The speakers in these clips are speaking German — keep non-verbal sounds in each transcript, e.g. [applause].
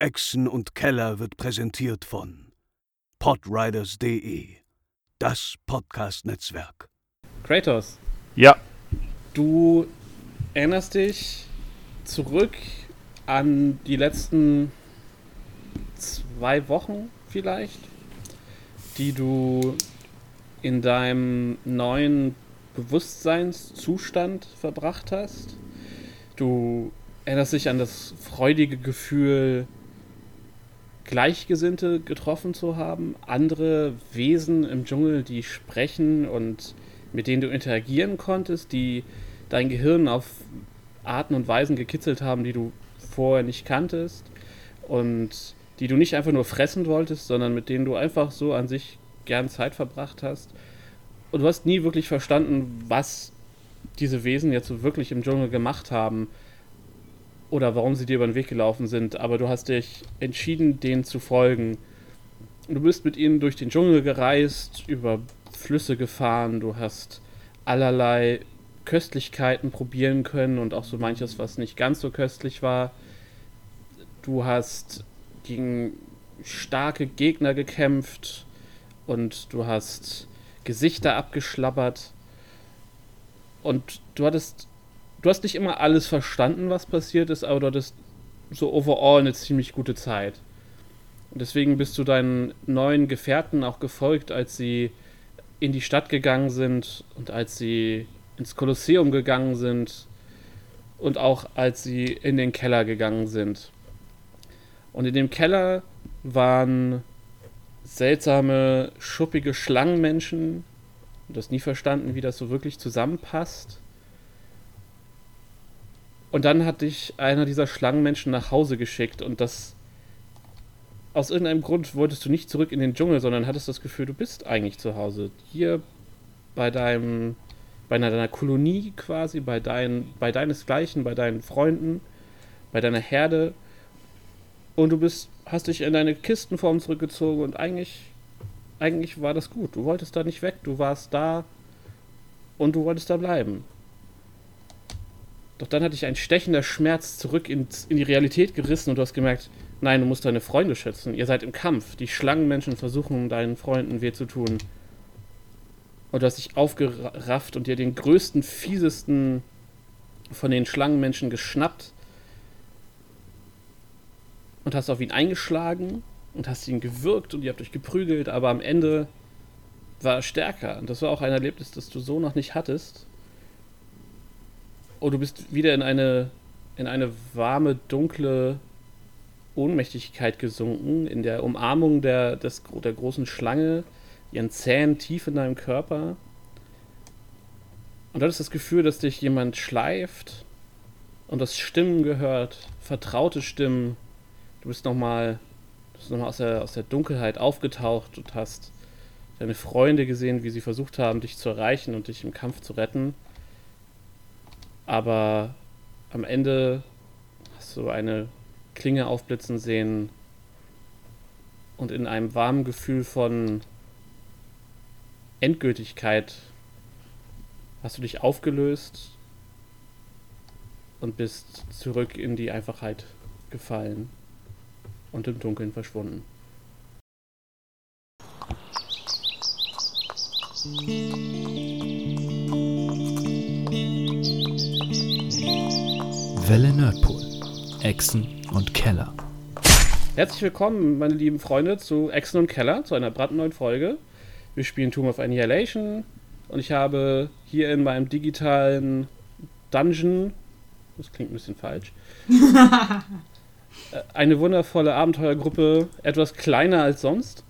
Echsen und Keller wird präsentiert von podriders.de, das Podcast-Netzwerk. Kratos, Ja, du erinnerst dich zurück an die letzten zwei Wochen vielleicht, die du in deinem neuen Bewusstseinszustand verbracht hast. Du erinnerst dich an das freudige Gefühl, Gleichgesinnte getroffen zu haben, andere Wesen im Dschungel, die sprechen und mit denen du interagieren konntest, die dein Gehirn auf Arten und Weisen gekitzelt haben, die du vorher nicht kanntest und die du nicht einfach nur fressen wolltest, sondern mit denen du einfach so an sich gern Zeit verbracht hast. Und du hast nie wirklich verstanden, was diese Wesen jetzt so wirklich im Dschungel gemacht haben oder warum sie dir über den Weg gelaufen sind, aber du hast dich entschieden, denen zu folgen. Du bist mit ihnen durch den Dschungel gereist, über Flüsse gefahren, du hast allerlei Köstlichkeiten probieren können und auch so manches, was nicht ganz so köstlich war. Du hast gegen starke Gegner gekämpft und du hast Gesichter abgeschlabbert und du hattest du hast nicht immer alles verstanden, was passiert ist, aber du hattest so overall eine ziemlich gute Zeit. Und deswegen bist du deinen neuen Gefährten auch gefolgt, als sie in die Stadt gegangen sind und als sie ins Kolosseum gegangen sind und auch als sie in den Keller gegangen sind. Und in dem Keller waren seltsame, schuppige Schlangenmenschen. Du hast nie verstanden, wie das so wirklich zusammenpasst. Und dann hat dich einer dieser Schlangenmenschen nach Hause geschickt und das. Aus irgendeinem Grund wolltest du nicht zurück in den Dschungel, sondern hattest das Gefühl, du bist eigentlich zu Hause. Hier bei deinem. bei deiner Kolonie quasi, bei, dein, bei deinesgleichen, bei deinen Freunden, bei deiner Herde. Und du bist, hast dich in deine Kistenform zurückgezogen und eigentlich. eigentlich war das gut. Du wolltest da nicht weg, du warst da und du wolltest da bleiben. Doch dann hat dich ein stechender Schmerz zurück ins, in die Realität gerissen und du hast gemerkt, nein, du musst deine Freunde schützen. Ihr seid im Kampf. Die Schlangenmenschen versuchen deinen Freunden weh zu tun. Und du hast dich aufgerafft und dir den größten, fiesesten von den Schlangenmenschen geschnappt und hast auf ihn eingeschlagen und hast ihn gewürgt und ihr habt euch geprügelt, aber am Ende war er stärker. Und das war auch ein Erlebnis, das du so noch nicht hattest. Oh, du bist wieder in eine, in eine warme, dunkle Ohnmächtigkeit gesunken, in der Umarmung der, des, der großen Schlange, ihren Zähnen tief in deinem Körper. Und du hattest das Gefühl, dass dich jemand schleift und das Stimmen gehört, vertraute Stimmen. Du bist nochmal noch aus, der, aus der Dunkelheit aufgetaucht und hast deine Freunde gesehen, wie sie versucht haben, dich zu erreichen und dich im Kampf zu retten. Aber am Ende hast du eine Klinge aufblitzen sehen und in einem warmen Gefühl von Endgültigkeit hast du dich aufgelöst und bist zurück in die Einfachheit gefallen und im Dunkeln verschwunden. Welle Nerdpool. Echsen und Keller. Herzlich willkommen, meine lieben Freunde, zu Echsen und Keller, zu einer brandneuen Folge. Wir spielen Tomb of Annihilation und ich habe hier in meinem digitalen Dungeon, das klingt ein bisschen falsch, [laughs] äh, eine wundervolle Abenteuergruppe, etwas kleiner als sonst,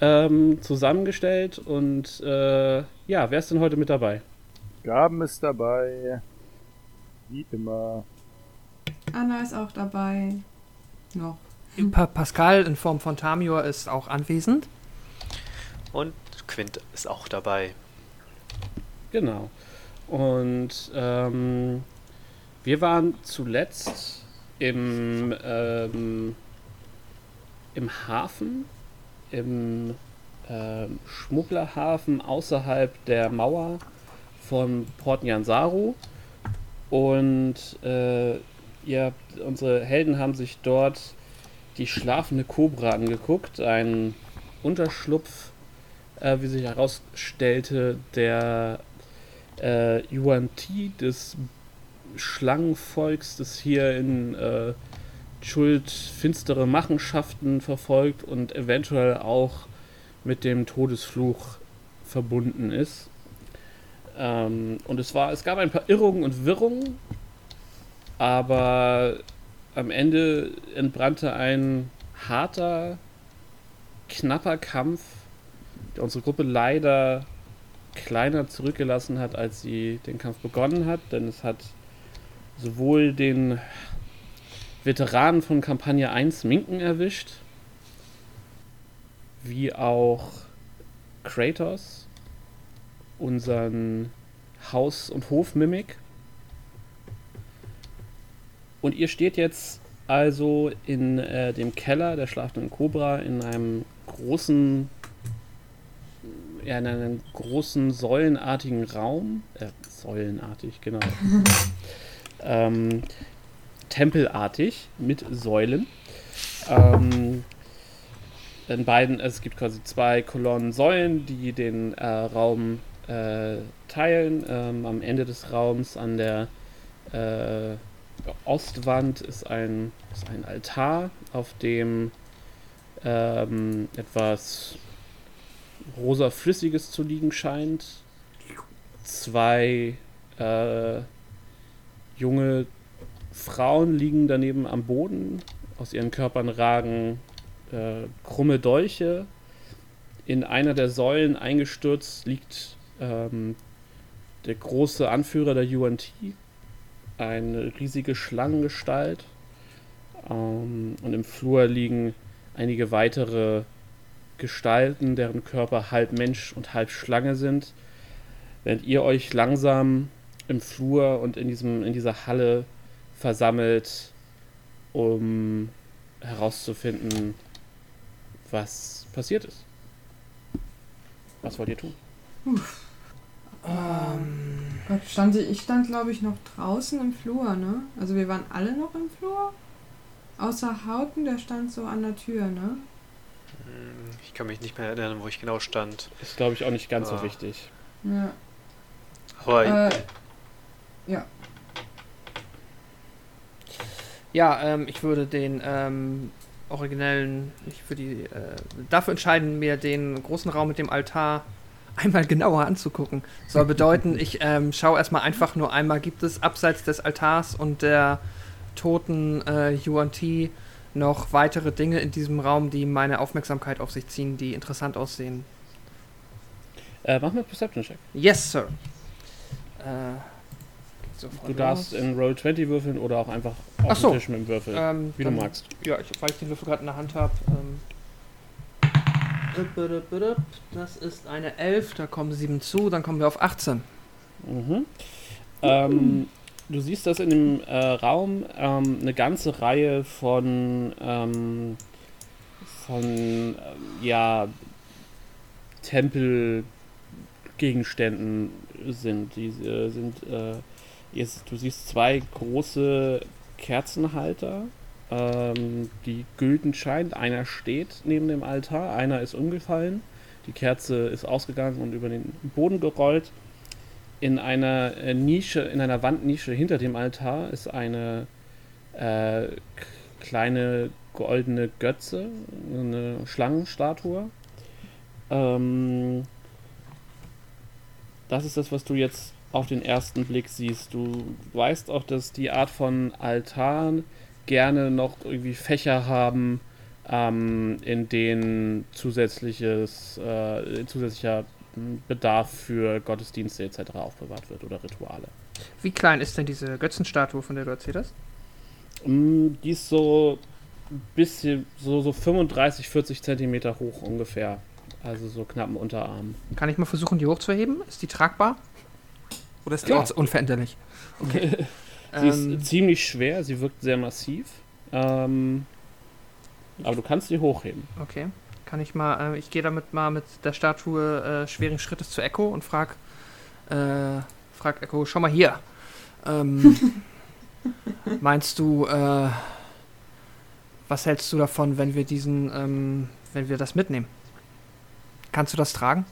ähm, zusammengestellt. Und äh, ja, wer ist denn heute mit dabei? Gaben ist dabei. Wie immer. Anna ist auch dabei. Noch. Pa Pascal in Form von Tamior ist auch anwesend. Und Quint ist auch dabei. Genau. Und ähm, wir waren zuletzt im, ähm, im Hafen, im ähm, Schmugglerhafen außerhalb der Mauer von Port Nyansaru. Und äh, ihr, unsere Helden haben sich dort die schlafende Kobra angeguckt. Ein Unterschlupf, äh, wie sich herausstellte, der äh, Yuan Ti des Schlangenvolks, das hier in äh, Schuld finstere Machenschaften verfolgt und eventuell auch mit dem Todesfluch verbunden ist. Ähm, und es war, es gab ein paar Irrungen und Wirrungen, aber am Ende entbrannte ein harter, knapper Kampf, der unsere Gruppe leider kleiner zurückgelassen hat, als sie den Kampf begonnen hat, denn es hat sowohl den Veteranen von Kampagne 1 Minken erwischt, wie auch Kratos, unseren Haus- und Hofmimik. Und ihr steht jetzt also in äh, dem Keller der schlafenden Kobra in einem großen, ja, in einem großen säulenartigen Raum. Äh, säulenartig, genau. [laughs] ähm, tempelartig mit Säulen. Ähm, in beiden, es gibt quasi zwei Kolonnen Säulen, die den äh, Raum äh, teilen. Ähm, am Ende des Raums an der äh, Ostwand ist ein, ist ein Altar, auf dem ähm, etwas rosa Flüssiges zu liegen scheint. Zwei äh, junge Frauen liegen daneben am Boden. Aus ihren Körpern ragen äh, krumme Dolche. In einer der Säulen eingestürzt liegt ähm, der große Anführer der UNT, eine riesige Schlangengestalt. Ähm, und im Flur liegen einige weitere Gestalten, deren Körper halb Mensch und halb Schlange sind. Während ihr euch langsam im Flur und in, diesem, in dieser Halle versammelt, um herauszufinden, was passiert ist. Was wollt ihr tun? Ähm, Gott, stand, ich stand, glaube ich, noch draußen im Flur, ne? Also wir waren alle noch im Flur. Außer Hauten, der stand so an der Tür, ne? Hm, Ich kann mich nicht mehr erinnern, wo ich genau stand. Ist, glaube ich, auch nicht ganz so Ah. wichtig. Ja. Aber Äh, ja. ja, ähm, ich würde den ähm, originellen, ich würde die, äh, dafür entscheiden, mir den großen Raum mit dem Altar einmal genauer anzugucken. Soll bedeuten, ich ähm, schaue erstmal einfach nur einmal, gibt es abseits des Altars und der toten äh, Yuan Ti noch weitere Dinge in diesem Raum, die meine Aufmerksamkeit auf sich ziehen, die interessant aussehen. Äh, mach mal Perception-Check. Yes, Sir. Äh, Du darfst in Roll 20 würfeln oder auch einfach auf so. den Tisch mit dem Würfel. Ähm, wie du magst. Ja, ich, weil ich den Würfel gerade in der Hand habe. Ähm, das ist eine 11, da kommen 7 zu, dann kommen wir auf 18. Mhm. Ähm, du siehst, dass in dem äh, Raum ähm, eine ganze Reihe von, ähm, von ähm, ja, Tempelgegenständen sind. Die äh, sind äh, jetzt, du siehst zwei große Kerzenhalter, ähm, die gülden scheint. Einer steht neben dem Altar, einer ist umgefallen. Die Kerze ist ausgegangen und über den Boden gerollt. In einer äh, Nische, in einer Wandnische hinter dem Altar ist eine äh, kleine goldene Götze, eine Schlangenstatue. Ähm, das ist das, was du jetzt auf den ersten Blick siehst. Du weißt auch, dass die Art von Altaren gerne noch irgendwie Fächer haben, ähm, in denen zusätzliches, äh, zusätzlicher Bedarf für Gottesdienste etc. aufbewahrt wird oder Rituale. Wie klein ist denn diese Götzenstatue, von der du erzählt hast? Mm, Die ist so ein bisschen, so, so 35, 40 Zentimeter hoch ungefähr. Also so knapp im Unterarm. Kann ich mal versuchen, die hochzuheben? Ist die tragbar? Oder ist die Ja. unveränderlich? Okay. [laughs] sie ähm, ist ziemlich schwer, sie wirkt sehr massiv. Ähm, aber du kannst sie hochheben. okay. Kann ich mal, äh, ich gehe damit mal mit der Statue äh, schweren Schrittes zu Echo und frag, äh, frag Echo, schau mal hier. Ähm, [laughs] meinst du, äh, Was hältst du davon, wenn wir diesen, ähm, wenn wir das mitnehmen? Kannst du das tragen?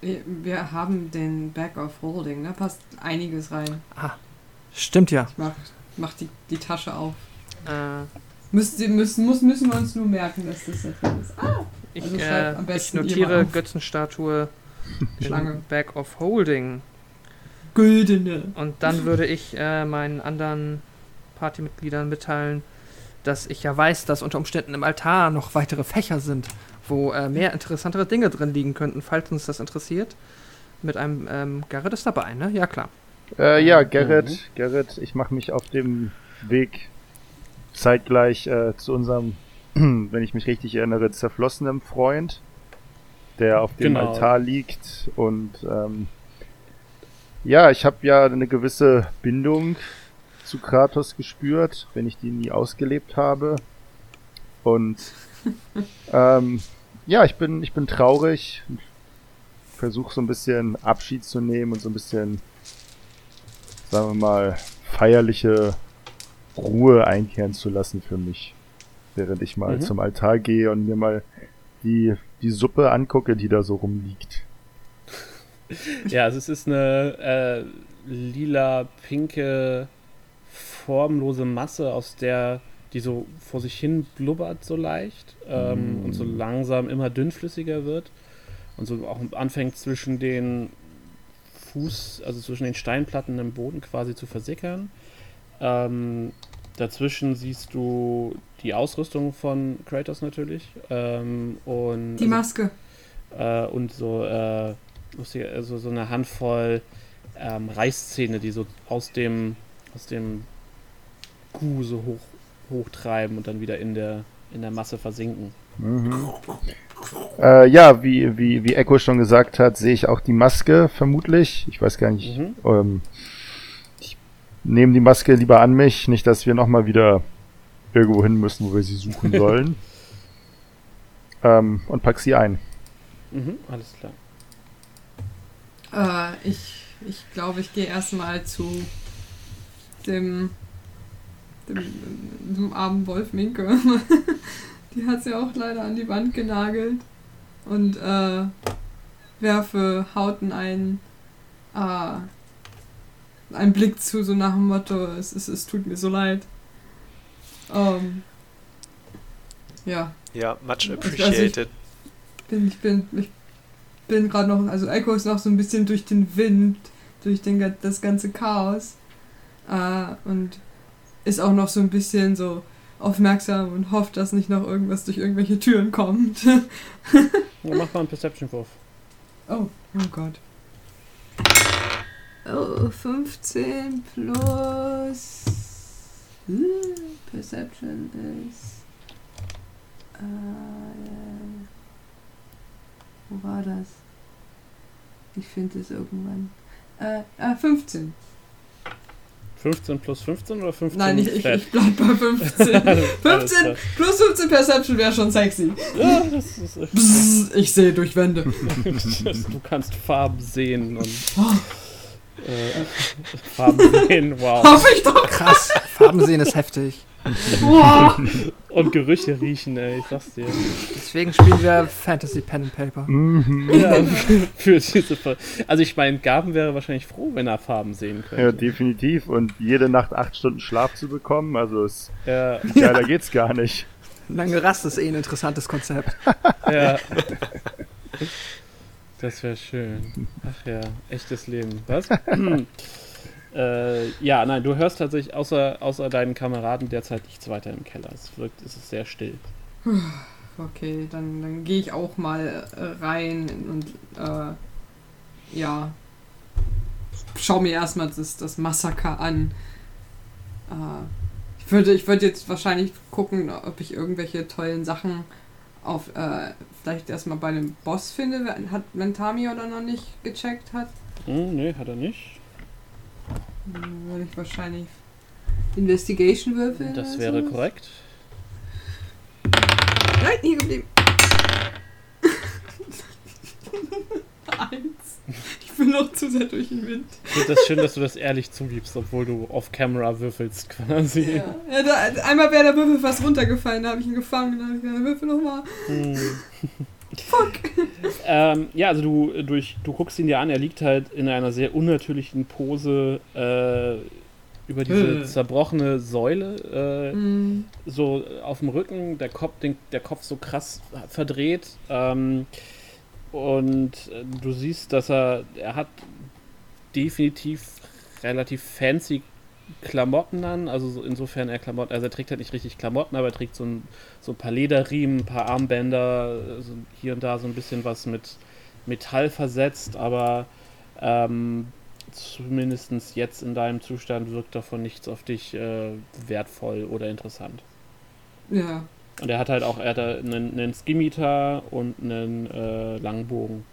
Wir, haben den Bag of Holding, da passt einiges rein. Ah, stimmt ja. Ich mach, mach die, die Tasche auf. Äh, Müssen, müssen, muss, müssen wir uns nur merken, dass das da drin ist. Ah, ich, Also äh, am ich besten ihr notiere. Götzenstatue Schlange. Bag of Holding. güldene. Und dann würde ich äh, meinen anderen Partymitgliedern mitteilen, dass ich ja weiß, dass unter Umständen im Altar noch weitere Fächer sind, wo äh, mehr interessantere Dinge drin liegen könnten, falls uns das interessiert. Mit einem ähm, Garrett ist dabei, ne? Ja, klar. Äh, ja, Gerrit, Mhm. Gerrit, ich mache mich auf dem Weg zeitgleich äh, zu unserem, [clears throat] wenn ich mich richtig erinnere, zerflossenem Freund, der auf dem Genau. Altar liegt. Und ähm, ja, ich habe ja eine gewisse Bindung zu Kratos gespürt, wenn ich die nie ausgelebt habe. Und [laughs] ähm, ja, ich bin, ich bin traurig. Versuche so ein bisschen Abschied zu nehmen und so ein bisschen sagen wir mal, feierliche Ruhe einkehren zu lassen für mich. Während ich mal Mhm. zum Altar gehe und mir mal die, die Suppe angucke, die da so rumliegt. Ja, also es ist eine äh, lila-pinke, formlose Masse, aus der die so vor sich hin blubbert so leicht ähm, Mm. und so langsam immer dünnflüssiger wird und so auch anfängt zwischen den Fuß, also zwischen den Steinplatten im Boden quasi zu versickern. Ähm, dazwischen siehst du die Ausrüstung von Kratos natürlich ähm, und Die also Maske. äh, und so, äh, also so eine Handvoll ähm, Reißzähne, die so aus dem, aus dem Kuh so hoch, hochtreiben und dann wieder in der, in der Masse versinken. Mhm. Äh, ja, wie, wie, wie Echo schon gesagt hat, sehe ich auch die Maske vermutlich. Ich weiß gar nicht. Mhm. Ähm, ich nehme die Maske lieber an mich, nicht, dass wir nochmal wieder irgendwo hin müssen, wo wir sie suchen [laughs] sollen. ähm, und pack sie ein. Mhm, alles klar. Äh, ich ich glaube, ich gehe erstmal zu dem, dem, dem armen Wolf Minke. [laughs] die hat sie auch leider an die Wand genagelt. Und äh, werfe Hauten einen, äh, einen Blick zu, so nach dem Motto, es, es, es tut mir so leid. Ähm, ja, Ja, much Also ich- appreciated. bin, ich bin, ich bin gerade noch, also Echo ist noch so ein bisschen durch den Wind, durch den, das ganze Chaos. Äh, und ist auch noch so ein bisschen so aufmerksam und hofft, dass nicht noch irgendwas durch irgendwelche Türen kommt. [laughs] Ja, mach mal einen Perception-Wurf. oh, oh Gott. Oh, 15 plus äh, Perception ist. Äh, wo war das? Ich finde es irgendwann. Äh, äh, 15. 15 plus 15 oder 15 Nein, ich, ich, ich bleib bei 15. [laughs] Alles 15 klar. plus 15 Perception wäre schon sexy. Ja, das ist, ich sehe durch Wände. [laughs] du kannst Farben sehen und Oh, äh, Farben sehen, wow. hoffe ich doch. Krass, Farben sehen ist heftig. Und Gerüche riechen, ey, ich sag's dir. Deswegen spielen wir Fantasy Pen and Paper. Mhm. Ja, [laughs] für diese Ver Also ich meine, Gaben wäre wahrscheinlich froh, wenn er Farben sehen Ja, könnte. definitiv. Und jede Nacht acht Stunden Schlaf zu bekommen, also es, Ja, ja, da geht's gar nicht. Lange Rast ist eh ein interessantes Konzept. ja. Das wäre schön. Ach ja, echtes Leben. Was? Äh, ja, nein, du hörst tatsächlich außer, außer deinen Kameraden derzeit nichts weiter im Keller. Es wirkt, es ist sehr still. Okay, dann, dann gehe ich auch mal äh, rein und äh, ja, schau mir erstmal das, das Massaker an. Äh, ich würde ich würde jetzt wahrscheinlich gucken, ob ich irgendwelche tollen Sachen auf äh, vielleicht erstmal bei dem Boss finde, wenn- hat wenn Tami oder noch nicht gecheckt hat. Hm, nee, hat er nicht. Dann würde ich wahrscheinlich Investigation würfeln. Das wäre so. korrekt. Nein, hier geblieben. [laughs] Eins. Ich Würfel noch zu sehr durch den Wind. Ich finde das schön, dass du das ehrlich zugibst, obwohl du off-camera würfelst quasi. Ja. Ja, da, einmal wäre der Würfel fast runtergefallen, da habe ich ihn gefangen, dann habe ich gesagt, Würfel nochmal. Hm. Fuck. Ähm, ja, also du, durch, du guckst ihn dir an, er liegt halt in einer sehr unnatürlichen Pose äh, über diese Äh. zerbrochene Säule, äh, Mhm. so auf dem Rücken, der Kopf, den, der Kopf so krass verdreht. Ähm, und äh, du siehst, dass er, er hat definitiv relativ fancy Klamotten an, also so insofern er Klamotten, also er trägt halt nicht richtig Klamotten, aber er trägt so ein, so ein paar Lederriemen, ein paar Armbänder, so hier und da so ein bisschen was mit Metall versetzt, aber ähm, zumindest jetzt in deinem Zustand wirkt davon nichts auf dich äh, wertvoll oder interessant. Ja. Und er hat halt auch, er hat einen, einen Skimitar und einen äh, Langbogen.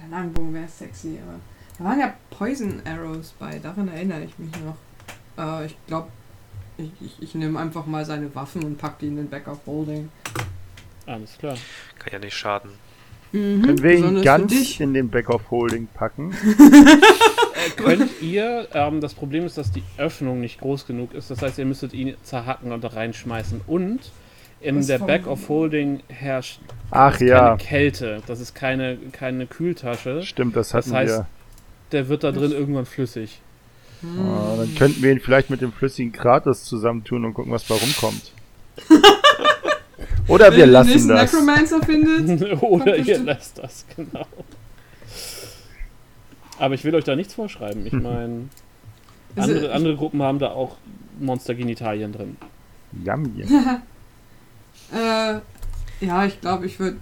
Der Langbogen wäre sexy, aber da waren ja Poison Arrows bei, daran erinnere ich mich noch. Äh, ich glaube, ich, ich, ich nehme einfach mal seine Waffen und pack die in den Back of Holding. Alles klar. Kann ja nicht schaden. Mhm. Können wir ihn ganz in den Back of Holding packen? [laughs] Äh, könnt ihr, ähm, das Problem ist, dass die Öffnung nicht groß genug ist. Das heißt, ihr müsstet ihn zerhacken und da reinschmeißen. Und in Was der Back of Holding herrscht Ach keine ja, Kälte. Das ist keine, keine Kühltasche. stimmt, das hatten Das heißt, wir. Der wird da drin irgendwann flüssig. Ah, dann könnten wir ihn vielleicht mit dem flüssigen Kratos zusammentun und gucken, was bei rumkommt. [laughs] Oder Wenn wir den lassen das. Necromancer findet. [laughs] Oder ihr bestimmt. lasst das, genau. Aber ich will euch da nichts vorschreiben. Ich [laughs] meine, andere, andere Gruppen haben da auch Monstergenitalien drin. Yummy. Äh, ja, ich glaube, ich würde.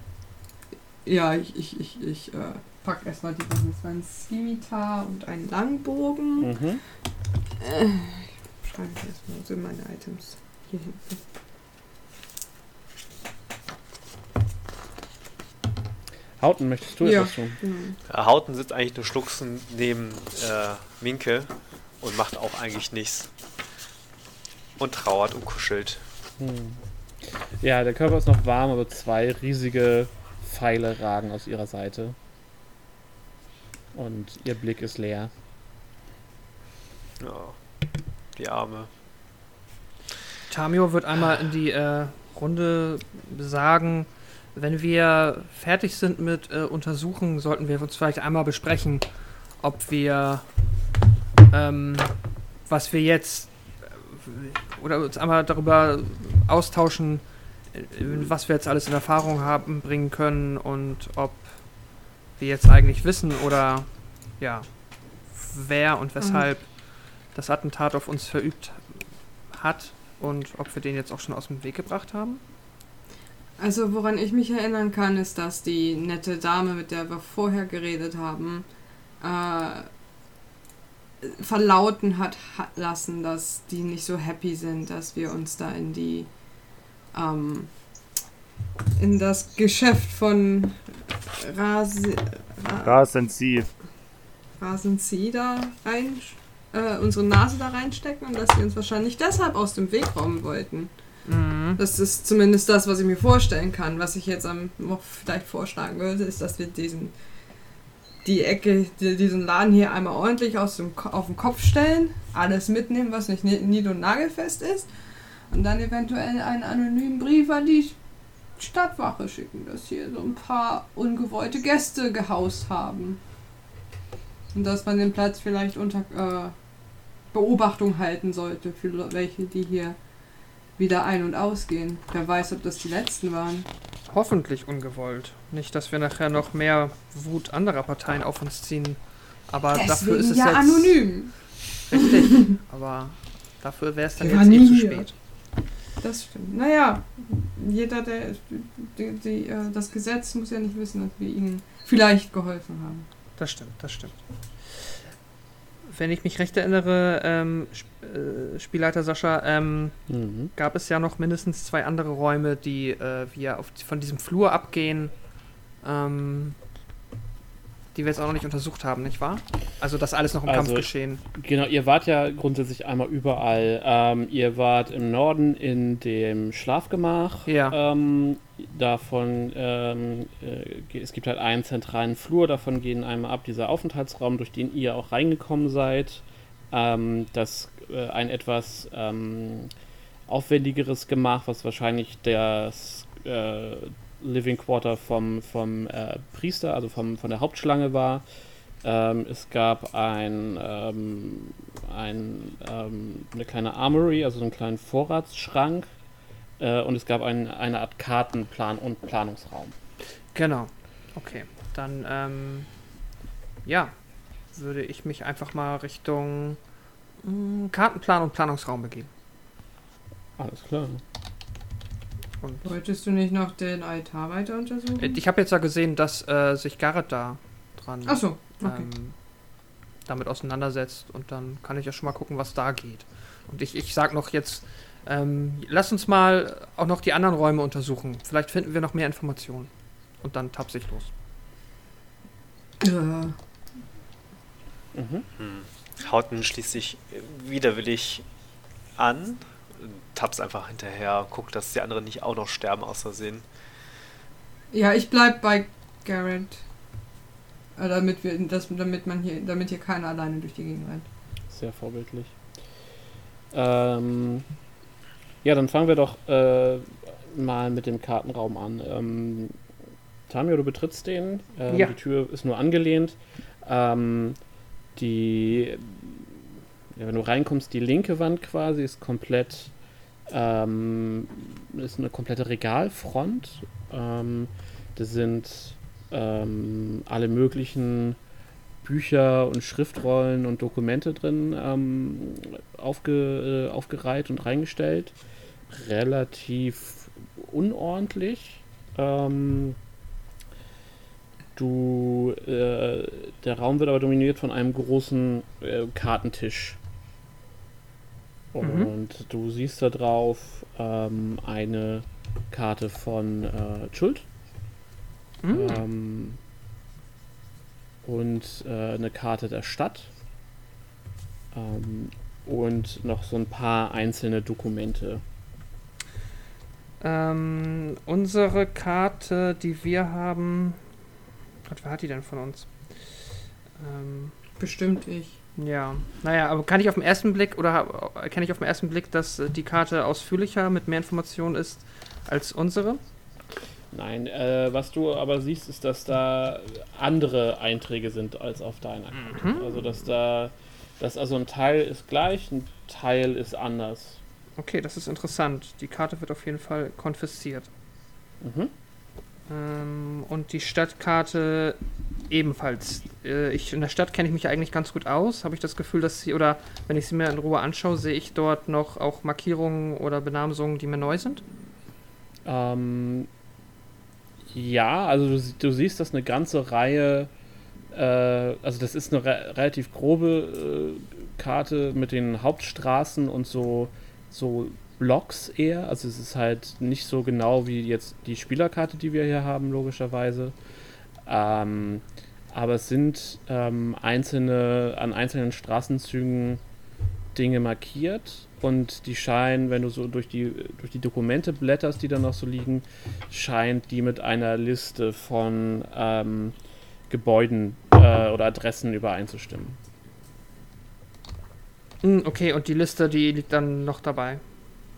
Ja, ich, ich, ich, ich äh, pack erstmal die Sachen. Das war ein Scimitar und ein Langbogen. Mhm. Äh, schreibe ich erstmal, wo sind meine Items? Hier hinten. Hauten, möchtest du Ja. etwas tun? Äh, Hauten sitzt eigentlich nur schluchzen neben äh, Minke und macht auch eigentlich nichts. Und trauert und kuschelt. Hm. Ja, der Körper ist noch warm, aber zwei riesige Pfeile ragen aus ihrer Seite. Und ihr Blick ist leer. Ja, die Arme. Tamio wird einmal in die äh, Runde sagen, wenn wir fertig sind mit äh, Untersuchen, sollten wir uns vielleicht einmal besprechen, ob wir, ähm, was wir jetzt, äh, oder uns einmal darüber austauschen, was wir jetzt alles in Erfahrung haben, bringen können und ob wir jetzt eigentlich wissen oder, ja, wer und weshalb das Attentat auf uns verübt hat und ob wir den jetzt auch schon aus dem Weg gebracht haben. Also, woran ich mich erinnern kann, ist, dass die nette Dame, mit der wir vorher geredet haben, äh, verlauten hat, hat lassen, dass die nicht so happy sind, dass wir uns da in die ähm, in das Geschäft von Rasi, Ra Rasen Sie. Rasenzieh da rein, äh, unsere Nase da reinstecken und dass sie uns wahrscheinlich deshalb aus dem Weg räumen wollten. Mhm. Das ist zumindest das, was ich mir vorstellen kann. Was ich jetzt am vielleicht vorschlagen würde, ist, dass wir diesen die Ecke, die, diesen Laden hier einmal ordentlich aus dem, auf den Kopf stellen, alles mitnehmen, was nicht ni- nied- und nagelfest ist, und dann eventuell einen anonymen Brief an die Stadtwache schicken, dass hier so ein paar ungewollte Gäste gehaust haben. Und dass man den Platz vielleicht unter äh, Beobachtung halten sollte für welche, die hier wieder ein- und ausgehen. Wer weiß, ob das die letzten waren. Hoffentlich ungewollt. Nicht, dass wir nachher noch mehr Wut anderer Parteien auf uns ziehen. Aber dafür ist es ja jetzt anonym. richtig. [laughs] Aber dafür wäre es dann Wir jetzt eh zu spät. Das stimmt. Naja, jeder, der die, die, äh, das Gesetz muss ja nicht wissen, dass wir ihnen vielleicht geholfen haben. Das stimmt, das stimmt. Wenn ich mich recht erinnere, ähm, Sp äh, Spielleiter Sascha, ähm, Mhm. gab es ja noch mindestens zwei andere Räume, die äh, wir auf, von diesem Flur abgehen. Ähm, die wir jetzt auch noch nicht untersucht haben, nicht wahr? Also das alles noch im Also, Kampf geschehen. Genau, ihr wart ja grundsätzlich einmal überall. Ähm, ihr wart im Norden in dem Schlafgemach. Ja. Ähm, davon, ähm, äh, es gibt halt einen zentralen Flur, davon gehen einmal ab dieser Aufenthaltsraum, durch den ihr auch reingekommen seid. Ähm, das äh, ein etwas ähm, aufwendigeres Gemach, was wahrscheinlich das äh, Living Quarter vom, vom äh, Priester, also vom, von der Hauptschlange war. Ähm, es gab ein, ähm, ein, ähm, eine kleine Armory, also so einen kleinen Vorratsschrank. Äh, und es gab ein, eine Art Kartenplan und Planungsraum. Genau. Okay. Dann, ähm, ja, würde ich mich einfach mal Richtung mh, Kartenplan und Planungsraum begeben. Alles klar. Und Wolltest du nicht noch den Altar weiter untersuchen? Äh, ich habe jetzt ja gesehen, dass äh, sich Garrett da dran Achso, okay. ähm, damit auseinandersetzt und dann kann ich ja schon mal gucken, was da geht. Und ich, ich sag noch jetzt, ähm, lass uns mal auch noch die anderen Räume untersuchen. Vielleicht finden wir noch mehr Informationen. Und dann tapse ich los. Ja. Mhm. Hm. Hauten schließt sich widerwillig an, taps einfach hinterher, guckt, dass die anderen nicht auch noch sterben aus Versehen. ja, ich bleib bei Garrett. Äh, damit wir das, damit man hier, damit hier keiner alleine durch die Gegend rennt. Sehr vorbildlich. Ähm, ja, dann fangen wir doch äh, mal mit dem Kartenraum an. Ähm, Tamio, du betrittst den. Ähm, Ja. Die Tür ist nur angelehnt. Ähm, die, ja, wenn du reinkommst, die linke Wand quasi ist komplett, ähm, ist eine komplette Regalfront. Ähm, das sind ähm, alle möglichen Bücher und Schriftrollen und Dokumente drin ähm, aufge, äh, aufgereiht und reingestellt. Relativ unordentlich. Ähm, du, äh, der Raum wird aber dominiert von einem großen äh, Kartentisch. Mhm. Und du siehst da drauf ähm, eine Karte von äh, Schuld. Hm. Ähm, und äh, eine Karte der Stadt. Ähm, und noch so ein paar einzelne Dokumente. Ähm, unsere Karte, die wir haben. Gott, wer hat die denn von uns? Ähm, Bestimmt ich. Ja, naja, aber kann ich auf den ersten Blick oder erkenne ich auf den ersten Blick, dass äh, die Karte ausführlicher mit mehr Informationen ist als unsere? Nein, äh, was du aber siehst, ist, dass da andere Einträge sind als auf deiner Karte. Mhm. Also, dass da, dass also ein Teil ist gleich, ein Teil ist anders. Okay, das ist interessant. Die Karte wird auf jeden Fall konfisziert. Mhm. Ähm, und die Stadtkarte ebenfalls. Äh, ich, in der Stadt kenne ich mich eigentlich ganz gut aus. Habe ich das Gefühl, dass sie, oder wenn ich sie mir in Ruhe anschaue, sehe ich dort noch auch Markierungen oder Benamsungen, die mir neu sind? Ähm, ja, also du, du siehst, dass eine ganze Reihe, äh, also das ist eine re relativ grobe äh, Karte mit den Hauptstraßen und so, so Blocks eher. Also es ist halt nicht so genau wie jetzt die Spielerkarte, die wir hier haben, logischerweise. Ähm, aber es sind ähm, einzelne, an einzelnen Straßenzügen Dinge markiert und die scheinen, wenn du so durch die, durch die Dokumente blätterst, die da noch so liegen, scheint die mit einer Liste von ähm, Gebäuden äh, oder Adressen übereinzustimmen. Hm, okay, und die Liste, die liegt dann noch dabei.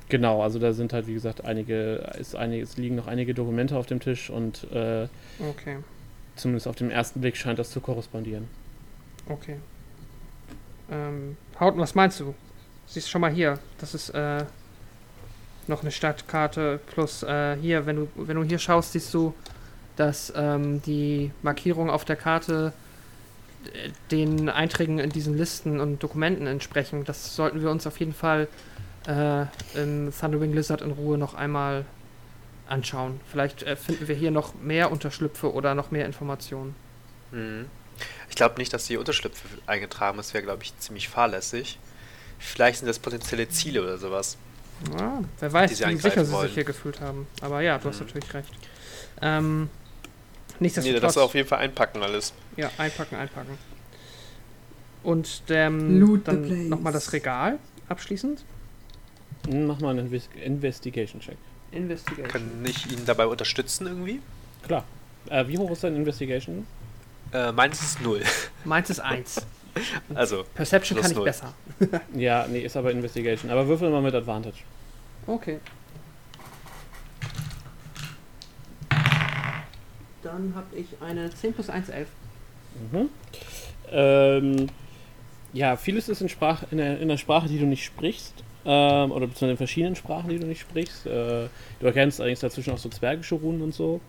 Genau, also da sind halt, wie gesagt, einige, ist einige, es liegen noch einige Dokumente auf dem Tisch und äh, Okay, zumindest auf den ersten Blick scheint das zu korrespondieren. okay. Ähm, Hauten, was meinst du? Siehst schon mal hier, das ist äh, noch eine Stadtkarte plus äh, hier, wenn du, wenn du hier schaust, siehst du, dass ähm, die Markierungen auf der Karte äh, den Einträgen in diesen Listen und Dokumenten entsprechen. Das sollten wir uns auf jeden Fall äh, im Thunderwing Lizard in Ruhe noch einmal anschauen. Vielleicht äh, finden wir hier noch mehr Unterschlüpfe oder noch mehr Informationen. Mhm. Ich glaube nicht, dass die Unterschlüpfe eingetragen ist, wäre, glaube ich, ziemlich fahrlässig. Vielleicht sind das potenzielle Ziele oder sowas. Ja, wer weiß, wie sicher sie wollen. sich hier gefühlt haben. Aber ja, du hast Mhm. natürlich recht. Ähm, Nee, Nichtsdestotrotz. das auf jeden Fall einpacken alles. Ja, einpacken, einpacken. Und ähm, dann nochmal das Regal abschließend. Hm, Mach mal einen Inves Investigation-Check. Investigation. Kann ich ihn dabei unterstützen irgendwie? Klar. Äh, wie hoch ist dein Investigation? Äh, meins ist null. Meins ist 1. [laughs] Also, Perception kann ich null. besser. [laughs] Ja, nee, ist aber Investigation. Aber würfel mal mit Advantage. Okay. Dann habe ich eine 10 plus 1, 11. Mhm. Ähm, ja, vieles ist in, Sprach, in, der, in der Sprache, die du nicht sprichst. Ähm, oder beziehungsweise in verschiedenen Sprachen, die du nicht sprichst. Äh, du erkennst allerdings dazwischen auch so zwergische Runen und so.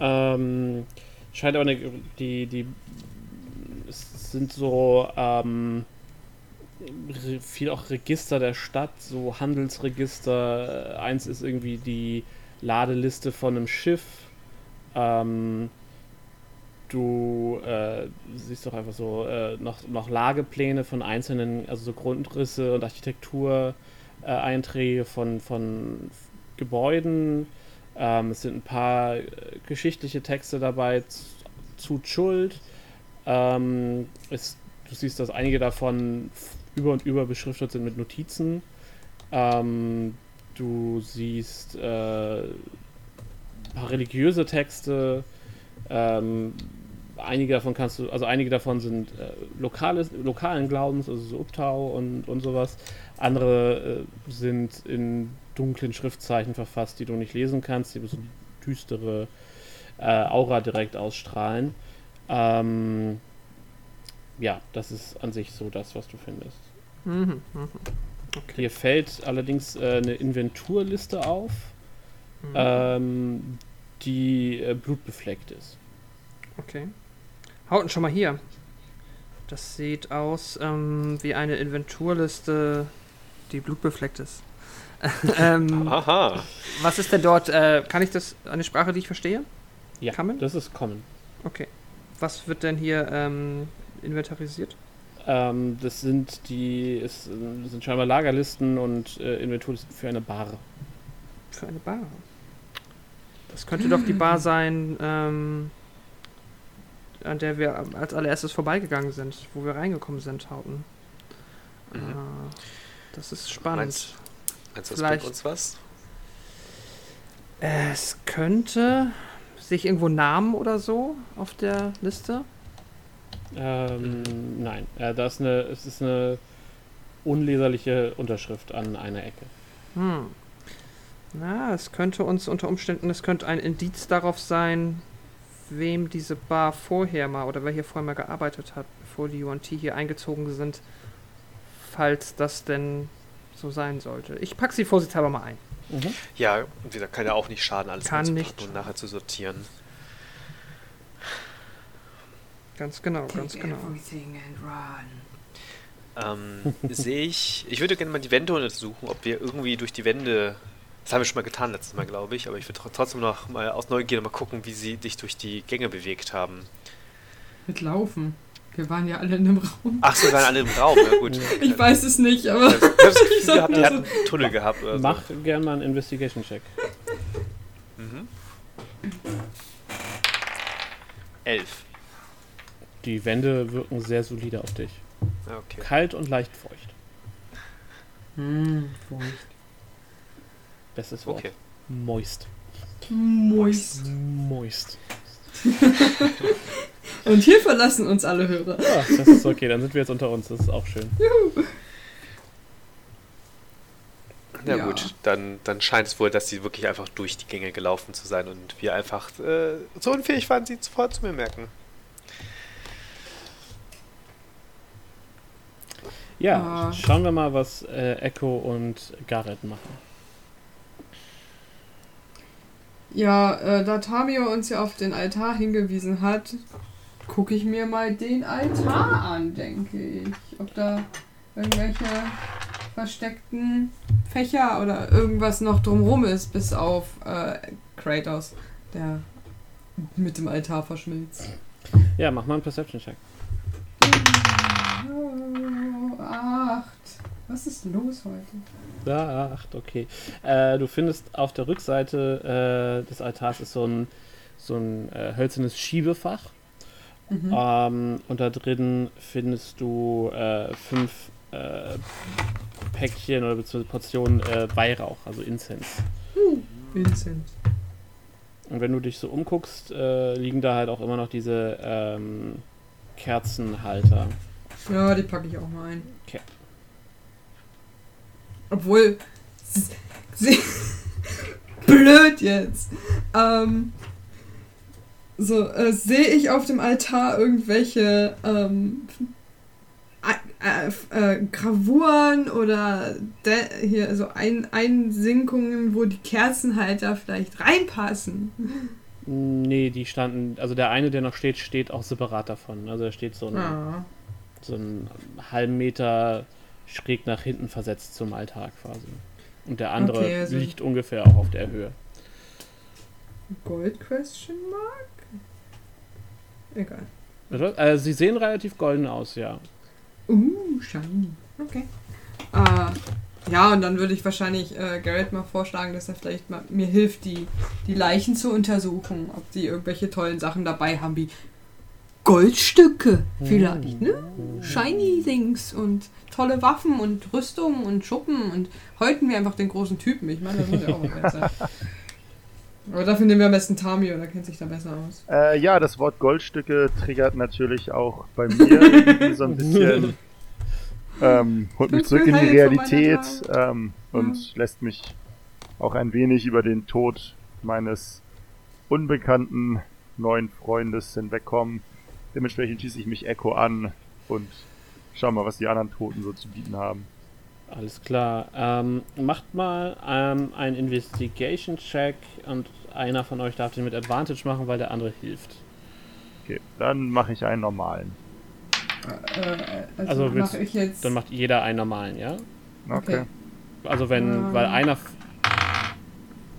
Ähm, scheint aber eine, die, die es sind so ähm, viel auch Register der Stadt, so Handelsregister. Eins ist irgendwie die Ladeliste von einem Schiff. Ähm, du äh, siehst doch einfach so äh, noch, noch Lagepläne von einzelnen, also so Grundrisse und Architektur, äh, Einträge von, von Gebäuden. Ähm, es sind ein paar äh, geschichtliche Texte dabei z- zu Schuld. Ähm, es, du siehst, dass einige davon über und über beschriftet sind mit Notizen. Ähm, du siehst äh, ein paar religiöse Texte. Ähm, einige davon kannst du, also einige davon sind äh, lokales, lokalen Glaubens, also so Uptau und, und sowas. Andere äh, sind in dunklen Schriftzeichen verfasst, die du nicht lesen kannst, die so düstere äh, Aura direkt ausstrahlen. Ähm, ja, das ist an sich so das, was du findest. Mhm, mhm. Okay. Hier fällt allerdings äh, eine Inventurliste auf, Mhm. ähm, die äh, blutbefleckt ist. Okay. Hauten schon mal hier. Das sieht aus ähm, wie eine Inventurliste, die blutbefleckt ist. [laughs] ähm, aha. was ist denn dort? Äh, kann ich das eine Sprache, die ich verstehe? Ja, man? das ist common. Okay. Was wird denn hier ähm, inventarisiert? Ähm, das sind die, es äh, sind scheinbar Lagerlisten und äh, Inventurlisten für eine Bar. Für eine Bar. Das könnte doch die [clears throat] Bar sein, ähm, an der wir als allererstes vorbeigegangen sind, wo wir reingekommen sind, Hauten. Mhm. Äh, das ist spannend. Meinst, meinst du, das Vielleicht- bringt uns was? Es könnte sich irgendwo Namen oder so auf der Liste. Ähm, nein, äh, da ist eine, es ist eine unleserliche Unterschrift an einer Ecke. Hm. Na, es könnte uns unter Umständen, es könnte ein Indiz darauf sein, wem diese Bar vorher mal oder wer hier vorher mal gearbeitet hat, bevor die UNT hier eingezogen sind, falls das denn so sein sollte. Ich pack sie vorsichtshalber mal ein. Mhm. Ja, und wieder kann ja auch nicht schaden, alles Kann nicht und nachher zu sortieren. Ganz genau, ganz Take genau. everything and run. Ähm, [laughs] sehe ich. Ich würde gerne mal die Wände untersuchen, ob wir irgendwie durch die Wände. Das haben wir schon mal getan letztes Mal, glaube ich, aber ich würde tr- trotzdem noch mal aus Neugier mal gucken, wie sie dich durch die Gänge bewegt haben. Mit Laufen. Wir waren ja alle in einem Raum. Ach, so, wir waren alle im Raum, ja gut. [laughs] Ich weiß es nicht, aber Ich habe das Gefühl [laughs] gehabt, die nur hatten einen Tunnel gehabt oder so. Mach gern mal einen Investigation-Check. Mhm. Elf. Die Wände wirken sehr solide auf dich. Ja, Okay. Kalt und leicht feucht. Hm, feucht. Bestes Wort. Okay. Moist. Moist. Moist. [laughs] Und hier verlassen uns alle Hörer. Ja, das ist okay, dann sind wir jetzt unter uns, das ist auch schön. Na Ja. gut, dann, dann scheint es wohl, dass sie wirklich einfach durch die Gänge gelaufen zu sein und wir einfach äh, so unfähig waren, sie sofort zu mir merken. Ja, Ah. schauen wir mal, was äh, Echo und Garrett machen. Ja, äh, da Tamio uns ja auf den Altar hingewiesen hat, gucke ich mir mal den Altar an, denke ich. Ob da irgendwelche versteckten Fächer oder irgendwas noch drumrum ist, bis auf äh, Kratos, der mit dem Altar verschmilzt. Ja, mach mal einen Perception-Check. Oh, acht. Was ist los heute? Ja, acht, okay. Äh, du findest auf der Rückseite äh, des Altars ist so ein so ein äh, hölzernes Schiebefach. Mhm. Ähm, und da drin findest du äh, fünf äh, Päckchen oder beziehungsweise Portionen äh, Weihrauch, also Incense. Vincent. Und wenn du dich so umguckst, liegen da halt auch immer noch diese ähm, Kerzenhalter. Ja, die packe ich auch mal ein. Obwohl. [laughs] Blöd jetzt. Ähm, so, äh, sehe ich auf dem Altar irgendwelche ähm, äh, äh, Gravuren oder de hier so ein Einsinkungen, wo die Kerzenhalter vielleicht reinpassen. Nee, die standen, also der eine, der noch steht, steht auch separat davon. Also da steht so ein, Ah. so einen halben Meter schräg nach hinten versetzt zum Altar quasi. Und der andere Okay, also- liegt ungefähr auch auf der Höhe. Gold Question Mark? Egal. Also, äh, sie sehen relativ golden aus, ja. Uh, shiny. Okay. Äh, ja, und dann würde ich wahrscheinlich äh, Garrett mal vorschlagen, dass er vielleicht mal mir hilft, die, die Leichen zu untersuchen, ob die irgendwelche tollen Sachen dabei haben, wie Goldstücke vielleicht, ne? Shiny Things und tolle Waffen und Rüstungen und Schuppen und häuten wir einfach den großen Typen. Ich meine, das muss ja auch wert sein. [laughs] Aber dafür nehmen wir am besten Tamio, der kennt sich da besser aus. Äh, ja, das Wort Goldstücke triggert natürlich auch bei mir so ein bisschen. [laughs] Ähm, holt mich zurück in die Realität ähm, und lässt mich auch ein wenig über den Tod meines unbekannten neuen Freundes hinwegkommen. Dementsprechend schieße ich mich Echo an und schau mal, was die anderen Toten so zu bieten haben. Alles klar. Ähm, macht mal ähm, einen Investigation-Check und einer von euch darf den mit Advantage machen, weil der andere hilft. Okay, dann mache ich einen normalen. Äh, also Also willst- mache ich jetzt. Dann macht jeder einen normalen, ja? Okay. Also wenn, Ähm. weil einer.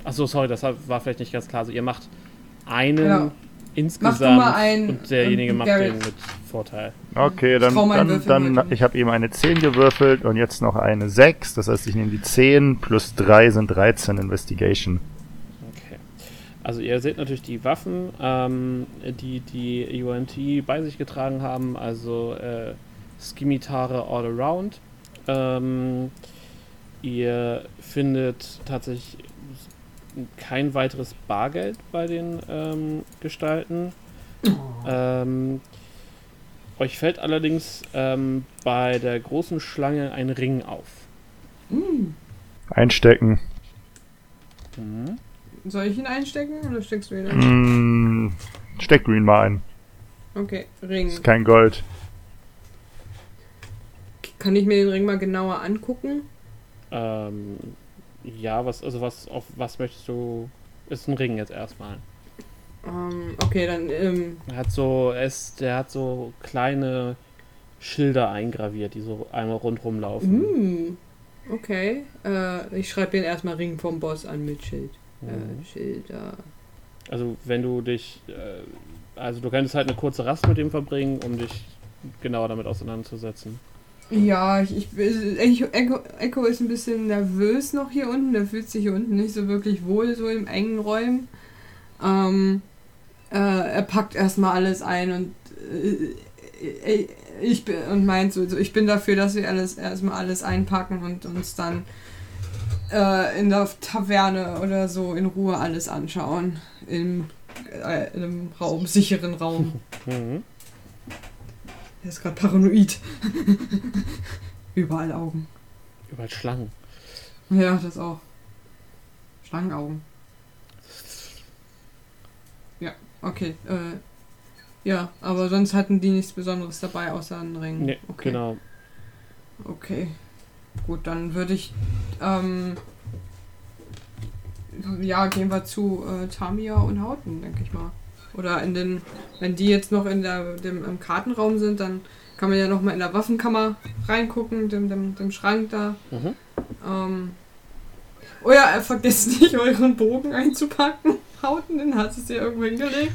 Achso, sorry, das war vielleicht nicht ganz klar. Also ihr macht einen Genau. Insgesamt mal einen, und derjenige ähm, macht den mit Vorteil. Okay, dann, dann, dann ich habe eben eine 10 gewürfelt und jetzt noch eine 6. Das heißt, ich nehme die 10 plus 3 sind 13 Investigation. Okay. Also ihr seht natürlich die Waffen, ähm, die die UNT bei sich getragen haben, also äh, Skimitare all around. Ähm, ihr findet tatsächlich kein weiteres Bargeld bei den ähm, Gestalten. Ähm, euch fällt allerdings ähm, bei der großen Schlange ein Ring auf. Mm. Einstecken. Mhm. Soll ich ihn einstecken oder steckst du ihn ein? Mm, steck Green mal ein. Okay, Ring. Ist kein Gold. Kann ich mir den Ring mal genauer angucken? Ähm, ja, was, also was, auf was möchtest du? Ist ein Ring jetzt erstmal. Ähm, okay, dann, ähm, Er hat so, er ist, der hat so kleine Schilder eingraviert, die so einmal rundrum laufen. mm, okay. Äh, ich schreibe den erstmal Ring vom Boss an mit Schild. Mhm. Äh, Schilder. Also wenn du dich, äh, also du könntest halt eine kurze Rast mit dem verbringen, um dich genauer damit auseinanderzusetzen. Ja, ich, ich, ich Echo, Echo ist ein bisschen nervös noch hier unten. Der fühlt sich hier unten nicht so wirklich wohl, so im engen Räumen. Ähm, äh, er packt erstmal alles ein und äh, äh, ich bin und meint so, so, ich bin dafür, dass wir alles erstmal alles einpacken und uns dann äh, in der Taverne oder so in Ruhe alles anschauen. Im, äh, in einem Raum, sicheren Raum. [laughs] Mhm. Er ist gerade paranoid. [laughs] Überall Augen. Überall Schlangen. Ja, das auch. Schlangenaugen. Ja, okay. Äh, ja, aber sonst hatten die nichts Besonderes dabei, außer einen Ring. Nee, okay. genau. Okay. Gut, dann würde ich. Ähm, ja, gehen wir zu äh, Tamia und Hauten, denke ich mal. Oder in den. Wenn die jetzt noch in der, dem, im Kartenraum sind, dann kann man ja noch mal in der Waffenkammer reingucken, dem, dem, dem Schrank da. Mhm. Ähm, oh ja, äh, vergesst nicht, euren Bogen einzupacken. [laughs] Hauten, den hat es ja irgendwo hingelegt.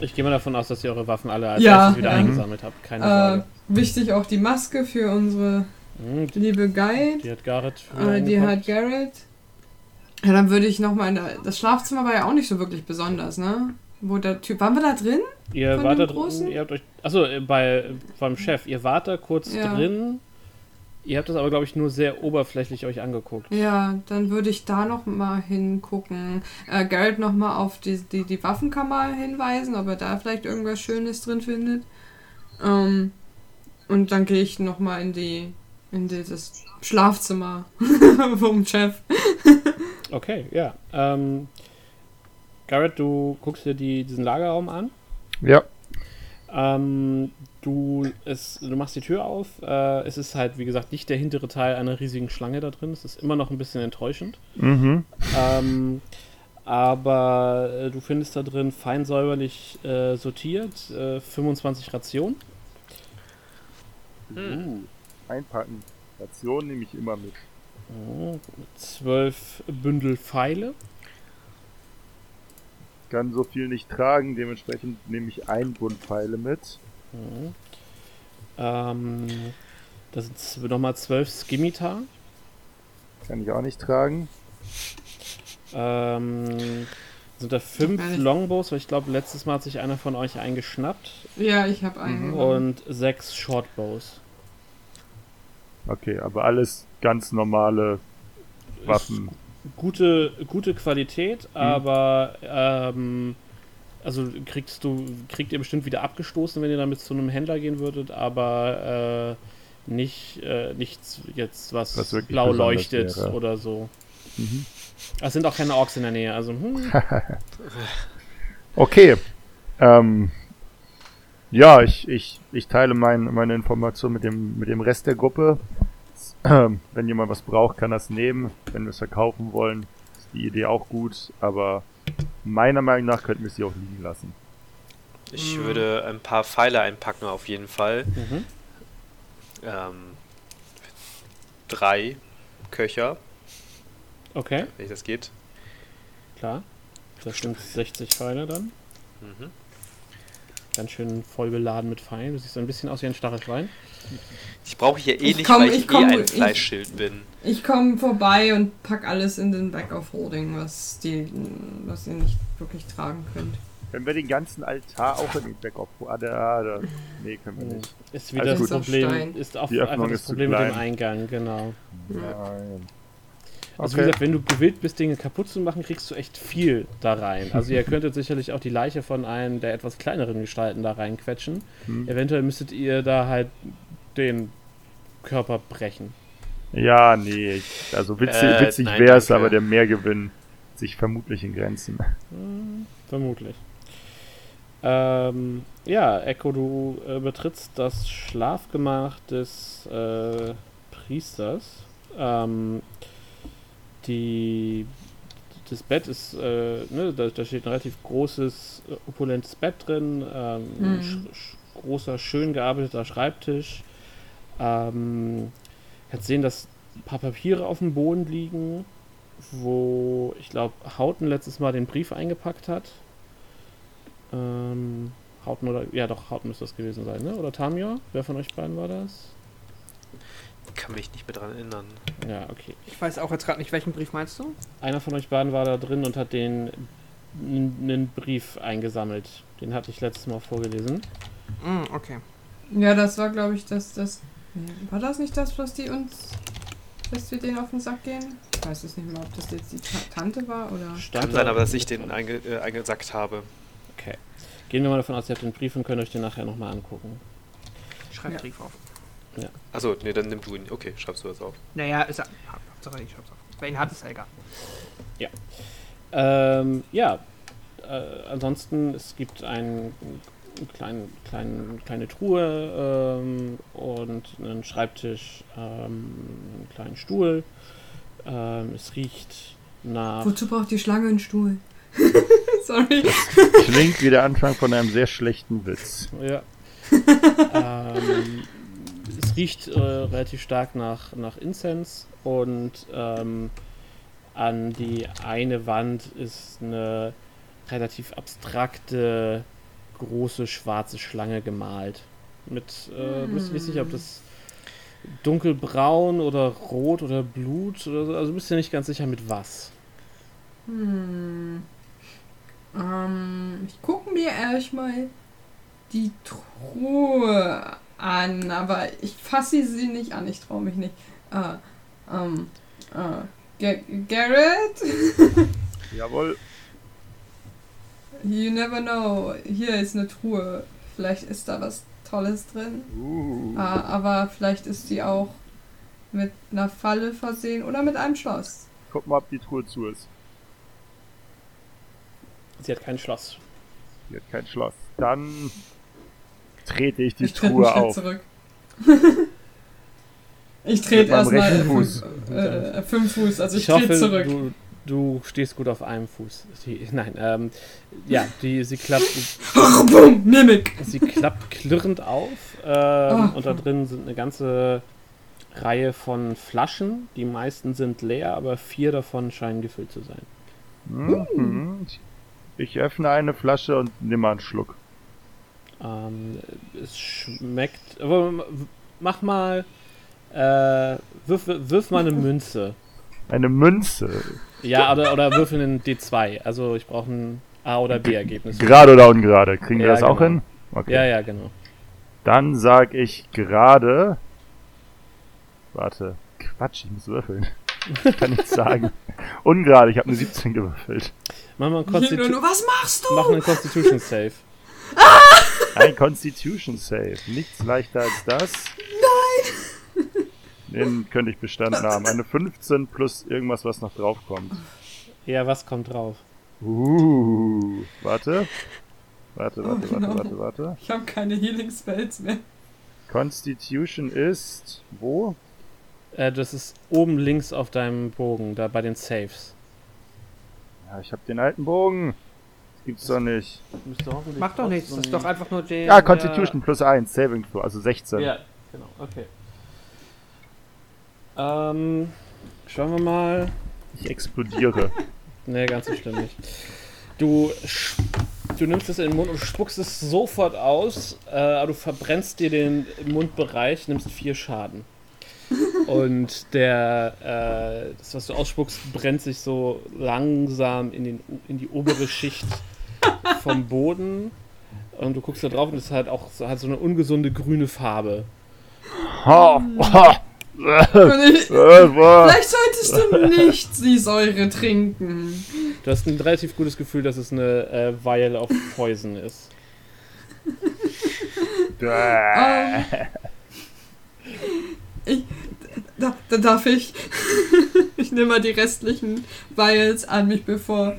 Ich gehe mal davon aus, dass ihr eure Waffen alle als Ja, erstes wieder ja. eingesammelt habt. Keine Äh, Sorge. wichtig auch die Maske für unsere Mhm, liebe Guide. die hat Garrett Äh, die hat. Garrett. Ja, dann würde ich nochmal in der. Das Schlafzimmer war ja auch nicht so wirklich besonders, ne? Wo der Typ. Waren wir da drin? Ihr wart da drin, ihr habt euch. Achso, äh, bei beim Chef, ihr wart da kurz Ja. drin. Ihr habt das aber, glaube ich, nur sehr oberflächlich euch angeguckt. Ja, dann würde ich da noch mal hingucken. Äh, Garrett noch mal auf die, die, die Waffenkammer hinweisen, ob er da vielleicht irgendwas Schönes drin findet. Ähm, und dann gehe ich noch mal in die in dieses Schlafzimmer [laughs] vom Chef. Okay, ja. Ähm, Garrett, du guckst dir die, diesen Lagerraum an. Ja. Ähm, du, es, du machst die Tür auf. Äh, es ist halt, wie gesagt, nicht der hintere Teil einer riesigen Schlange da drin. Es ist immer noch ein bisschen enttäuschend. Mhm. Ähm, aber äh, du findest da drin fein säuberlich äh, sortiert äh, 25 Rationen. Uh, einpacken. Ration nehme ich immer mit. Ja, 12 Bündel Pfeile. Kann so viel nicht tragen, dementsprechend nehme ich ein Bund Pfeile mit. Ja. Ähm, das sind nochmal 12 Skimitar. Kann ich auch nicht tragen. Ähm, sind da fünf. Longbows, weil ich glaube, letztes Mal hat sich einer von euch eingeschnappt. Ja, ich habe einen. Mhm. Und sechs Shortbows. Okay, aber alles ganz normale Waffen. Gute, gute Qualität, aber ähm, also kriegst du, kriegt ihr bestimmt wieder abgestoßen, wenn ihr damit zu einem Händler gehen würdet, aber äh, nicht äh, nichts jetzt, was, Was blau leuchtet wäre. oder so. Mhm. Es sind auch keine Orks in der Nähe, also hm, [laughs] Okay. Ähm, ja, ich, ich, ich teile mein, meine Information mit dem, mit dem Rest der Gruppe. Ähm, wenn jemand was braucht, kann das nehmen. Wenn wir es verkaufen wollen, ist die Idee auch gut. Aber meiner Meinung nach könnten wir sie auch liegen lassen. Ich Mhm. würde ein paar Pfeile einpacken auf jeden Fall. mhm. Ähm, drei Köcher, okay, wenn das geht. klar. Das sind 60 Pfeile dann. Mhm. Ganz schön voll beladen mit Pfeilen. Du siehst ein bisschen aus wie ein Stachelschwein. Ich brauche hier eh Ich nicht, komm- weil ich, ich komm- eh ein ich- Fleischschild bin. Ich komme vorbei und pack alles in den Bag of Holding, was, die, was ihr nicht wirklich tragen könnt. Wenn wir den ganzen Altar auch in den Backup... Ah, da, da. Nee, können wir nicht. Ist wieder Also das gut. Problem. Stein. Ist auch einfach das Problem mit dem. Eingang, genau. Nein. Also wie gesagt, wenn du gewillt bist, Dinge kaputt zu machen, kriegst du echt viel da rein. Also ihr [laughs] könntet sicherlich auch die Leiche von einem der etwas kleineren Gestalten da reinquetschen. Hm. Eventuell müsstet ihr da halt den Körper brechen. Ja, nee. Ich, also witzig, Äh, witzig wäre es, aber der Mehrgewinn sich vermutlich in Grenzen. Hm, vermutlich. Ähm, ja, Echo, du äh, betrittst das Schlafgemach des äh, Priesters. Ähm, die, das Bett ist, äh, ne, da, da steht ein relativ großes, äh, opulentes Bett drin, ähm, Mhm. sch, sch, großer, schön gearbeiteter Schreibtisch. Ähm, kannst sehen, dass ein paar Papiere auf dem Boden liegen, wo ich glaube Hauten letztes Mal den Brief eingepackt hat. Ähm, Hauten oder ja doch Hauten müsste das gewesen sein, ne? Oder Tamio? Wer von euch beiden war das? Kann mich nicht mehr dran erinnern. Ja, okay. Ich weiß auch jetzt gerade nicht, welchen Brief meinst du? Einer von euch beiden war da drin und hat den einen Brief eingesammelt. Den hatte ich letztes Mal vorgelesen. Mm, okay. Ja, das war, glaube ich, das, das. War das nicht das, was die uns. dass wir denen auf den Sack gehen? Ich weiß es nicht mehr, ob das jetzt die Ta Tante war oder. Stand Kann sein, aber dass ich den einge äh, eingesackt habe. Okay. Gehen wir mal davon aus, ihr habt den Brief und könnt euch den nachher nochmal angucken. Schreib Ja. Brief auf. Achso, nee, dann nimm du ihn. Okay, schreibst du das auf. Naja, ist er. Hauptsache ich schreib's auf. Wer ihn hat, ist ja egal. Ähm, ja, äh, ansonsten, es gibt einen kleinen, kleinen, kleine Truhe ähm, und einen Schreibtisch, ähm, einen kleinen Stuhl. Ähm, es riecht nach. Wozu braucht die Schlange einen Stuhl? [laughs] Sorry. Klingt wie der Anfang von einem sehr schlechten Witz. Ja. [laughs] ähm, riecht äh, relativ stark nach, nach Incense und ähm, an die eine Wand ist eine relativ abstrakte, große schwarze Schlange gemalt. Mit, äh, bist du nicht sicher, ob das dunkelbraun oder rot oder Blut oder so, also bist du nicht ganz sicher mit was. Hm. Ähm, ich guck erstmal die Truhe an, aber ich fasse sie nicht an, ich traue mich nicht. Äh, ähm, äh, Ga- Garrett? [laughs] Jawohl. You never know. Hier ist eine Truhe. Vielleicht ist da was Tolles drin. Uh. Ah, aber vielleicht ist sie auch mit einer Falle versehen oder mit einem Schloss. Guck mal, ob die Truhe zu ist. Sie hat kein Schloss. Die hat kein Schloss. Dann trete ich die ich Truhe Schritt auf. zurück. [laughs] ich trete erstmal rechten äh, Fuß. fünf, äh, fünf Fuß, also ich, Ich hoffe, trete zurück. du, du stehst gut auf einem Fuß. Die, nein, ähm, ja, die, sie klappt, Mimik. sie klappt klirrend auf ähm, Ah. und da drin sind eine ganze Reihe von Flaschen. Die meisten sind leer, aber vier davon scheinen gefüllt zu sein. Mhm. Ich öffne eine Flasche und nehme einen Schluck. Ähm, es schmeckt. Aber mach mal. Äh, wirf, wirf mal eine Münze. Eine Münze. Ja, oder, oder würfel einen D2. Also ich brauche ein A- oder B-Ergebnis. Gerade oder ungerade? Kriegen wir Ja, das auch genau. hin? Okay. Ja, ja, genau. Dann sag ich gerade. Warte. Quatsch, ich muss würfeln. Ich kann nichts sagen. [laughs] Ungerade, ich habe eine 17 gewürfelt. Mach mal einen, Constitu was machst du? mach einen Constitution Save. Ein Constitution Save. Nichts leichter als das. Nein! Den könnte ich bestanden haben. Eine 15 plus irgendwas, was noch draufkommt. Ja, was kommt drauf? Uh, warte. Warte, warte, Oh, warte, no. warte, warte. Ich habe keine Healing Spells mehr. Constitution ist wo? Äh, das ist oben links auf deinem Bogen, da bei den Saves. Ja, ich habe den alten Bogen. Gibt's doch nicht. Macht doch nichts, das ist doch einfach nur den. Ja, Constitution plus 1, Saving Throw, also 16. Ja, genau, okay. Ähm, schauen wir mal. Ich explodiere. [laughs] Nee, ganz so schlimm nicht. Du, du nimmst es in den Mund und spuckst es sofort aus, äh, aber du verbrennst dir den Mundbereich, nimmst vier Schaden. [laughs] Und der, äh, das, was du ausspuckst, brennt sich so langsam in, den, in die obere Schicht vom Boden. Und du guckst da drauf und es hat auch so, hat so eine ungesunde grüne Farbe. Ha, ha. Und ich, [laughs] vielleicht solltest du nicht die Säure trinken. Du hast ein relativ gutes Gefühl, dass es eine äh, Vial of Poison ist. Bäh. Ich, da, da darf ich. [laughs] ich nehme mal die restlichen Vials an mich, bevor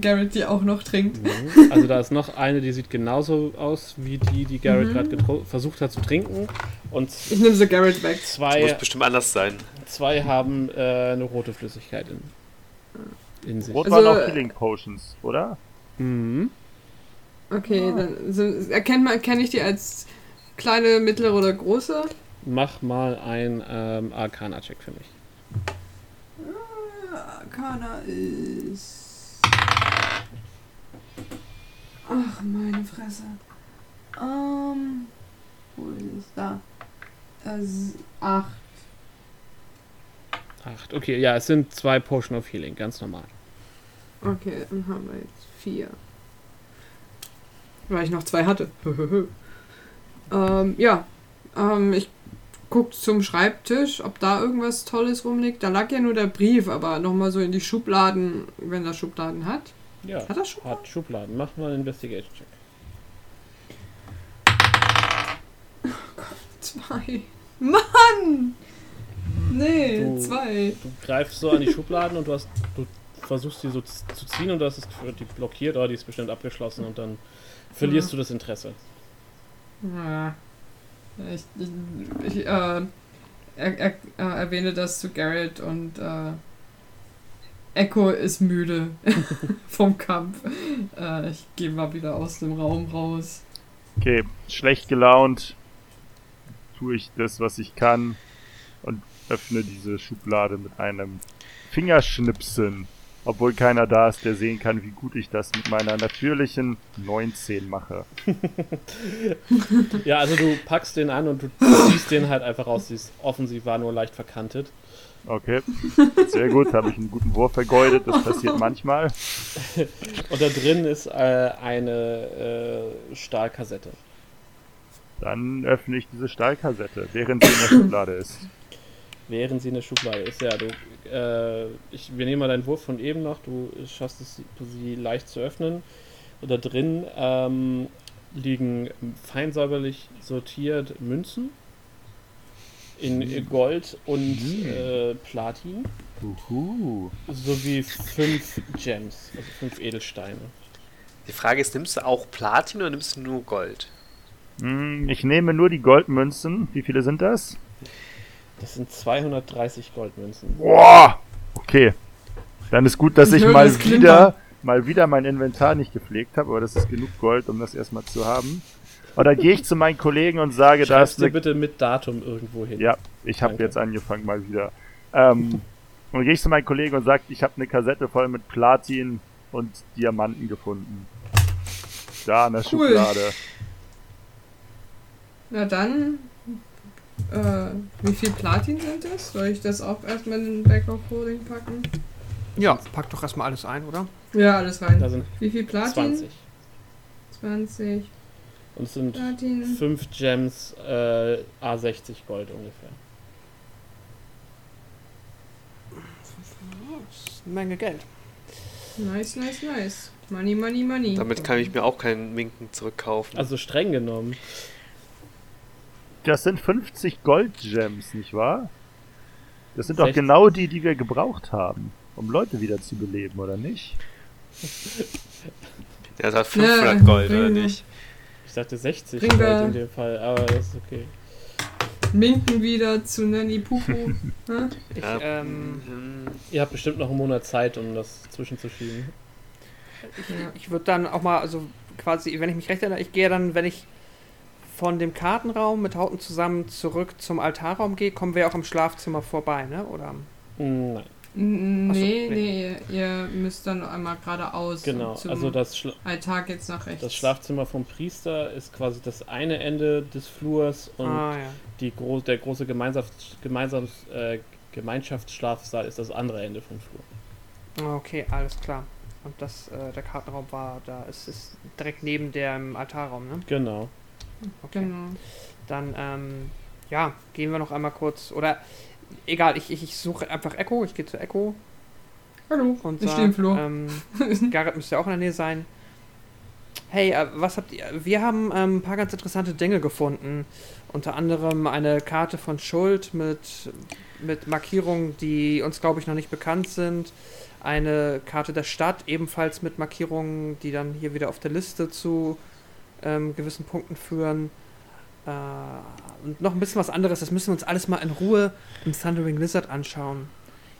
Garrett die auch noch trinkt. Mhm. Also da ist noch eine, die sieht genauso aus wie die, die Garrett Mhm. gerade versucht hat zu trinken. Und Ich nehme sie Garrett weg. Das muss zwei, bestimmt anders sein. zwei haben äh, eine rote Flüssigkeit in, in sich. Rot Also- waren auch Healing Potions, oder? Mhm. Okay, dann sind, erkennt man, erkenne ich die als kleine, mittlere oder große? Mach mal ein ähm, Arcana-Check für mich. Arcana ist. Ach, meine Fresse. Ähm. Wo ist es? Da. Äh, acht. Acht. Okay, ja, es sind zwei Potion of Healing, ganz normal. Okay, dann haben wir jetzt vier. Weil ich noch zwei hatte. [laughs] ähm, ja. Ähm, ich guck zum Schreibtisch, ob da irgendwas Tolles rumliegt. Da lag ja nur der Brief, aber nochmal so in die Schubladen, wenn er Schubladen hat. Ja, Hat er Schubladen? hat Schubladen. Mach mal einen Investigation-Check. Zwei. Mann! Nee, Du- zwei. Du greifst so an die Schubladen und du hast, du versuchst sie so zu ziehen und du hast Gefühl, die blockiert, oh, die ist bestimmt abgeschlossen und dann verlierst du das Interesse. Ja. Ich, ich, ich äh, er, er, äh, erwähne das zu Garrett und äh, Echo ist müde [laughs] vom Kampf. Äh, ich gehe mal wieder aus dem Raum raus. Okay, schlecht gelaunt tue ich das, was ich kann und öffne diese Schublade mit einem Fingerschnipsen, obwohl keiner da ist, der sehen kann, wie gut ich das mit meiner natürlichen 19 mache. [laughs] Ja, also du packst den an und du ziehst den halt einfach raus. Sie ist offensiv war nur leicht verkantet. Okay, sehr gut, habe ich einen guten Wurf vergeudet, das passiert manchmal. [laughs] Und da drin ist äh, eine äh, Stahlkassette. Dann öffne ich diese Stahlkassette, während sie in der Schublade ist. Während sie in der Schublade ist, ja, du, äh, ich, wir nehmen mal deinen Wurf von eben noch, du schaffst es, sie leicht zu öffnen. Und da drin ähm, liegen fein säuberlich sortiert Münzen in Gold und Mhm. äh, Platin Uhu. sowie fünf Gems, also fünf Edelsteine. Die Frage ist, nimmst du auch Platin oder nimmst du nur Gold? Hm, Ich nehme nur die Goldmünzen. Wie viele sind das? Das sind 230 Goldmünzen. Boah! Okay. Dann ist gut, dass Ich ich mal das wieder, mal wieder mein Inventar nicht gepflegt habe, aber das ist genug Gold, um das erstmal zu haben. Und dann gehe ich zu meinen Kollegen und sage, da Schreib's ist dir bitte mit Datum irgendwo hin. Ja, ich habe jetzt angefangen mal wieder. Ähm, und dann gehe ich zu meinen Kollegen und sage, ich habe eine Kassette voll mit Platin und Diamanten gefunden. Da in der Cool. Schublade. Na dann, äh, wie viel Platin sind das? Soll ich das auch erstmal in den Back of Holding packen? Ja, pack doch erstmal alles ein, oder? Ja, alles rein. Da sind Wie viel Platin? 20. 20 Und es sind Platin. fünf Gems, äh, A60 Gold ungefähr. Das ist eine Menge Geld. Nice, nice, nice. Money, money, money. Damit kann ich mir auch keinen Minken zurückkaufen. Also streng genommen. Das sind 50 Goldgems, nicht wahr? Das sind doch 60. genau die, die wir gebraucht haben, um Leute wieder zu beleben, oder nicht? [laughs] Der hat 500 Ja, Gold, oder nicht? Ich sagte 60 Bring Gold in dem Fall, aber das ist okay. Minken wieder zu Nanny Pupu. Hä? [laughs] Ich, ähm, hm, Ihr habt bestimmt noch einen Monat Zeit, um das zwischenzuschieben. ja. ich würde dann auch mal, also quasi, wenn ich mich recht erinnere, ich gehe dann, wenn ich von dem Kartenraum mit Hauten zusammen zurück zum Altarraum gehe, kommen wir auch im Schlafzimmer vorbei, ne? Oder? Nein, N- Ach so, Nee, nee. nee, ihr müsst dann einmal geradeaus. genau. Also das, Schla Altar geht's nach rechts. das Schlafzimmer vom Priester ist quasi das eine Ende des Flurs und ah, ja. die gro der große Gemeinschafts Gemeinsams äh, Gemeinschaftsschlafsaal ist das andere Ende vom Flur. Okay, alles klar. Und das, äh, der Kartenraum war da, es ist direkt neben dem Altarraum, ne? Genau. Okay. Genau. Dann, ähm, ja, gehen wir noch einmal kurz, oder, egal, ich, ich, ich suche einfach Echo, ich gehe zu Echo Hallo, und ich stehe im Flur. ähm, [laughs] Garrett müsste ja auch in der Nähe sein. Hey, äh, was habt ihr, wir haben ähm, ein paar ganz interessante Dinge gefunden. Unter anderem eine Karte von Schuld mit, mit Markierungen, die uns, glaube ich, noch nicht bekannt sind. Eine Karte der Stadt, ebenfalls mit Markierungen, die dann hier wieder auf der Liste zu ähm, gewissen Punkten führen. Äh, und noch ein bisschen was anderes, das müssen wir uns alles mal in Ruhe im Thundering Lizard anschauen.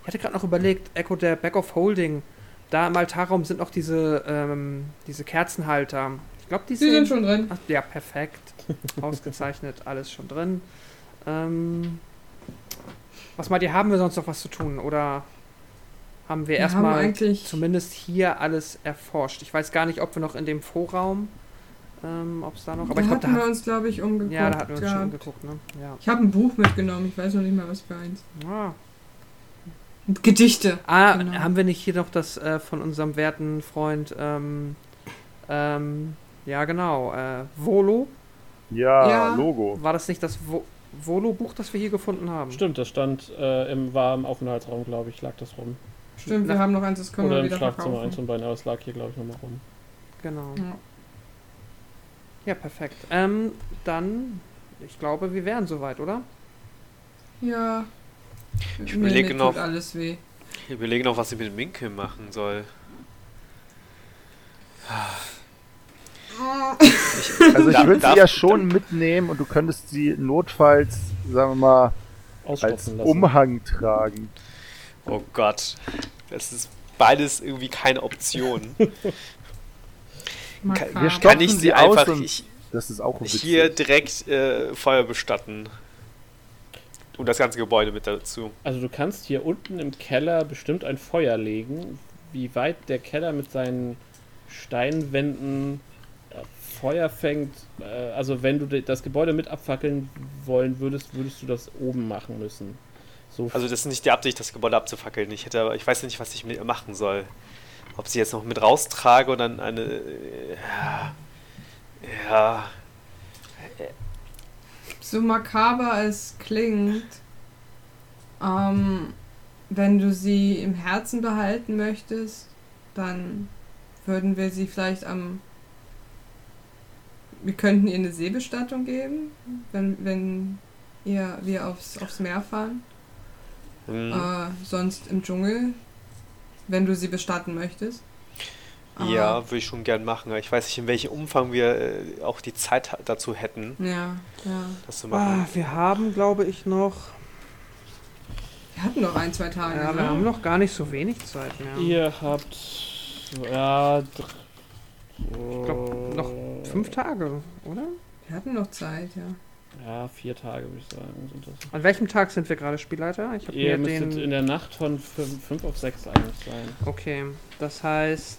Ich hatte gerade noch überlegt, Echo der Back of Holding, da im Altarraum sind noch diese, ähm, diese Kerzenhalter. Ich glaube, die Sie sind schon drin. Ach, ja, perfekt. [laughs] Ausgezeichnet, alles schon drin. Ähm, was meint ihr, haben wir sonst noch was zu tun? Oder haben wir Wir erstmal zumindest hier alles erforscht? Ich weiß gar nicht, ob wir noch in dem Vorraum, ähm, ob es da noch. Aber da ich glaube, da, hatten wir hat- uns, glaube ich, umgeguckt. ja, da hatten wir uns schon gehabt. umgeguckt, ne? Ja. Ich habe ein Buch mitgenommen, ich weiß noch nicht mal, was für eins. Ah, Gedichte. Ah, Genau. haben wir nicht hier noch das äh, von unserem werten Freund, ähm, ähm, ja genau, äh, Volo? Ja, Ja. Logo. War das nicht das Vo Volo-Buch, das wir hier gefunden haben? Stimmt, das stand äh, im warmen Aufenthaltsraum, glaube ich, lag das rum. Stimmt, wir Na- haben noch eins, das können Oder wir im wieder Schlafzimmer verkaufen. 1 und beiden, aber es lag hier, glaube ich, nochmal rum. Genau. Ja. Ja, perfekt. Ähm, dann, ich glaube, wir wären soweit, oder? Ja. Ich überlege noch- alles weh. Ich überlege noch, was ich mit Minke machen soll. Also ich würde sie ja schon mitnehmen und du könntest sie notfalls, sagen wir mal, als lassen. Umhang tragen. Oh Gott. Das ist beides irgendwie keine Option. [laughs] Makaber. wir Kann ich sie sie aus einfach und- ich, Das ist auch hier direkt äh, Feuer bestatten? Und das ganze Gebäude mit dazu. Also du kannst hier unten im Keller bestimmt ein Feuer legen. Wie weit der Keller mit seinen Steinwänden äh, Feuer fängt, äh, also wenn du das Gebäude mit abfackeln wollen würdest, würdest du das oben machen müssen. So Also das ist nicht die Absicht, das Gebäude abzufackeln. Ich hätte aber, ich weiß nicht, was ich mit ihr machen soll. Ob sie jetzt noch mit raustrage und dann eine. äh, Ja. Ja. So makaber es klingt, ähm, wenn du sie im Herzen behalten möchtest, dann würden wir sie vielleicht am. Wir könnten ihr eine Seebestattung geben, wenn, wenn ihr, wir aufs, aufs Meer fahren. Hm. Äh, sonst im Dschungel, wenn du sie bestatten möchtest. Aber- Ja, würde ich schon gern machen. Ich weiß nicht, in welchem Umfang wir äh, auch die Zeit dazu hätten, Ja, ja. das zu machen. Ah, wir haben, glaube ich, noch. Wir hatten noch ein, zwei Tage. Ja, wir ne? haben noch gar nicht so wenig Zeit mehr. Ihr habt. Ja. Ich glaube, noch fünf Tage, oder? Wir hatten noch Zeit, ja. Ja, vier Tage würde ich sagen. Sind das. An welchem Tag sind wir gerade Spielleiter? Ich habe Ihr mir müsstet den. in der Nacht von 5 auf 6 eigentlich sein. Okay, das heißt,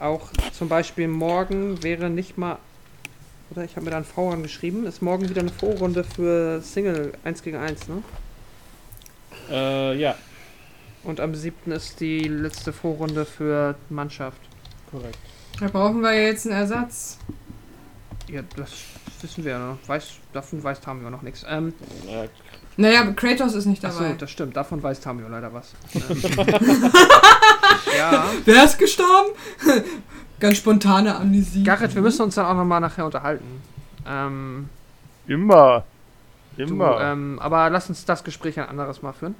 auch zum Beispiel morgen wäre nicht mal. Oder ich habe mir da einen V geschrieben. Ist morgen wieder eine Vorrunde für Single 1 gegen 1, ne? Äh, ja, Und am 7. ist die letzte Vorrunde für Mannschaft. korrekt. Da brauchen wir jetzt einen Ersatz. Ja, das wissen wir ja noch. Weiß, davon weiß Tamio noch nichts. Ähm, Äh, Naja, aber Kratos ist nicht achso, dabei. das stimmt. Davon weiß Tamio leider was. [laughs] Ähm, [laughs] ja. Wer ist gestorben? [laughs] Ganz spontane Amnesie. Garrett, wir müssen uns dann auch nochmal nachher unterhalten. Ähm, Immer. du, Immer. ähm, aber lass uns das Gespräch ein anderes Mal führen.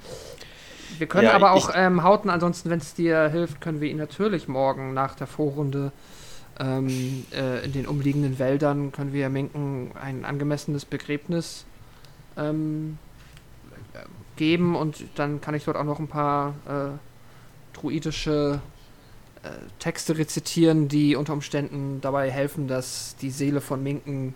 Wir können Ja, aber auch ähm, Hauten, ansonsten, wenn es dir hilft, können wir ihn natürlich morgen nach der Vorrunde ähm, äh, in den umliegenden Wäldern, können wir Minken ein angemessenes Begräbnis ähm, äh, geben und dann kann ich dort auch noch ein paar äh, druidische äh, Texte rezitieren, die unter Umständen dabei helfen, dass die Seele von Minken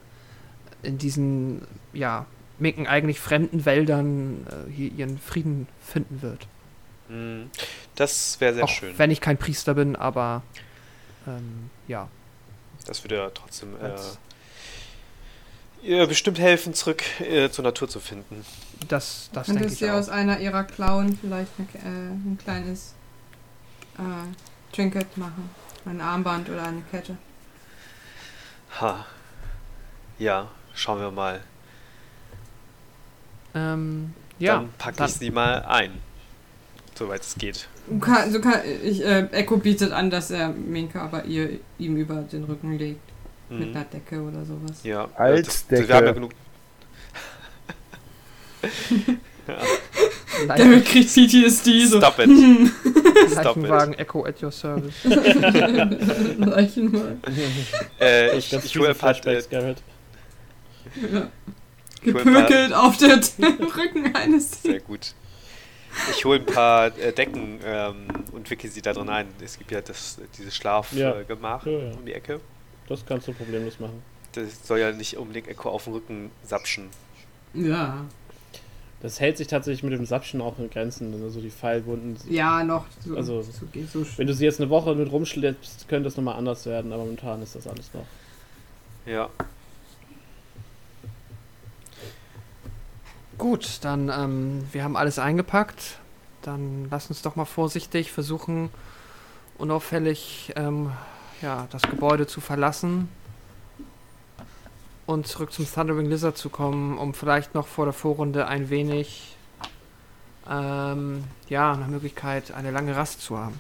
in diesen, ja, Minken eigentlich fremden Wäldern äh, hier ihren Frieden finden wird. Hm. Das wäre sehr auch schön. wenn ich kein Priester bin, aber ähm, ja. Das würde ja trotzdem äh, bestimmt helfen, zurück äh, zur Natur zu finden. Das, das ich du auch. aus einer ihrer Klauen vielleicht eine, Ke- äh, ein kleines äh, Trinket machen? Ein Armband oder eine Kette? Ha. Ja, schauen wir mal. Ähm, ja, Dann packe ich sie mal ein. Soweit es geht. Kann, so kann, ich, äh, Echo bietet an, dass er Minka aber ihr ihm über den Rücken legt. Mit Mhm. einer Decke oder sowas. Ja, Als Decke. wir haben ja genug. [laughs] Leichen, Damit kriegt PTSD so. Stop it. [laughs] Stop Leichenwagen Echo at your service. [laughs] Leichenwagen. Äh, ich ich hole ein paar, Flashbacks, Garrett. Ja. Gepökelt auf der Rücken eines. Sehr gut. Ich hole ein paar äh, Decken ähm, und wickel sie da drin ein. Es gibt ja das, dieses Schlafgemach Ja. äh, Ja, ja. um die Ecke. Das kannst du problemlos machen. Das soll ja nicht unbedingt Echo auf den Rücken sapschen. Ja. Das hält sich tatsächlich mit dem Sapschen auch in Grenzen. Also die Pfeilwunden. Ja, noch. So, Also, so, so Wenn du sie jetzt eine Woche mit rumschleppst, könnte es nochmal anders werden, aber momentan ist das alles noch. Ja. Gut, dann, ähm, wir haben alles eingepackt. Dann lass uns doch mal vorsichtig versuchen, unauffällig ähm, ja, das Gebäude zu verlassen und zurück zum Thundering Lizard zu kommen, um vielleicht noch vor der Vorrunde ein wenig ähm, ja, eine Möglichkeit, eine lange Rast zu haben.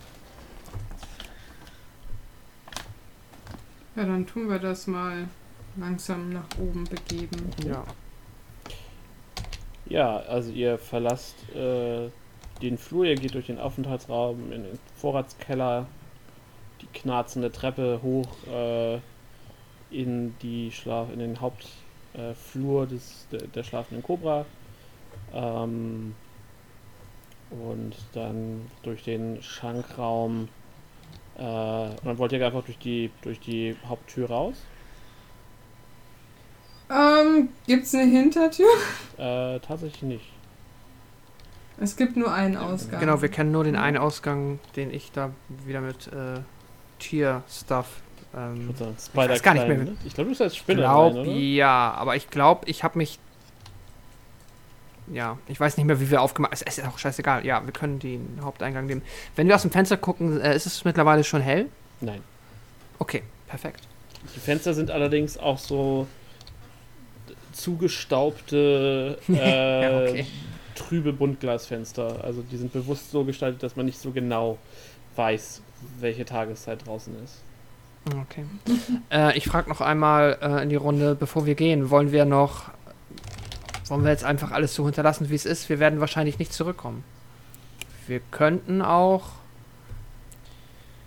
Ja, dann tun wir das mal langsam nach oben begeben. Ja. Ja, also ihr verlasst äh, den Flur, ihr geht durch den Aufenthaltsraum in den Vorratskeller, die knarzende Treppe hoch äh, in die Schlaf in den Hauptflur äh, des der, der schlafenden Kobra. Ähm, und dann durch den Schankraum. Äh, und dann wollt ihr einfach durch die durch die Haupttür raus. Ähm, gibt's eine Hintertür? Äh, tatsächlich nicht. Es gibt nur einen Ausgang. Genau, wir kennen nur den einen Ausgang, den ich da wieder mit äh, Tier-Stuff. Ich Ähm, würde sagen, weiß gar nicht mehr. ne? Ich glaube, du bist als Spinner glaub, rein, oder? ja, aber ich glaube, ich habe mich ja, ich weiß nicht mehr, wie wir aufgemacht Es ist auch scheißegal. Ja, wir können den Haupteingang nehmen. Wenn wir aus dem Fenster gucken, äh, ist es mittlerweile schon hell? Nein. Okay, perfekt. Die Fenster sind allerdings auch so zugestaubte, [laughs] äh, Ja, okay. trübe Buntglasfenster. Also die sind bewusst so gestaltet, dass man nicht so genau weiß, welche Tageszeit draußen ist. Okay. äh, ich frage noch einmal äh, in die Runde, bevor wir gehen, wollen wir noch. Wollen wir jetzt einfach alles so hinterlassen, wie es ist? Wir werden wahrscheinlich nicht zurückkommen. Wir könnten auch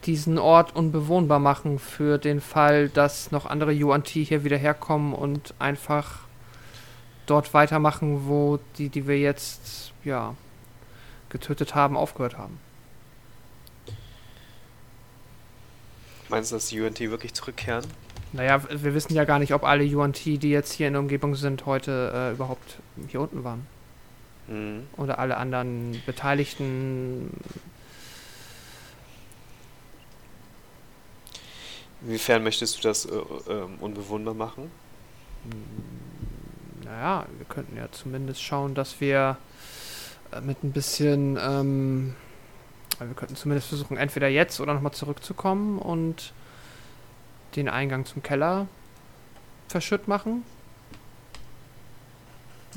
diesen Ort unbewohnbar machen für den Fall, dass noch andere UNT hier wieder herkommen und einfach dort weitermachen, wo die, die wir jetzt, ja, getötet haben, aufgehört haben. Meinst du, dass die UNT wirklich zurückkehren? Naja, wir wissen ja gar nicht, ob alle UNT, die jetzt hier in der Umgebung sind, heute äh, überhaupt hier unten waren. Mhm. Oder alle anderen Beteiligten. Inwiefern möchtest du das äh, ähm, unbewohnbar machen? Naja, wir könnten ja zumindest schauen, dass wir äh, mit ein bisschen. Ähm, wir könnten zumindest versuchen, entweder jetzt oder nochmal zurückzukommen und den Eingang zum Keller verschütt machen.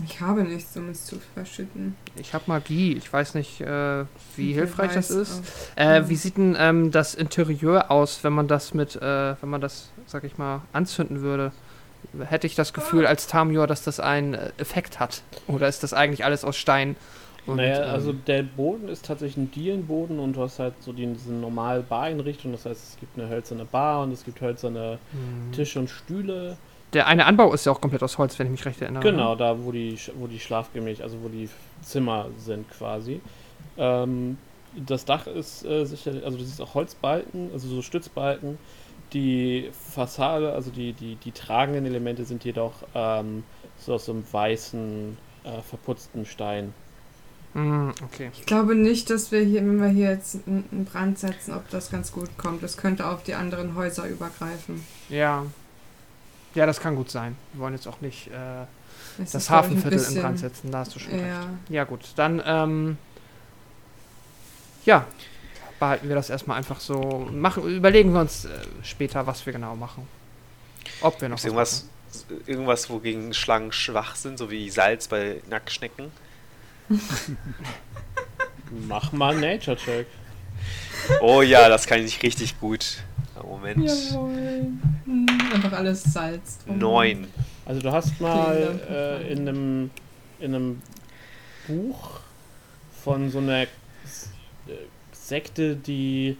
Ich habe nichts, um es zu verschütten. Ich habe Magie. Ich weiß nicht, äh, wie Wer hilfreich das ist. Äh, wie sieht denn ähm, das Interieur aus, wenn man das mit, äh, wenn man das, sag ich mal, anzünden würde? Hätte ich das Gefühl als Tamior, dass das einen äh, Effekt hat? Oder ist das eigentlich alles aus Stein? Und, naja, ähm, also der Boden ist tatsächlich ein Dielenboden und du hast halt so die, diese normale Bareinrichtung. Das heißt, es gibt eine hölzerne Bar und es gibt hölzerne hm. Tische und Stühle. Der eine Anbau ist ja auch komplett aus Holz, wenn ich mich recht erinnere. Genau, da wo die, wo die Schlafgemächer, also wo die Zimmer sind quasi. Ähm, das Dach ist äh, sicherlich, also du siehst auch Holzbalken, also so Stützbalken. Die Fassade, also die, die, die tragenden Elemente sind jedoch ähm, so aus so einem weißen, äh, verputzten Stein. Hm, okay. Ich glaube nicht, dass wir hier, wenn wir hier jetzt einen Brand setzen, ob das ganz gut kommt. Das könnte auf die anderen Häuser übergreifen. Ja. Ja, das kann gut sein. Wir wollen jetzt auch nicht äh, das ein Hafenviertel in Brand setzen. Da hast du schon recht. Ja. Ja, gut. Dann, ähm, ja, behalten wir das erstmal einfach so. Machen, überlegen wir uns äh, später, was wir genau machen. Ob wir noch irgendwas, irgendwas, wogegen Schlangen schwach sind, so wie Salz bei Nacktschnecken? [laughs] Mach mal einen Nature-Check. Oh ja, das kann ich richtig gut. Moment. Jawohl. Einfach alles Salz. drum. Neun. Also du hast mal äh, in einem in einem Buch von so einer Sekte, die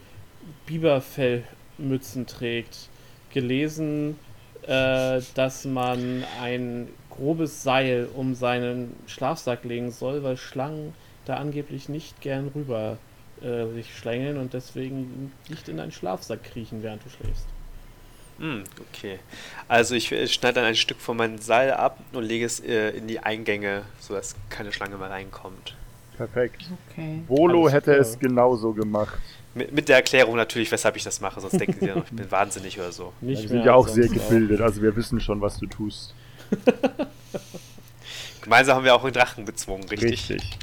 Biberfellmützen trägt, gelesen, äh, dass man ein grobes Seil um seinen Schlafsack legen soll, weil Schlangen da angeblich nicht gern rüber äh, sich schlängeln und deswegen nicht in deinen Schlafsack kriechen, während du schläfst. Hm, okay. Also ich äh, schneide dann ein Stück von meinem Seil ab und lege es äh, in die Eingänge, sodass keine Schlange mehr reinkommt. Perfekt. Okay. Volo hätte klar. es genauso gemacht. Mit, mit der Erklärung natürlich, weshalb ich das mache, sonst denken sie ja noch, ich bin wahnsinnig oder so. Nicht Wir sind mehr ja auch sehr gebildet, also wir wissen schon, was du tust. [laughs] Gemeinsam haben wir auch einen Drachen bezwungen, richtig? Richtig.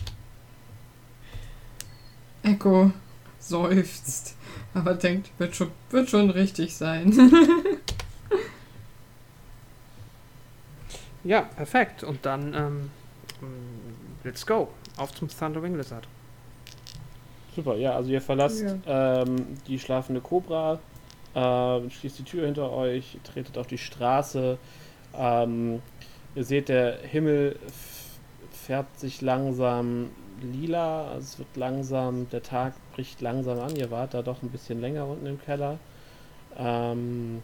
Echo seufzt, aber denkt, wird schon, wird schon richtig sein. [laughs] Ja, perfekt. Und dann, ähm, let's go. Auf zum Thundering Lizard. Super, ja, also ihr verlasst ähm, die schlafende Cobra, äh, schließt die Tür hinter euch, tretet auf die Straße. Ähm, ihr seht, der Himmel färbt sich langsam lila, also es wird langsam, der Tag bricht langsam an. Ihr wart da doch ein bisschen länger unten im Keller. Ähm,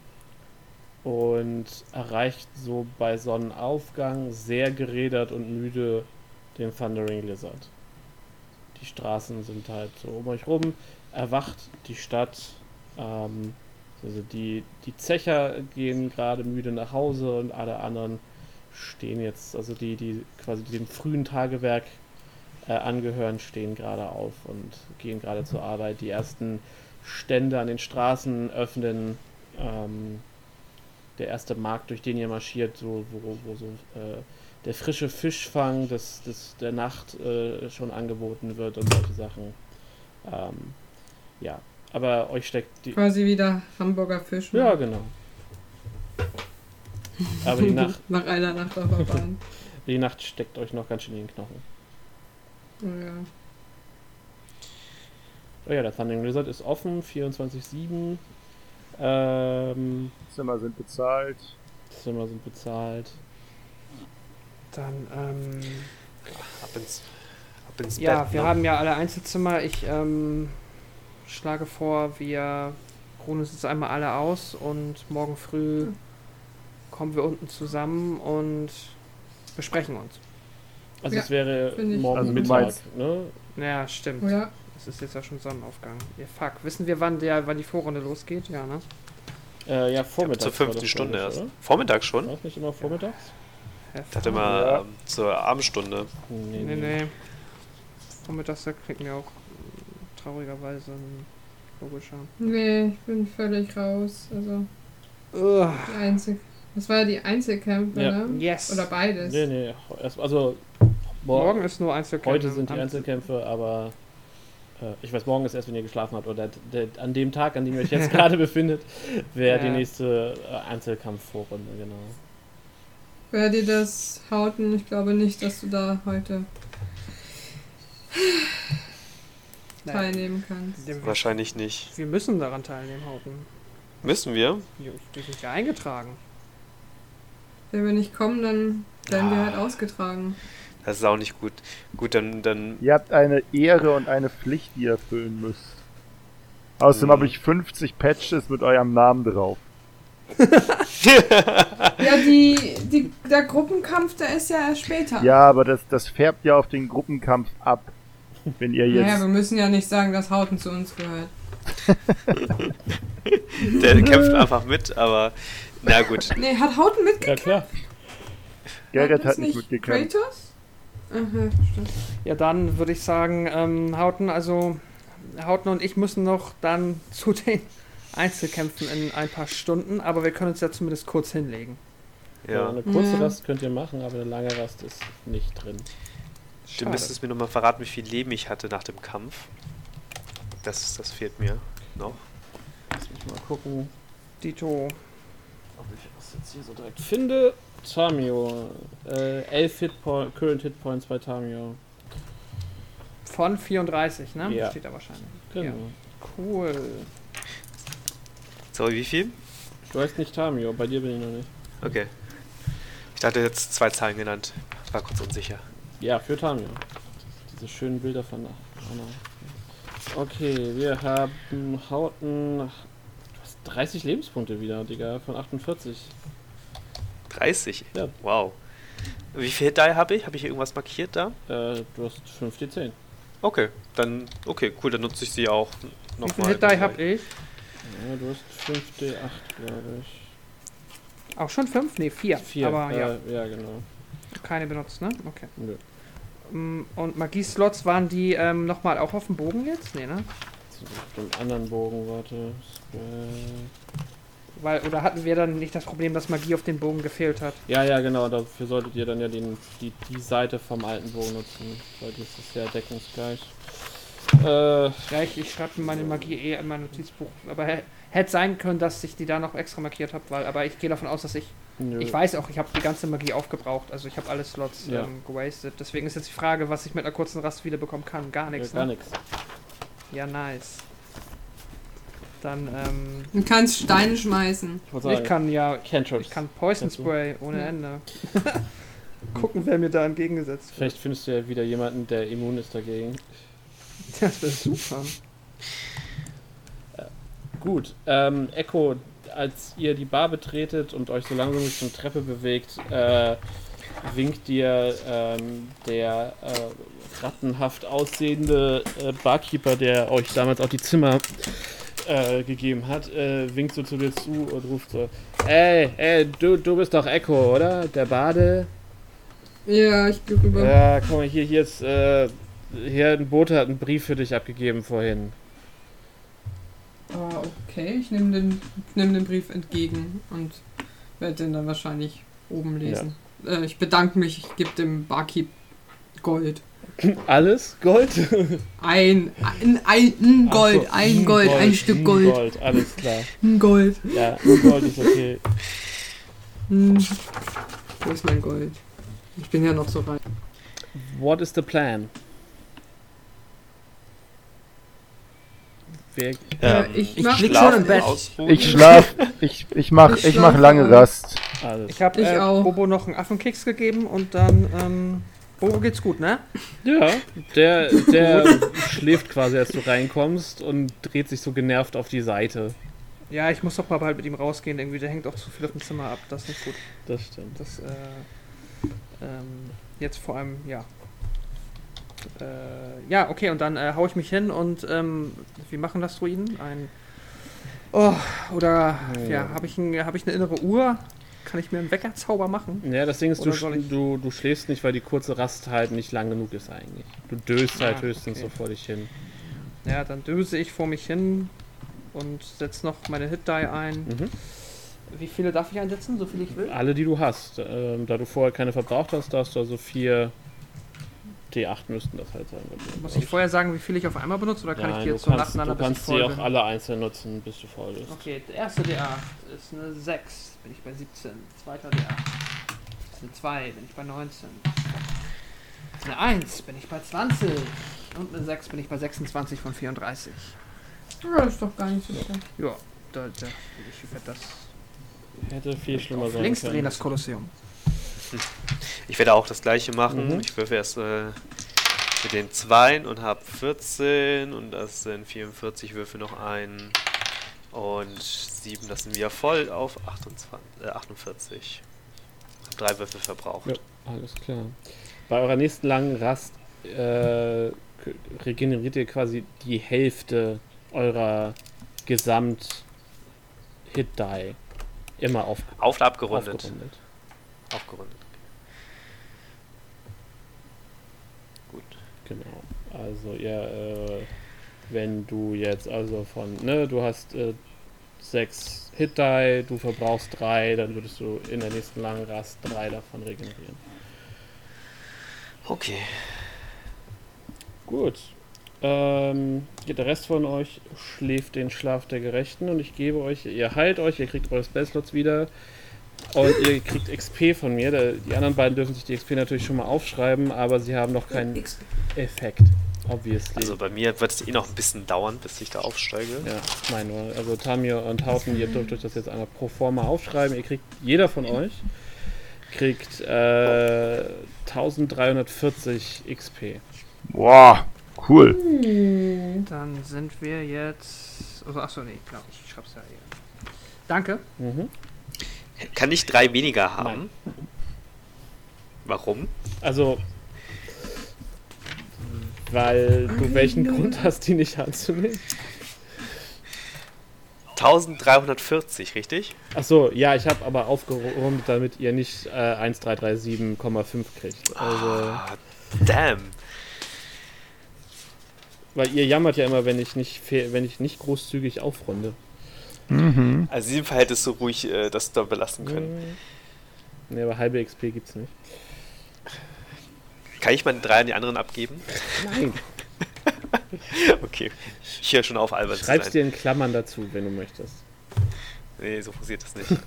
und erreicht so bei Sonnenaufgang sehr gerädert und müde den Thundering Lizard. Die Straßen sind halt so um euch rum. Erwacht die Stadt. Ähm, also die, die Zecher gehen gerade müde nach Hause und alle anderen stehen jetzt, also die, die quasi dem frühen Tagewerk äh, angehören, stehen gerade auf und gehen gerade zur Arbeit. Die ersten Stände an den Straßen öffnen. Ähm, der erste Markt, durch den ihr marschiert, so, wo, wo so äh, der frische Fischfang des, des, der Nacht äh, schon angeboten wird und solche Sachen. Ähm, ja, aber euch steckt die. Quasi wieder Hamburger Fisch. Ja, genau. Aber die Nacht, [laughs] Nach einer Nacht auf der Bahn. [laughs] die Nacht steckt euch noch ganz schön in den Knochen. Oh ja. Oh ja, der Thundering Lizard ist offen, 24-7. Ähm, Zimmer sind bezahlt. Zimmer sind bezahlt. Dann, ähm, Ab ins, ab ins ja, Bett. wir ne? haben ja alle Einzelzimmer. Ich ähm, schlage vor, wir ruhen uns jetzt einmal alle aus und morgen früh kommen wir unten zusammen und besprechen uns. Also Ja, es wäre morgen Also Mittag, ne? Ja, stimmt. Ja. Es ist jetzt ja schon Sonnenaufgang. Ja, fuck. Wissen wir, wann, der, wann die Vorrunde losgeht? Ja, ne? Äh, ja, vormittags. Zur fünften Stunde erst. oder? Vormittag schon? War nicht immer vormittags? Ich dachte mal Ja. ähm, zur Abendstunde. Nee, Nee, nee. Vormittags kriegen wir auch traurigerweise ein logischer. Nee, ich bin völlig raus. Also Ugh. die Einzel das war ja die Einzelkämpfe, Ja. ne? Yes. Oder beides. Nee, nee. Erst, also, Morgen morgen, ist nur Einzelkämpfe. heute sind die Einzelkämpfe, aber äh, ich weiß, morgen ist erst, wenn ihr geschlafen habt. Oder der, an dem Tag, an dem ihr euch jetzt [laughs] gerade befindet, wäre die Ja. nächste äh, Einzelkampfvorrunde, genau. Wer dir das hauten, ich glaube nicht, dass du da heute Nein. teilnehmen kannst. Wir, Wahrscheinlich nicht. wir müssen daran teilnehmen, Hauten. Müssen wir? Wir wir sind ja eingetragen. Wenn wir nicht kommen, dann werden wir Ah. halt ausgetragen. Das ist auch nicht gut. Gut, dann, dann Ihr habt eine Ehre und eine Pflicht, die ihr erfüllen müsst. Außerdem Mhm. habe ich 50 Patches mit eurem Namen drauf. [laughs] Ja, die, die, der Gruppenkampf, der ist ja erst später. Ja, aber das, das färbt ja auf den Gruppenkampf ab. Wenn ihr Naja, jetzt. wir müssen ja nicht sagen, dass Hauten zu uns gehört. [laughs] der kämpft einfach mit, aber na gut. Nee, hat Hauten Ja, mitgekämpft? klar. Gerrit hat nicht mitgekämpft. Kratos? Aha, stimmt. Ja, dann würde ich sagen, ähm, Hauten, also Hauten und ich müssen noch dann [laughs] zu den Einzelkämpfen in ein paar Stunden, aber wir können uns ja zumindest kurz hinlegen. Ja. Ja. Eine kurze Ja. Rast könnt ihr machen, aber eine lange Rast ist nicht drin. Du müsstest mir nochmal verraten, wie viel Leben ich hatte nach dem Kampf. Das, das fehlt mir noch. Lass mich mal gucken, Dito. ob ich das jetzt hier so direkt finde. Tamio. Äh, 11 Hitpoint, Current Hitpoints bei Tamio. Von 34, ne? Ja. Steht da wahrscheinlich. Genau. Ja. Cool. Sorry, wie viel? Du heißt nicht Tamio, bei dir bin ich noch nicht. Okay. Ich hatte jetzt zwei Zahlen genannt. War kurz unsicher. Ja, für Tamio. Diese schönen Bilder von Anna. Okay, wir haben Hauten. Du hast 30 Lebenspunkte wieder, Digga, von 48. 30? Ja. Wow. Wie viel Hit Die habe ich? Habe ich hier irgendwas markiert da? Äh, du hast 5 D10. Okay, dann, okay, cool, dann nutze ich sie auch Wie nochmal. viel Hit Die hab ich? Ja, du hast 5 D8, glaube ich. Auch schon fünf? Ne, vier. 4. Aber äh, ja, ja, genau. keine benutzt, ne? Okay. Nö. Mm, Und Magieslots waren die ähm, nochmal auch auf dem Bogen jetzt? Ne? So, Auf dem anderen Bogen, warte. Weil, oder hatten wir dann nicht das Problem, dass Magie auf den Bogen gefehlt hat? Ja, ja, genau. Dafür solltet ihr dann ja den, die, die Seite vom alten Bogen nutzen. Weil das ist ja deckungsgleich. Äh, Ja, ich, ich schreibe meine Magie eh in mein Notizbuch. Aber hä- hätte sein können, dass ich die da noch extra markiert habe, weil, aber ich gehe davon aus, dass ich. nö. Ich weiß auch, ich habe die ganze Magie aufgebraucht. Also ich habe alle Slots Ja. ähm, gewastet. Deswegen ist jetzt die Frage, was ich mit einer kurzen Rast wiederbekommen kann. Gar Ja, nichts. gar ne? nichts. Ja, nice. Dann, ähm. Du kannst Steine schmeißen. Ich, Ich kann ja. Cantrips. Ich kann Poison? Spray ohne Ja. Ende. [laughs] Gucken, wer mir da entgegengesetzt wird. Vielleicht findest du ja wieder jemanden, der immun ist dagegen. [laughs] Das wäre super. Gut, ähm, Echo, als ihr die Bar betretet und euch so langsam Richtung Treppe bewegt, äh, winkt dir ähm, der äh, rattenhaft aussehende äh, Barkeeper, der euch damals auch die Zimmer äh, gegeben hat, äh, winkt so zu dir zu und ruft so: Ey, ey, du, du bist doch Echo, oder? Der Bade? Ja, ich geh rüber. Ja, guck mal, hier, hier ist, äh, hier ein Bote hat einen Brief für dich abgegeben vorhin. Ah, okay, ich nehme den, nehm den Brief entgegen und werde den dann wahrscheinlich oben lesen. äh, ich bedanke mich, ich gebe dem Barkeep Gold. [laughs] Alles Gold? Ein, ein, ein, ein Gold, so, ein Gold, ein Stück ein Gold. Gold, alles klar. [laughs] Ein Gold. Ja, ein Gold ist okay. Hm. Wo ist mein Gold? Ich bin ja noch so rein. What is the plan? Wer, Äh, ich ich mach- lieg schon im Bett. ausruhen. Ich schlaf, ich, ich mach, Ich ich mach lange. Rast. alles. Ich habe Ich äh, auch. Bobo noch einen Affenkeks gegeben und dann, ähm, Bobo geht's gut, ne? Ja, der, der [laughs] schläft quasi, als du reinkommst und dreht sich so genervt auf die Seite. Ja, ich muss doch mal bald mit ihm rausgehen, irgendwie, der hängt auch zu viel auf dem Zimmer ab, das ist nicht gut. Das stimmt. Das, äh, ähm, jetzt vor allem, ja. Äh, ja, okay, und dann äh, hau ich mich hin und, ähm, wie machen das Druiden? Ein, oh, oder, ja, habe ich, ein, hab ich eine innere Uhr? Kann ich mir einen Weckerzauber machen? Ja, das Ding ist, du, du, du schläfst nicht, weil die kurze Rast halt nicht lang genug ist eigentlich. Du döst halt Ah, höchstens okay. so vor dich hin. Ja, dann döse ich vor mich hin und setze noch meine Hit-Die ein. Mhm. Wie viele darf ich einsetzen? So viele ich will? Alle, die du hast. Ähm, da du vorher keine verbraucht hast, darfst du also vier D8 müssten das halt sein. Muss ich vorher sagen, wie viele ich auf einmal benutze oder kann ich Nein, die du jetzt so kannst, nacheinander du kannst sie ich auch alle einzeln nutzen, bis du voll bist. Okay, der erste D8 ist eine 6, bin ich bei 17. Zweiter D8 ist eine 2, bin ich bei 19. Eine 1, bin ich bei 20. Und eine 6 bin ich bei 26 von 34. Ja, ist doch gar nicht so schlecht. Ja, da, da, ich werde das Hätte viel schlimmer sein links können. drehen, das Kolosseum. [laughs] Ich werde auch das gleiche machen. Mhm. Ich würfe erst äh, mit den 2 und habe 14 und das sind 44 Würfe noch ein und 7, das sind wieder voll auf 28, äh, 48. Hab drei Würfel verbraucht. Ja. Alles klar. Bei eurer nächsten langen Rast äh, regeneriert ihr quasi die Hälfte eurer Gesamt-Hit-Die. Immer auf, Auf und abgerundet. aufgerundet. Aufgerundet. Gut. Genau. Also ihr, äh, wenn du jetzt also von, ne, du hast äh, sechs Hit-Die, du verbrauchst drei, dann würdest du in der nächsten langen Rast drei davon regenerieren. Okay. Gut. Ähm, der Rest von euch schläft den Schlaf der Gerechten und ich gebe euch, ihr heilt euch, ihr kriegt eure Spellslots wieder und ihr kriegt XP von mir. Die anderen beiden dürfen sich die XP natürlich schon mal aufschreiben, aber sie haben noch keinen Effekt, obviously. Also bei mir wird es eh noch ein bisschen dauern, bis ich da aufsteige. ja, ich meine nur, also Tamir und Haufen, ihr dürft euch das jetzt einmal pro forma aufschreiben. Ihr kriegt, jeder von euch kriegt äh, 1340 XP. Boah, cool. Dann sind wir jetzt. Also, achso, nee, klar, ich schreib's ja hier. Danke. Mhm. Kann ich drei weniger haben? Warum? Also, weil du welchen Grund hast, die nicht anzunehmen? 1340, richtig? Achso, ja, ich habe aber aufgerundet, damit ihr nicht äh, 1337,5 kriegt. Also, Ah, damn. weil ihr jammert ja immer, wenn ich nicht, wenn ich nicht großzügig aufrunde. Mhm. Also in diesem Fall hättest du ruhig äh, das da belassen können. Nee, aber halbe XP gibt's nicht. Kann ich meine drei an die anderen abgeben? Nein. [laughs] Okay. Ich höre schon auf, albern zu Schreib's dir in Klammern dazu, wenn du möchtest. Nee, so funktioniert das nicht. [laughs]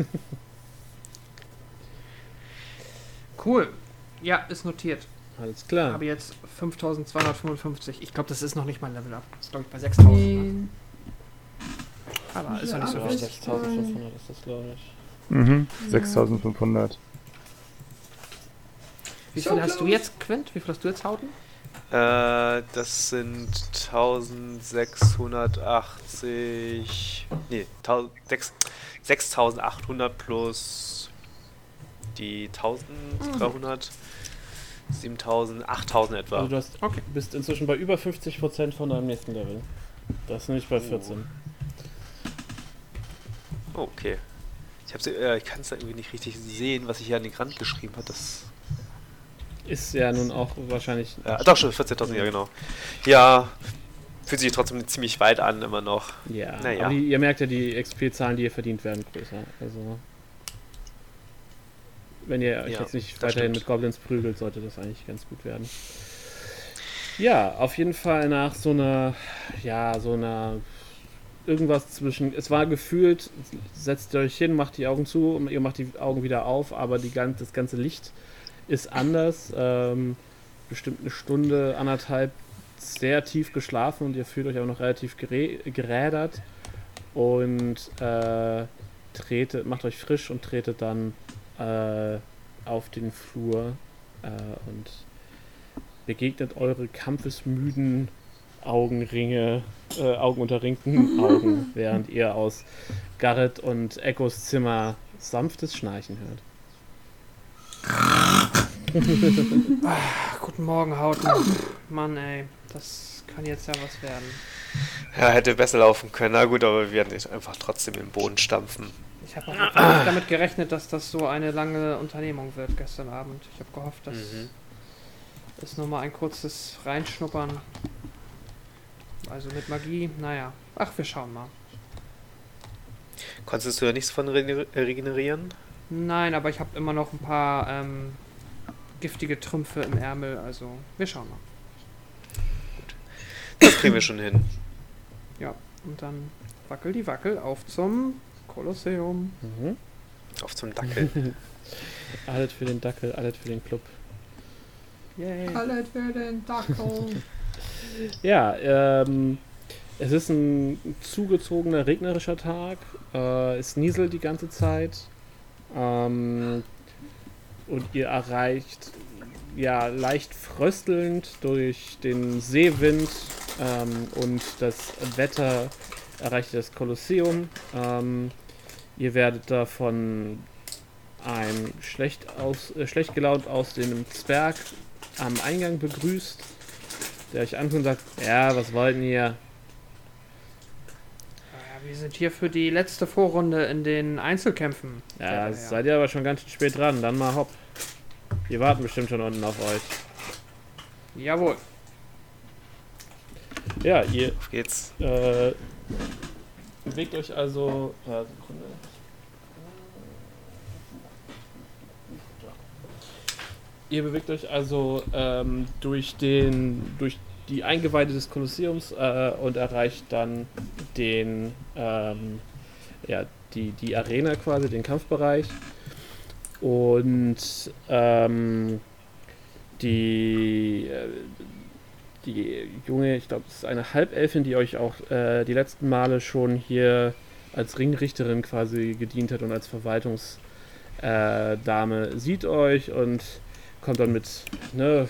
Cool. Ja, ist notiert. Alles klar. Habe jetzt 5255. Ich glaube, das ist noch nicht mal Level Up. Das ist, glaube ich, bei 6000. Ne? Aber ist doch nicht so Ja, Ja, wichtig. 6500 ist das, glaube ich. Mhm. 6500. Wie So viel hast du jetzt, Quint? Wie viel hast du jetzt, Hauten? äh, das sind 1680. Nee, 1000 sechs- 6800 plus die 1300. 7000, 8000 etwa. Also du hast, Okay. bist inzwischen bei über 50% von deinem nächsten Level. Das ist nämlich bei 14. Oh, okay. Ich, äh, ich kann es da irgendwie nicht richtig sehen, was ich hier an den Rand geschrieben habe. Das, Ist ja nun auch wahrscheinlich. äh, doch, schon 14.000, ja genau. Ja, fühlt sich trotzdem ziemlich weit an, immer noch. Ja, Naja. aber die, ihr merkt ja, die XP-Zahlen, die ihr verdient, werden größer. Also Wenn ihr euch Ja, jetzt nicht weiterhin stimmt. mit Goblins prügelt, sollte das eigentlich ganz gut werden. Ja, auf jeden Fall nach so einer, ja, so einer, irgendwas zwischen, es war gefühlt, setzt ihr euch hin, macht die Augen zu, und ihr macht die Augen wieder auf, aber die, das ganze Licht ist anders. Ähm, bestimmt eine Stunde, anderthalb sehr tief geschlafen und ihr fühlt euch auch noch relativ gerä gerädert und äh, tretet, macht euch frisch und tretet dann äh, auf den Flur äh, und begegnet eure kampfesmüden Augenringe, äh, augenunterringten Augen, [laughs] während ihr aus Garrett und Echos Zimmer sanftes Schnarchen hört. Ach, [laughs] guten Morgen, Hauten. Mann, ey, das kann jetzt ja was werden. Ja, hätte besser laufen können. Na gut, aber wir werden jetzt einfach trotzdem im Boden stampfen. Ich habe auch nicht damit gerechnet, dass das so eine lange Unternehmung wird gestern Abend. Ich habe gehofft, dass Mhm. es nur mal ein kurzes Reinschnuppern. Also mit Magie, naja. Ach, wir schauen mal. Konntest du ja nichts von re regenerieren? Nein, aber ich habe immer noch ein paar ähm, giftige Trümpfe im Ärmel, also wir schauen mal. Das kriegen wir schon hin. [clears throat] Ja, und dann wackel die Wackel auf zum Kolosseum. Mhm. Auf zum Dackel. [laughs] Alles für den Dackel, alles für den Club. Yay. Alles für den Dackel. [laughs] Ja, ähm, es ist ein zugezogener regnerischer Tag. Äh, es nieselt die ganze Zeit. Ähm, und ihr erreicht ja leicht fröstelnd durch den Seewind ähm, und das Wetter erreicht das Kolosseum. Ähm, ihr werdet da von einem schlecht, aus, äh, schlecht gelaunt aussehenden Zwerg am Eingang begrüßt, der euch anguckt und sagt, ja, was wollten ihr? Ja, wir sind hier für die letzte Vorrunde in den Einzelkämpfen. Ja, seid ihr aber schon ganz spät dran, dann mal hopp. Wir warten bestimmt schon unten auf euch. Jawohl. Ja, ihr Auf geht's. äh, bewegt euch also. Ja, Sekunde. Ihr bewegt euch also ähm, durch den durch die Eingeweide des Kolosseums äh, und erreicht dann den ähm, ja die die Arena quasi den Kampfbereich. Und ähm, die äh, die junge, ich glaube, es ist eine Halbelfin, die euch auch äh, die letzten Male schon hier als Ringrichterin quasi gedient hat und als Verwaltungsdame äh, sieht euch und kommt dann mit ne,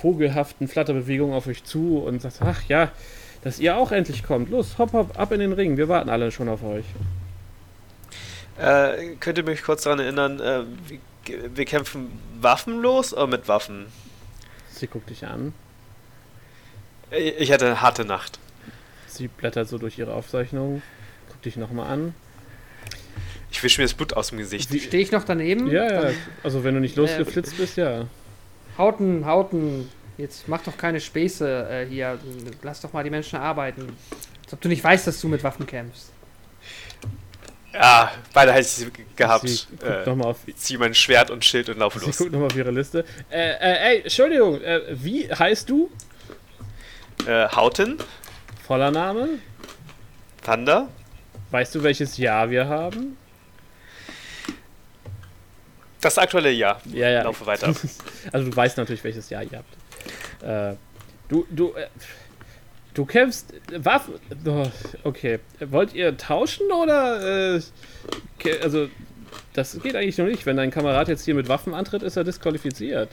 vogelhaften Flatterbewegungen auf euch zu und sagt, ach ja, dass ihr auch endlich kommt. Los, hopp, hopp, ab in den Ring. Wir warten alle schon auf euch. Äh, könnt ihr mich kurz daran erinnern, äh, wir, wir kämpfen waffenlos oder mit Waffen? Sie guckt dich an. Ich hatte eine harte Nacht. Sie blättert so durch ihre Aufzeichnung, guckt dich nochmal an. Ich wische mir das Blut aus dem Gesicht. Stehe ich noch daneben? ja, ja, also wenn du nicht losgeflitzt bist, ja. Hauten, Hauten, jetzt mach doch keine Späße äh, hier. Lass doch mal die Menschen arbeiten. Als ob du nicht weißt, dass du mit Waffen kämpfst. Ja, beide hätte ich sie gehabt. Sie Äh, nochmal auf, zieh mein Schwert und Schild und laufe los. guckt nochmal auf ihre Liste. Äh, äh, ey, Entschuldigung, äh, wie heißt du? Äh, Hauten, Voller Name? Thunder, Weißt du, welches Jahr wir haben? Das aktuelle Jahr. Ja, ja. Laufe weiter. [laughs] Also du weißt natürlich, welches Jahr ihr habt. Äh, du, du, äh, du kämpfst äh, Waffen. Oh, okay. Wollt ihr tauschen oder? Äh, also das geht eigentlich noch nicht. Wenn dein Kamerad jetzt hier mit Waffen antritt, ist er disqualifiziert.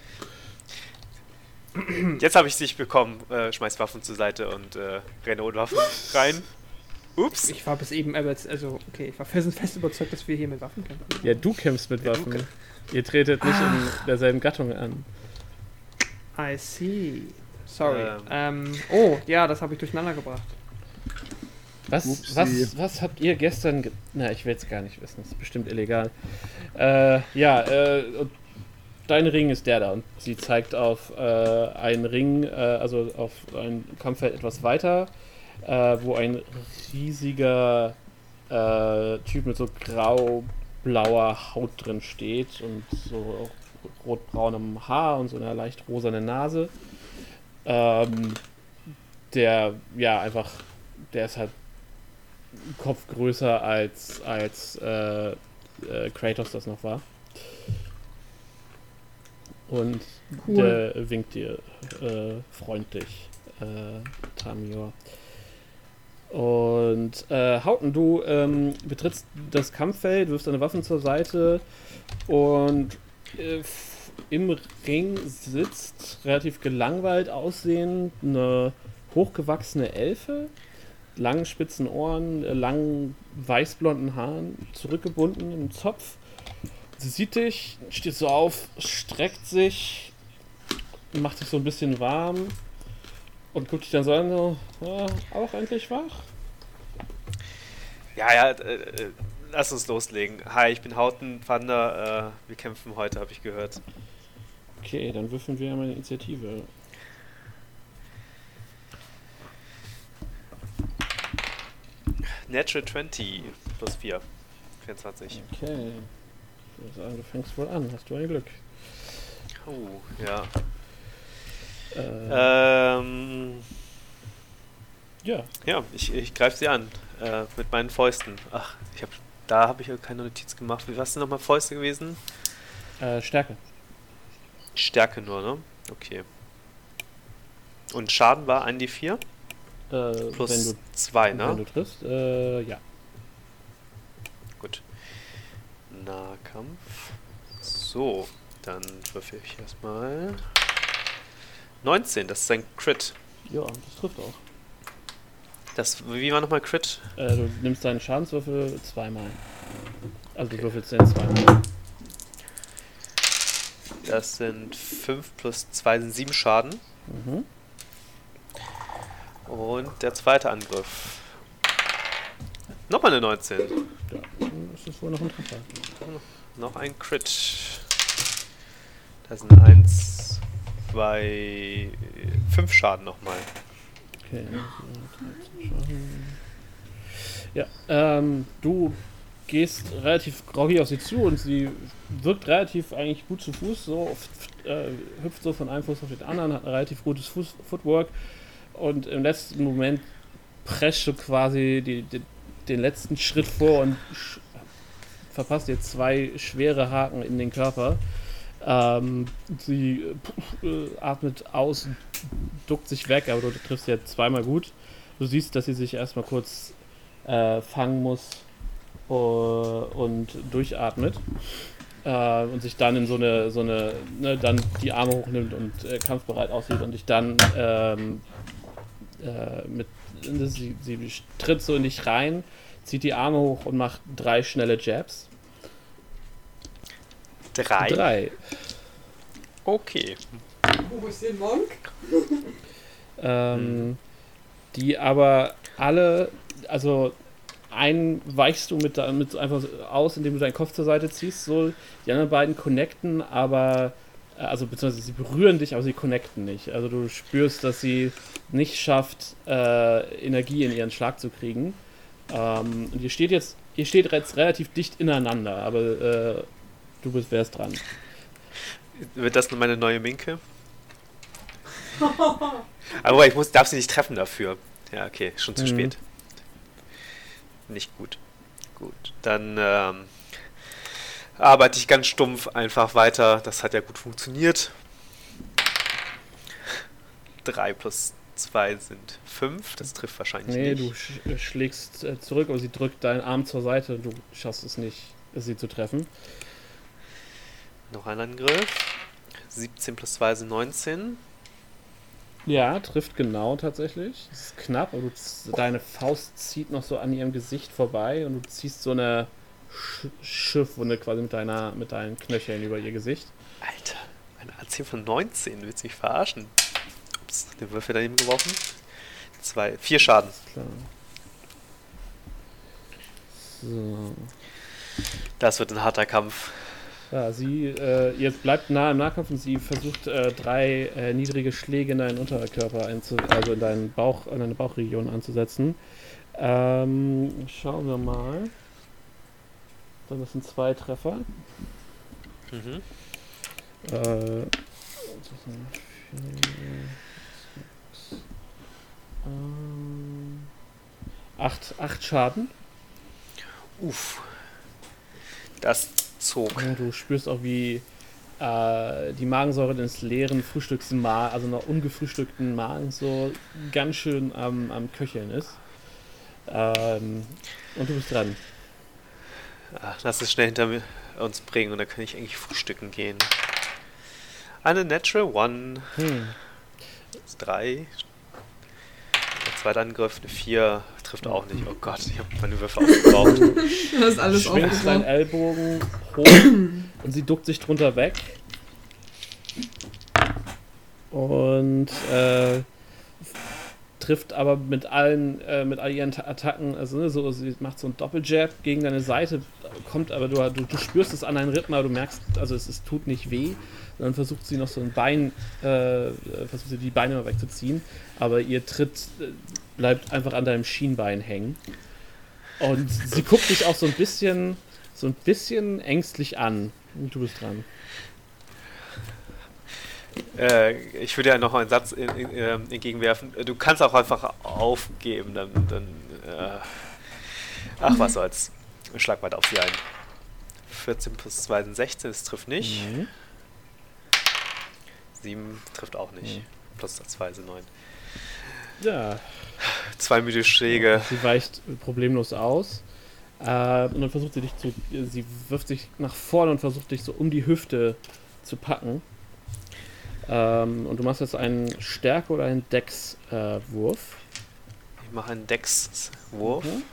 Jetzt habe ich dich bekommen. Äh, schmeiß Waffen zur Seite und äh, renne ohne Waffen rein. Ups. Ich war bis eben, jetzt- also, okay, ich war fest, fest überzeugt, dass wir hier mit Waffen kämpfen. Ja, du kämpfst mit Ja, du Waffen. Ihr tretet nicht in derselben Gattung an. I see. Sorry. Ähm. Ähm, oh, ja, das habe ich durcheinander gebracht. Was, Upsi. was, was habt ihr gestern... Ge Na, ich will es gar nicht wissen. Das ist bestimmt illegal. Äh, ja, äh, dein Ring ist der da. Und sie zeigt auf äh, einen Ring, äh, also auf ein Kampffeld etwas weiter, äh, wo ein riesiger äh, Typ mit so grau blauer Haut drin steht und so rotbraunem Haar und so einer leicht rosanen Nase. Ähm, der, ja, einfach, der ist halt Kopf größer als, als äh, äh, Kratos das noch war. Und Cool. der winkt dir äh, freundlich, äh, Tamior. Und äh, Hauten, du ähm, betrittst das Kampffeld, wirfst deine Waffen zur Seite und äh, im Ring sitzt relativ gelangweilt aussehend eine hochgewachsene Elfe, langen spitzen Ohren, äh, langen weißblonden Haaren, zurückgebunden im Zopf. Sie sieht dich, steht so auf, streckt sich, macht sich so ein bisschen warm und guckt dich dann so an, so, ja, auch endlich wach? Ja, ja, äh, äh, lass uns loslegen. Hi, ich bin Hauten Wander. Äh, wir kämpfen heute, habe ich gehört. Okay, dann würfeln wir mal eine Initiative. Natural 20 plus 4. 24. Okay. Ich würde sagen, du fängst wohl an. Hast du ein Glück. Oh, ja. Äh, Ähm, ja, ja, ich, ich greife sie an. Äh, mit meinen Fäusten. Ach, ich hab, da habe ich ja keine Notiz gemacht. Wie was sind nochmal Fäuste gewesen? äh, Stärke. Stärke nur, ne? Okay. Und Schaden war 1d4 Äh, plus wenn du, 2, wenn ne? du triffst. Äh, ja. Gut. Nahkampf. So, dann würfel ich erstmal. 19, das ist ein Crit. Ja, das trifft auch. Das, wie war nochmal Crit? Äh, du nimmst deinen Schadenswürfel zweimal. Also Okay. du würfelst den zweimal. Das sind 5 plus 2 sind 7 Schaden. Mhm. Und der zweite Angriff. Nochmal eine 19. Ja, dann ist das wohl noch ein Treffer. Noch ein Crit. Das sind 1, 2, 5 Schaden nochmal. Okay, so, 13 Schaden. Ja, ähm, du gehst relativ groggy auf sie zu und sie wirkt relativ eigentlich gut zu Fuß, so f- äh, hüpft so von einem Fuß auf den anderen, hat ein relativ gutes Fuß Footwork und im letzten Moment presst du quasi die, die, den letzten Schritt vor und verpasst dir zwei schwere Haken in den Körper. Ähm, sie äh, atmet aus, duckt sich weg, aber du triffst sie ja zweimal gut. Du siehst, dass sie sich erstmal kurz äh, fangen muss äh, und durchatmet. Äh, und sich dann in so eine, so eine, ne, dann die Arme hochnimmt und äh, kampfbereit aussieht und dich dann ähm, äh, mit, sie, sie tritt so in dich rein, zieht die Arme hoch und macht drei schnelle Jabs. 3. Drei. Okay. Wo ist der Monk? Ähm, Die aber alle, also einen weichst du mit, mit so einfach aus, indem du deinen Kopf zur Seite ziehst, so die anderen beiden connecten, aber äh, also beziehungsweise sie berühren dich, aber sie connecten nicht. Also du spürst, dass sie nicht schafft, äh, Energie in ihren Schlag zu kriegen. Ähm, und ihr steht jetzt, ihr steht jetzt relativ dicht ineinander, aber äh, du bist wärst dran. Wird das nur meine neue Minke? [laughs] Aber ich muss, darf sie nicht treffen dafür. Ja, okay, schon zu Mhm. spät. Nicht gut. Gut, dann ähm, arbeite ich ganz stumpf einfach weiter. Das hat ja gut funktioniert. 3 plus 2 sind 5. Das trifft wahrscheinlich Nee, nicht. du sch schlägst äh, zurück, aber sie drückt deinen Arm zur Seite. Du schaffst es nicht, sie zu treffen. Noch ein Angriff. 17 plus 2 sind 19. Ja, trifft genau tatsächlich. Es ist knapp, aber du, deine Faust zieht noch so an ihrem Gesicht vorbei und du ziehst so eine Sch Schiffwunde quasi mit, deiner, mit deinen Knöcheln über ihr Gesicht. Alter, eine AC von 19. Du willst mich verarschen. Ups, den Würfel daneben geworfen. Zwei, vier Schaden. Klar. So. Das wird ein harter Kampf. Ja, sie äh, jetzt bleibt nah im Nahkampf und sie versucht äh, drei äh, niedrige Schläge in deinen Unterkörper, also in deinen Bauch, in deine Bauchregion anzusetzen. Ähm, schauen wir mal. Also das sind zwei Treffer. Mhm. Äh, acht, acht Schaden. Uff. Das zog. Und du spürst auch, wie äh, die Magensäure des leeren Frühstücks, also noch ungefrühstückten Magens, so ganz schön am, am Köcheln ist. Ähm, und du bist dran. Ach, lass es schnell hinter uns bringen und dann kann ich eigentlich frühstücken gehen. Eine Natural One. Hm. Das ist drei. Der zweite Angriff, eine vier. Trifft auch nicht. Oh Gott, ich habe meine Würfel aufgebraucht. [laughs] Das ist alles schwingst deinen aufgebraucht. Ellbogen hoch und sie duckt sich drunter weg. Und äh, trifft aber mit allen, äh, mit all ihren Ta- Attacken, also ne, so, sie macht so einen Doppeljab gegen deine Seite, kommt aber du, du, du spürst es an deinen Rippen, aber du merkst, also es, es tut nicht weh. Und dann versucht sie noch so ein Bein, äh, versucht sie die Beine mal wegzuziehen, aber ihr Tritt äh, bleibt einfach an deinem Schienbein hängen. Und sie guckt dich auch so ein bisschen, so ein bisschen ängstlich an. Und du bist dran. äh, ich würde ja noch einen Satz in, in, ähm, entgegenwerfen. Du kannst auch einfach aufgeben. Dann, dann äh, ach, was soll's. Schlag weiter auf sie ein. 14 plus 2 sind 16, das trifft nicht. Mhm. 7 trifft auch nicht. Mhm. Plus 2 sind 9. Ja, Zwei müde Schläge. sie weicht problemlos aus. Äh, und dann versucht sie dich zu. Sie wirft sich nach vorne und versucht dich so um die Hüfte zu packen. Ähm, und du machst jetzt einen Stärke- oder einen Dex-Wurf. Ich mache einen Dex-Wurf. Mhm.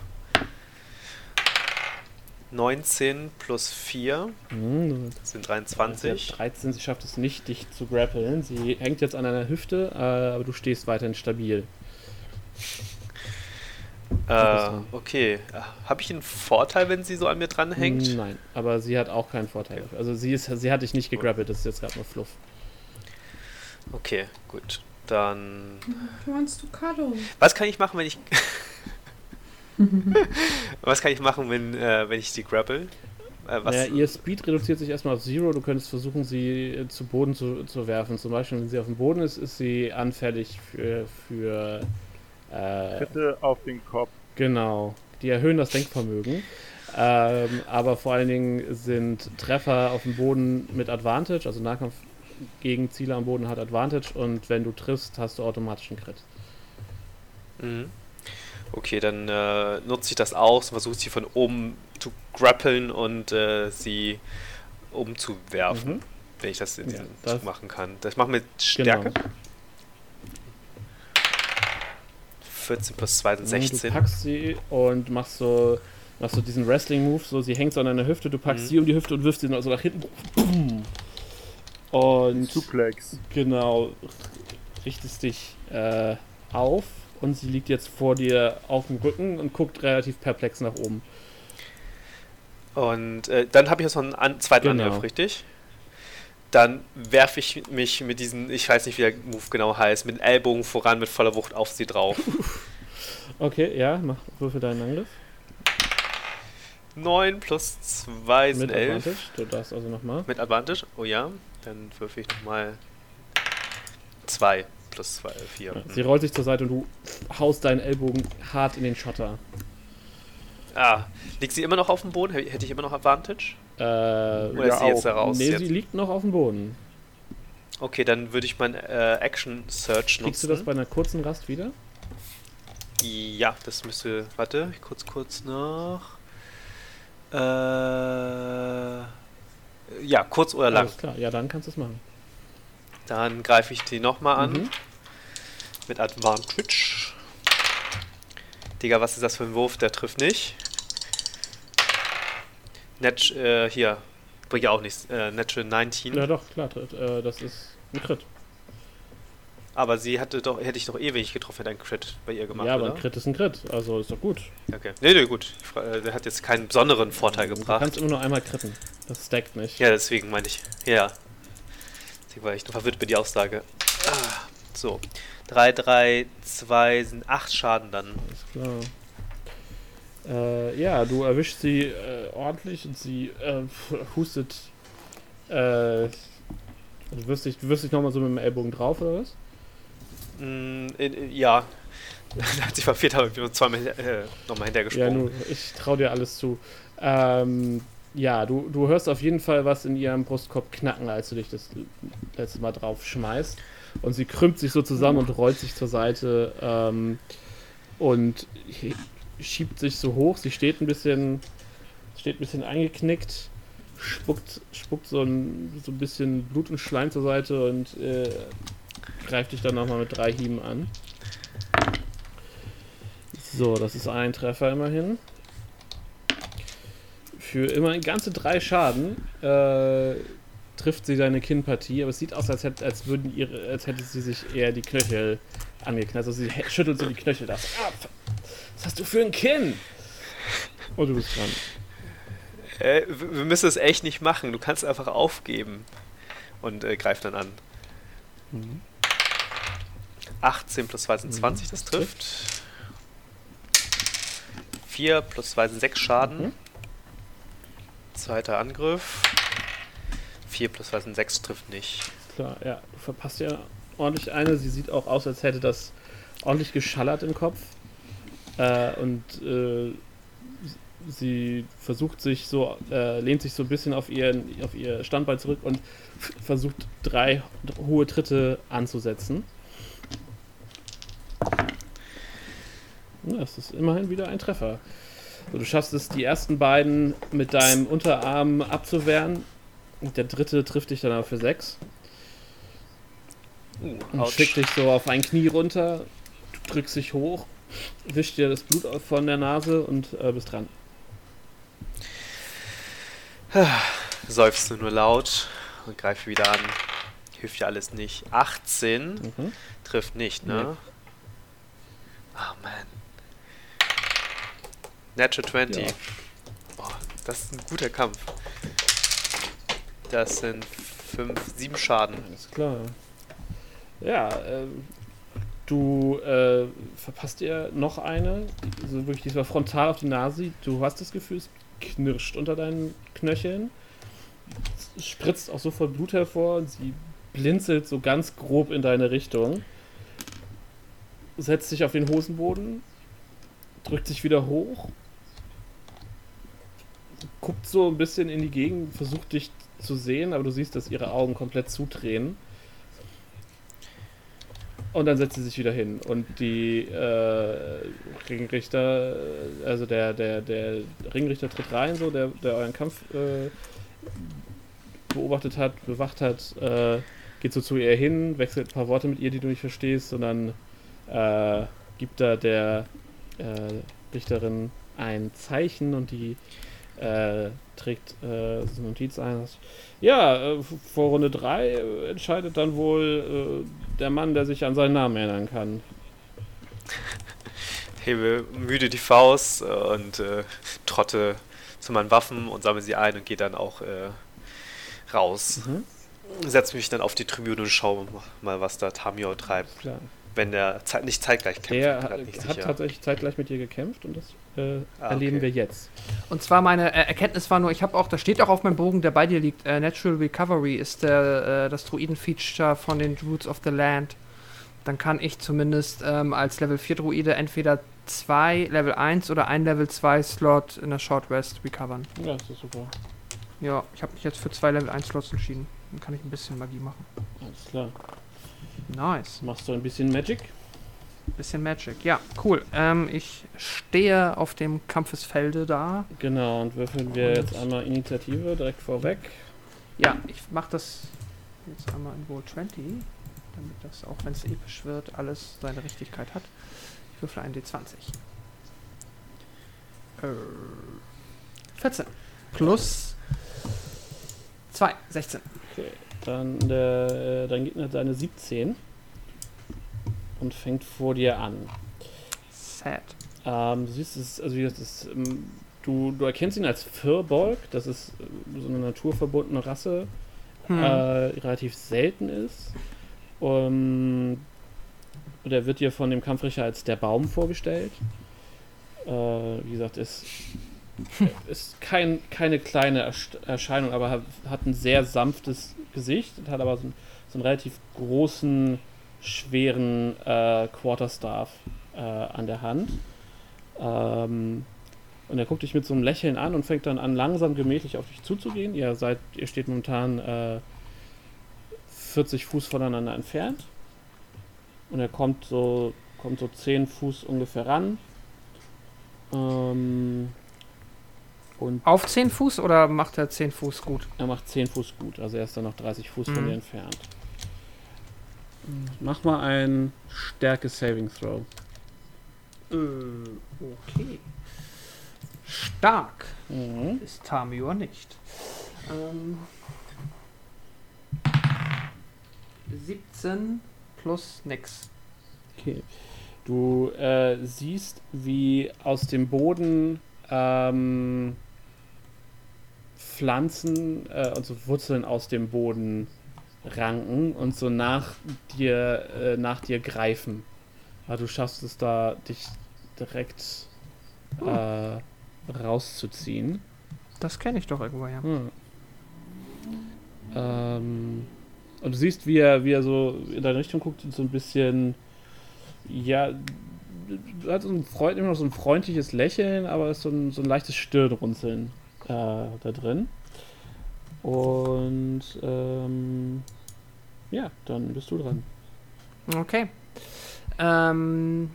19 plus 4 Mhm. das sind Sie hat 23. 13, sie schafft es nicht, dich zu grappeln. Sie hängt jetzt an deiner Hüfte, äh, aber du stehst weiterhin stabil. Äh, okay. Habe ich einen Vorteil, wenn sie so an mir dranhängt? Nein, aber sie hat auch keinen Vorteil. dafür. Also sie, ist, sie hat dich nicht gegrappelt, das ist jetzt gerade nur Fluff. Okay, gut. Dann. Meinst du Kado? Was kann ich machen, wenn ich. [laughs] was kann ich machen, wenn, äh, wenn ich sie grapple? Äh, was? Naja, ihr Speed reduziert sich erstmal auf Zero. Du könntest versuchen, sie äh, zu Boden zu, zu werfen. Zum Beispiel, wenn sie auf dem Boden ist, ist sie anfällig für. für äh, Tritte auf den Kopf. genau. Die erhöhen das Denkvermögen. Ähm, aber vor allen Dingen sind Treffer auf dem Boden mit Advantage, also Nahkampf gegen Ziele am Boden hat Advantage und wenn du triffst, hast du automatisch einen Crit. Mhm. Okay, dann äh, nutze ich das aus und versuche sie von oben zu grappeln und äh, sie umzuwerfen, Mhm. wenn ich das in Ja, das- Zug machen kann. Das macht mit Stärke. Genau. 14 plus 2 sind Du 16. packst sie und machst so, machst so diesen Wrestling-Move, so sie hängt so an deiner Hüfte, du packst Mhm. sie um die Hüfte und wirfst sie so nach hinten. Und Suplex. genau, richtest dich äh, auf und sie liegt jetzt vor dir auf dem Rücken und guckt relativ perplex nach oben. Und äh, dann habe ich jetzt noch einen an zweiten Genau. Angriff, richtig? Dann werfe ich mich mit diesem, ich weiß nicht, wie der Move genau heißt, mit Ellbogen voran mit voller Wucht auf sie drauf. [laughs] Okay, ja, mach würfel deinen Angriff. 9 plus 2 sind Mit 11. Advantage. Du darfst also nochmal. Mit Advantage? Oh ja. Dann würfe ich nochmal 2 plus 2, 4. Ja, sie rollt sich zur Seite und du haust deinen Ellbogen hart in den Schotter. Ah, liegt sie immer noch auf dem Boden? Hätte ich immer noch Advantage? Äh, Oder Ja, ist sie jetzt auch. da raus? nee, jetzt? sie liegt noch auf dem Boden. Okay, dann würde ich mein äh, Action Search nutzen. Kriegst du das bei einer kurzen Rast wieder? Ja, das müsste. Warte, ich kurz kurz nach. Äh, ja, kurz oder lang. Alles klar, ja, dann kannst du es machen. Dann greife ich die nochmal an. Mhm. Mit Advantage. Digga, was ist das für ein Wurf? Der trifft nicht. Net, äh, hier. Bringt ja auch nichts. Äh, Natural 19. Ja, doch, klar, äh, das ist ein Crit. Aber sie hatte doch, hätte ich doch eh, wenn ich getroffen hätte, einen Crit bei ihr gemacht, ja, aber oder? ein Crit ist ein Crit, also ist doch gut. Okay. Nee, nee, gut. Äh, Der hat jetzt keinen besonderen Vorteil Du gebracht. kannst immer nur einmal critten. Das stackt nicht. Ja, deswegen meine ich. Ja. Deswegen war ich nur verwirrt bei die Aussage. Ah, so. 3, 3, 2 sind 8 Schaden dann. Alles klar. Äh, ja, du erwischst sie äh, ordentlich und sie äh, [laughs] hustet. Äh, du wirst dich, du wirst dich nochmal so mit dem Ellbogen drauf, oder was? Mm, in, ja. [laughs] Als ich verfehlt habe, ich zweimal äh, nochmal Ja, hintergesprungen. nur, ich trau dir alles zu. Ähm, ja, du, du hörst auf jeden Fall was in ihrem Brustkorb knacken, als du dich das letzte Mal drauf schmeißt. Und sie krümmt sich so zusammen und rollt sich zur Seite ähm, und schiebt sich so hoch. Sie steht ein bisschen, steht ein bisschen eingeknickt, spuckt, spuckt so ein, so ein bisschen Blut und Schleim zur Seite und äh, greift dich dann nochmal mit drei Hieben an. So, das ist ein Treffer immerhin. Für immerhin ganze drei Schaden äh, trifft sie deine Kinnpartie, aber es sieht aus, als hätte, als würden ihre, als hätte sie sich eher die Knöchel angeknallt. Also sie schüttelt so die Knöchel das ab. Was hast du für ein Kinn? Und du bist dran. Äh, wir müssen es echt nicht machen. Du kannst einfach aufgeben. Und äh, greif dann an. 18 plus 2 sind 20, das trifft. 4 plus 2 sind 6 Schaden. Mhm. Zweiter Angriff. 4 plus 2 sind 6, trifft nicht. Klar, ja, du verpasst ja ordentlich eine. Sie sieht auch aus, als hätte das ordentlich geschallert im Kopf. Äh, und äh, sie versucht sich so, äh, lehnt sich so ein bisschen auf, ihren, auf ihr Standbein zurück und versucht drei hohe Tritte anzusetzen. Ja, es ist immerhin wieder ein Treffer. So, du schaffst es, die ersten beiden mit deinem Unterarm abzuwehren. Und der dritte trifft dich dann aber für sechs. Uh, Und schickt dich so auf ein Knie runter. Du drückst dich hoch, wischt dir das Blut von der Nase und äh, bist dran. [sighs] Seufzt nur laut und greife wieder an. Hilft ja alles nicht. 18 Mhm. trifft nicht, ne? Ah, man. Natural 20. Ja. Oh, das ist ein guter Kampf. Das sind 5, 7 Schaden. Alles klar. Ja, ähm, du äh, verpasst dir noch eine, also wirklich diesmal frontal auf die Nase. Du hast das Gefühl, es knirscht unter deinen Knöcheln. Es spritzt auch sofort Blut hervor und sie blinzelt so ganz grob in deine Richtung. Setzt sich auf den Hosenboden, drückt sich wieder hoch, guckt so ein bisschen in die Gegend, versucht dich zu sehen, aber du siehst, dass ihre Augen komplett zudrehen. Und dann setzt sie sich wieder hin. Und die äh, Ringrichter, also der, der, der Ringrichter tritt rein, so, der, der euren Kampf äh, beobachtet hat, bewacht hat, äh, geht so zu ihr hin, wechselt ein paar Worte mit ihr, die du nicht verstehst, und dann äh, gibt da der äh, Richterin ein Zeichen und die äh, trägt äh, so eine Notiz ein. Ja, äh, vor Runde 3 äh, entscheidet dann wohl äh, der Mann, der sich an seinen Namen erinnern kann. [laughs] Hebe müde die Faust äh, und trotte zu meinen Waffen und sammle sie ein und gehe dann auch raus. Mhm. Setze mich dann auf die Tribüne und schaue mal, was da Tamio treibt. Klar. Wenn der Zeit, nicht zeitgleich kämpft. Der hat, hat tatsächlich zeitgleich mit dir gekämpft und das äh, Ah, erleben okay. wir jetzt. Und zwar meine äh, Erkenntnis war nur, ich habe auch, da steht auch auf meinem Bogen, der bei dir liegt, äh, Natural Recovery ist der, äh, das Druiden-Feature von den Druids of the Land. Dann kann ich zumindest ähm, als Level 4 Druide entweder zwei Level 1 oder ein Level 2 Slot in der Short Rest recovern. Ja, das ist super. Ja, ich habe mich jetzt für zwei Level 1 Slots entschieden. Dann kann ich ein bisschen Magie machen. Alles klar. Nice. Machst du ein bisschen Magic? Bisschen Magic. Ja, cool. Ähm, ich stehe auf dem Kampfesfelde da. Genau, und würfeln wir Und- jetzt einmal Initiative direkt vorweg. Ja, ich mache das jetzt einmal in Roll 20, damit das, auch wenn es episch wird, alles seine Richtigkeit hat. Ich würfle ein D20. Äh, 14. Plus 2, 16. Okay, dann der, äh, dein Gegner hat seine 17 und fängt vor dir an. Sad. Ähm, du siehst, es ist, also das ist, ähm, du, du erkennst ihn als Firbolg, das ist äh, so eine naturverbundene Rasse, Hm. äh, relativ selten ist. Um, und er wird dir von dem Kampfrichter als der Baum vorgestellt. Äh, wie gesagt, ist [laughs] ist kein, keine kleine Erscheinung, aber hat, hat ein sehr sanftes Gesicht und hat aber so, einen- so einen relativ großen, schweren äh, Quarterstaff äh, an der Hand. Ähm, und er guckt dich mit so einem Lächeln an und fängt dann an, langsam gemächlich auf dich zuzugehen. Ihr seid, ihr steht momentan äh, 40 Fuß voneinander entfernt. Und er kommt so, kommt so 10 Fuß ungefähr ran. Ähm, und Auf 10 Fuß oder macht er 10 Fuß gut? er macht 10 Fuß gut, also er ist dann noch 30 Fuß von Mhm. dir entfernt. Mach mal ein Stärke Saving Throw. Äh, okay. Stark Mhm. ist Tamior nicht. Ähm, 17 plus nix. Okay. Du äh, siehst, wie aus dem Boden ähm, Pflanzen, äh, also Wurzeln aus dem Boden ranken und so nach dir, äh, nach dir greifen. Aber du schaffst es da, dich direkt äh, rauszuziehen. Das kenne ich doch irgendwo, ja. Hm. Ähm, und du siehst, wie er, wie er so in deine Richtung guckt und so ein bisschen, ja, hat so ein, Freund, immer noch so ein freundliches Lächeln, aber ist so ein, so ein leichtes Stirnrunzeln äh, da drin. Und ähm, ja, dann bist du dran. Okay. Ähm,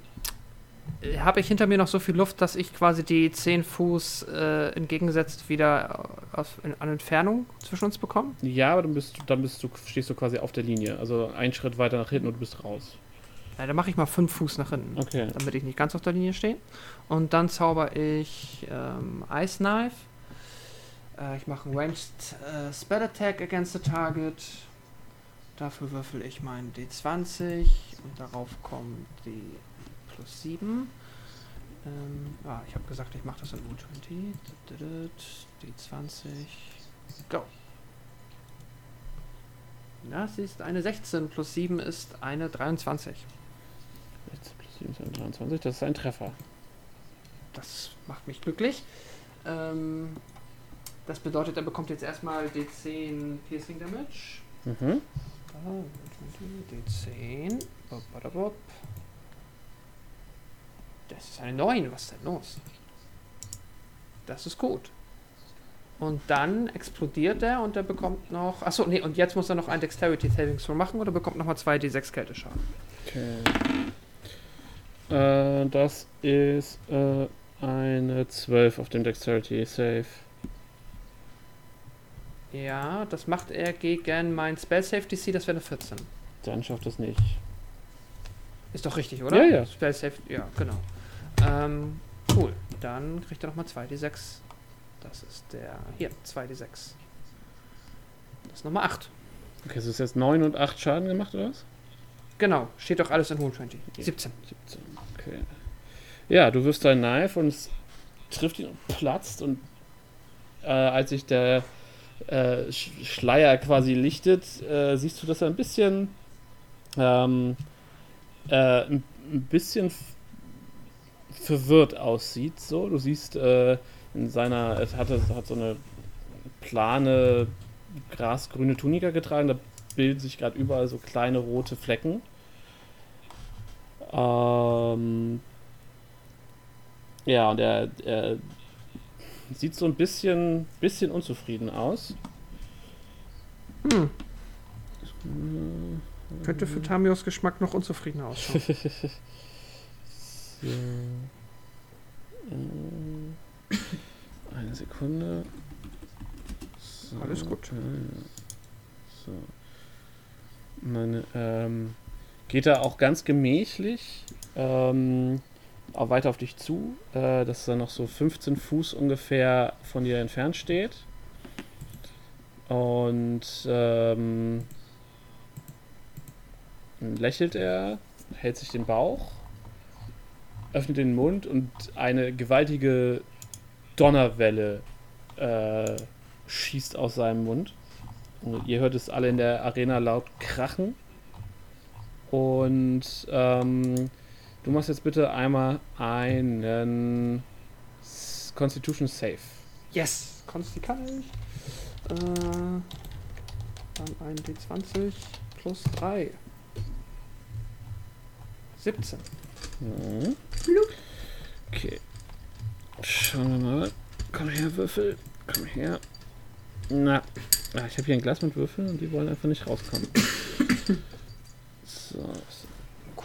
habe ich hinter mir noch so viel Luft, dass ich quasi die 10 Fuß äh, entgegengesetzt wieder aus, in, an Entfernung zwischen uns bekomme? Ja, aber dann bist du, dann bist du, stehst du quasi auf der Linie. Also einen Schritt weiter nach hinten und du bist raus. Ja, dann mache ich mal 5 Fuß nach hinten, Okay. damit ich nicht ganz auf der Linie stehe. Und dann zauber ich ähm, Ice Knife. Äh, ich mache einen Ranged äh, Spell Attack against the target. Dafür würfel ich meinen D20 und darauf kommt die plus 7. Ähm, ah, ich habe gesagt, ich mache das in U20. D20. Go. Das ist eine 16 plus 7 ist eine 23. 16 plus 7 ist 23, das ist ein Treffer. Das macht mich glücklich. Ähm, das bedeutet, er bekommt jetzt erstmal D10 Piercing Damage. Mhm. Da, D10. Bop, bada, bop. Das ist eine 9. Was ist denn los? Das ist gut. Und dann explodiert er und er bekommt noch. Achso, nee, und jetzt muss er noch ein Dexterity Saving Throw machen oder bekommt nochmal 2d6 Kälteschaden. Okay. Äh, das ist äh, eine 12 auf dem Dexterity Save. Ja, das macht er gegen mein Spell Save DC, das wäre eine 14. Dann schafft es nicht. Ist doch richtig, oder? Ja, ja. Spell Save, ja, genau. Ähm, cool. Dann kriegt er nochmal 2d6. Das ist der. Hier, 2d6. Das ist Nummer 8. Okay, es ist jetzt 9 und 8 Schaden gemacht, oder was? Genau, steht doch alles in Rule 20. Ja. 17. 17. Okay. Ja, du wirfst dein Knife und es trifft ihn und platzt und äh, als sich der äh, Sch Schleier quasi lichtet, äh, siehst du, dass er ein bisschen ähm, äh, ein, bisschen verwirrt aussieht. So, du siehst äh, in seiner, es hat, hat so eine plane grasgrüne Tunika getragen, da bilden sich gerade überall so kleine rote Flecken. Ähm, ja, und er, er sieht so ein bisschen, bisschen unzufrieden aus. Hm. Könnte für Tamios Geschmack noch unzufriedener ausschauen. [laughs] So. Äh, Eine Sekunde. So, Alles gut. So. Meine, ähm, geht er auch ganz gemächlich ähm, auch weiter auf dich zu, äh, dass er noch so 15 Fuß ungefähr von dir entfernt steht. Und ähm, lächelt er, hält sich den Bauch, öffnet den Mund und eine gewaltige Donnerwelle äh, schießt aus seinem Mund. Und ihr hört es alle in der Arena laut krachen. Und ähm, du machst jetzt bitte einmal einen Constitution Safe. Yes! Konsti kann ich. Äh, dann ein D20 plus 3. 17. Mhm. Okay. Schauen wir mal. Komm her, Würfel. Komm her. Na. Ich habe hier ein Glas mit Würfeln und die wollen einfach nicht rauskommen. [coughs] so.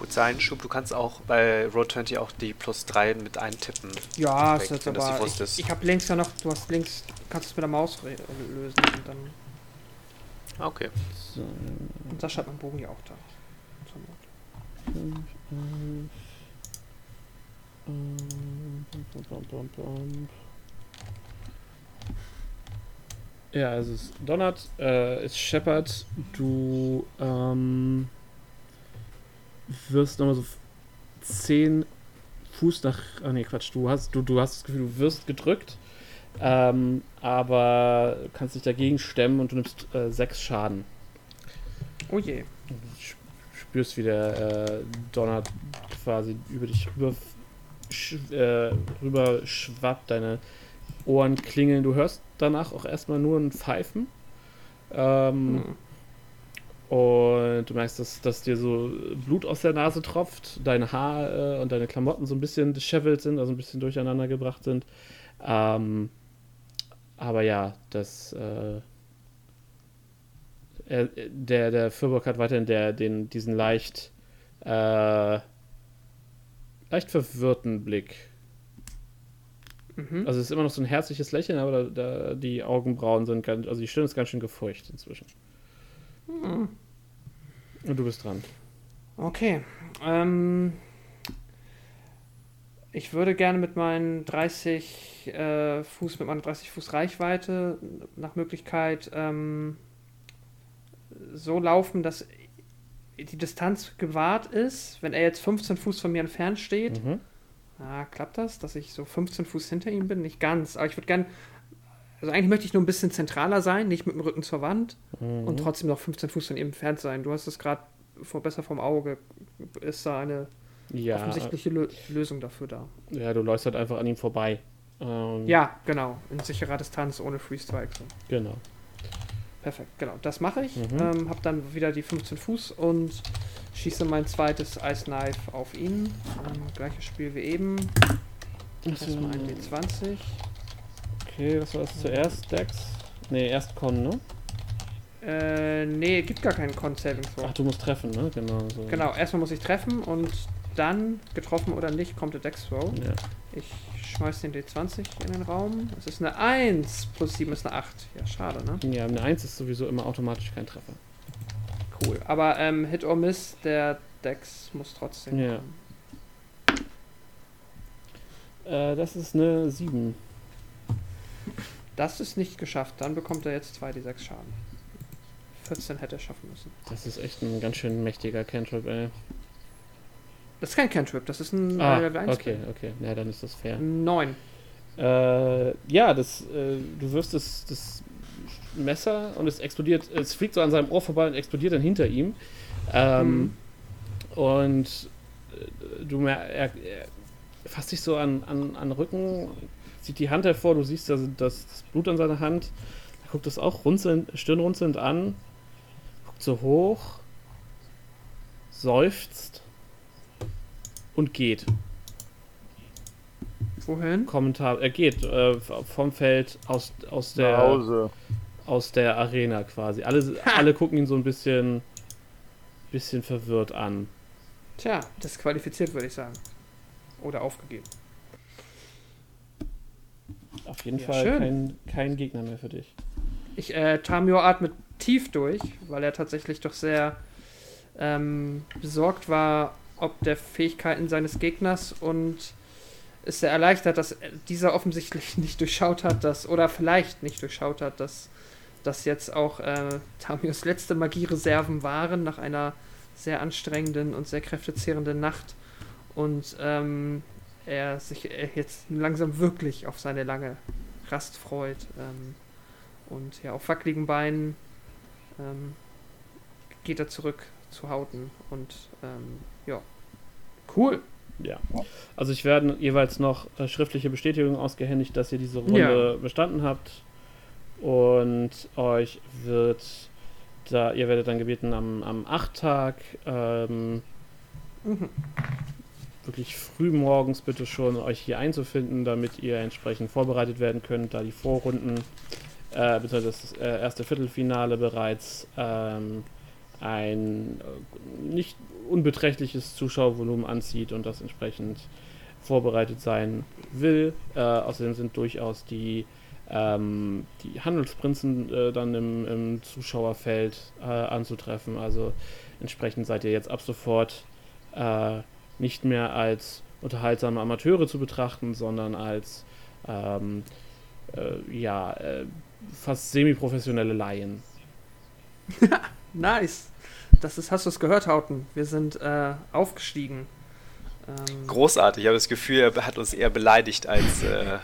Kurzer Einschub, du kannst auch bei Roll20 auch die plus 3 mit eintippen. Ja, Weg, ist jetzt aber. Ich, ist. ich habe links ja noch. Du hast links. Kannst es mit der Maus lösen. Und dann. Ah, Okay. So. Und Sascha hat meinen Bogen ja auch da. Ähm. Ja, also es donnert, äh, es scheppert, du ähm, wirst nochmal so f- zehn Fuß nach. Ah nee, Quatsch, du hast, du, du hast das Gefühl, du wirst gedrückt, ähm, aber kannst dich dagegen stemmen und du nimmst äh, sechs Schaden. Oh je. Du sp- spürst, wie der äh, Donner quasi über dich rüber, sch äh, rüber schwappt, deine Ohren klingeln. Du hörst danach auch erstmal nur ein Pfeifen. Ähm, Hm. Und du merkst, dass, dass dir so Blut aus der Nase tropft, dein Haar äh, und deine Klamotten so ein bisschen dishevelt sind, also ein bisschen durcheinander gebracht sind. Ähm, aber ja, das äh, er, der, der Fürburg hat weiterhin der, den, diesen leicht äh, leicht verwirrten Blick. Mhm. Also es ist immer noch so ein herzliches Lächeln, aber da, da, die Augenbrauen sind ganz, also die Stirn ist ganz schön gefurcht inzwischen. Hm. Und du bist dran. Okay. Ähm, ich würde gerne mit meinen 30 äh, Fuß, mit meiner 30 Fuß Reichweite nach Möglichkeit ähm, so laufen, dass die Distanz gewahrt ist. Wenn er jetzt 15 Fuß von mir entfernt steht, Mhm. ah, klappt das, dass ich so 15 Fuß hinter ihm bin? Nicht ganz, aber ich würde gerne. Also eigentlich möchte ich nur ein bisschen zentraler sein, nicht mit dem Rücken zur Wand Mhm. und trotzdem noch 15 Fuß von ihm entfernt sein. Du hast es gerade vor, besser vom Auge. Ist da eine ja, offensichtliche Lö Lösung dafür da? ja, du läufst halt einfach an ihm vorbei. Ähm, Ja, genau. In sicherer Distanz ohne Free Strike. So. Genau. Perfekt, genau. Das mache ich. Mhm. Ähm, hab dann wieder die 15 Fuß und schieße mein zweites Ice Knife auf ihn. Ähm, gleiches Spiel wie eben. Erstmal ein D20. Okay, was war das zuerst? Dex? Nee, erst Con, ne? Äh, nee, gibt gar keinen Con Saving Throw. Ach, du musst treffen, ne? Genau. So. Genau, erstmal muss ich treffen und dann, getroffen oder nicht, kommt der Dex Throw. Ja. Ich schmeiß den D20 in den Raum. Es ist eine 1 plus 7 ist eine 8. Ja, schade, ne? ja, eine 1 ist sowieso immer automatisch kein Treffer. Cool. Aber ähm, Hit or Miss, der Dex muss trotzdem. Ja. Äh, das ist eine 7. Das ist nicht geschafft. Dann bekommt er jetzt 2d6 Schaden. 14 hätte er schaffen müssen. Das ist echt ein ganz schön mächtiger Cantrip, ey. Das ist kein Cantrip, das ist ein Ah, Level 1 okay, okay. Ja, dann ist das fair. 9. Äh, ja, das, äh, du wirst das, das Messer und es explodiert, es fliegt so an seinem Ohr vorbei und explodiert dann hinter ihm. Ähm, Und äh, du mer er, er fasst dich so an, an, an Rücken, zieht die Hand hervor, du siehst das, das Blut an seiner Hand. Er guckt das auch runzelnd, stirnrunzelnd an, guckt so hoch, seufzt und geht. Wohin? Kommentar, er geht äh, vom Feld aus, aus der Hause. aus der Arena quasi. Alle, alle gucken ihn so ein bisschen, bisschen verwirrt an. Tja, disqualifiziert würde ich sagen. Oder aufgegeben. Auf jeden Ja, Fall schön. kein, kein Gegner mehr für dich. Ich, äh, Tamio atmet tief durch, weil er tatsächlich doch sehr ähm, besorgt war, ob der Fähigkeiten seines Gegners und ist sehr erleichtert, dass dieser offensichtlich [laughs] nicht durchschaut hat, dass, oder vielleicht nicht durchschaut hat, dass das jetzt auch äh, Tamios letzte Magiereserven waren nach einer sehr anstrengenden und sehr kräftezehrenden Nacht und ähm, er sich äh, jetzt langsam wirklich auf seine lange Rast freut. Ähm, und ja, auf wackeligen Beinen ähm, geht er zurück zu Hauten. Und ähm, ja, cool. Ja. Also ich werde jeweils noch äh, schriftliche Bestätigung ausgehändigt, dass ihr diese Runde bestanden habt. Und euch wird da, ihr werdet dann gebeten, am, am Achttag ähm, wirklich früh morgens bitte schon euch hier einzufinden, damit ihr entsprechend vorbereitet werden könnt, da die Vorrunden äh, beziehungsweise das äh, erste Viertelfinale bereits ähm, ein äh, nicht unbeträchtliches Zuschauervolumen anzieht und das entsprechend vorbereitet sein will. Äh, außerdem sind durchaus die, ähm, die Handelsprinzen äh, dann im, im Zuschauerfeld äh, anzutreffen. Also entsprechend seid ihr jetzt ab sofort äh, nicht mehr als unterhaltsame Amateure zu betrachten, sondern als ähm, äh, ja, äh, fast semi-professionelle Laien. [laughs] Nice. Das ist, hast du es gehört, Hauten? Wir sind äh, aufgestiegen. Ähm, Großartig. Ich habe das Gefühl, er hat uns eher beleidigt, als äh,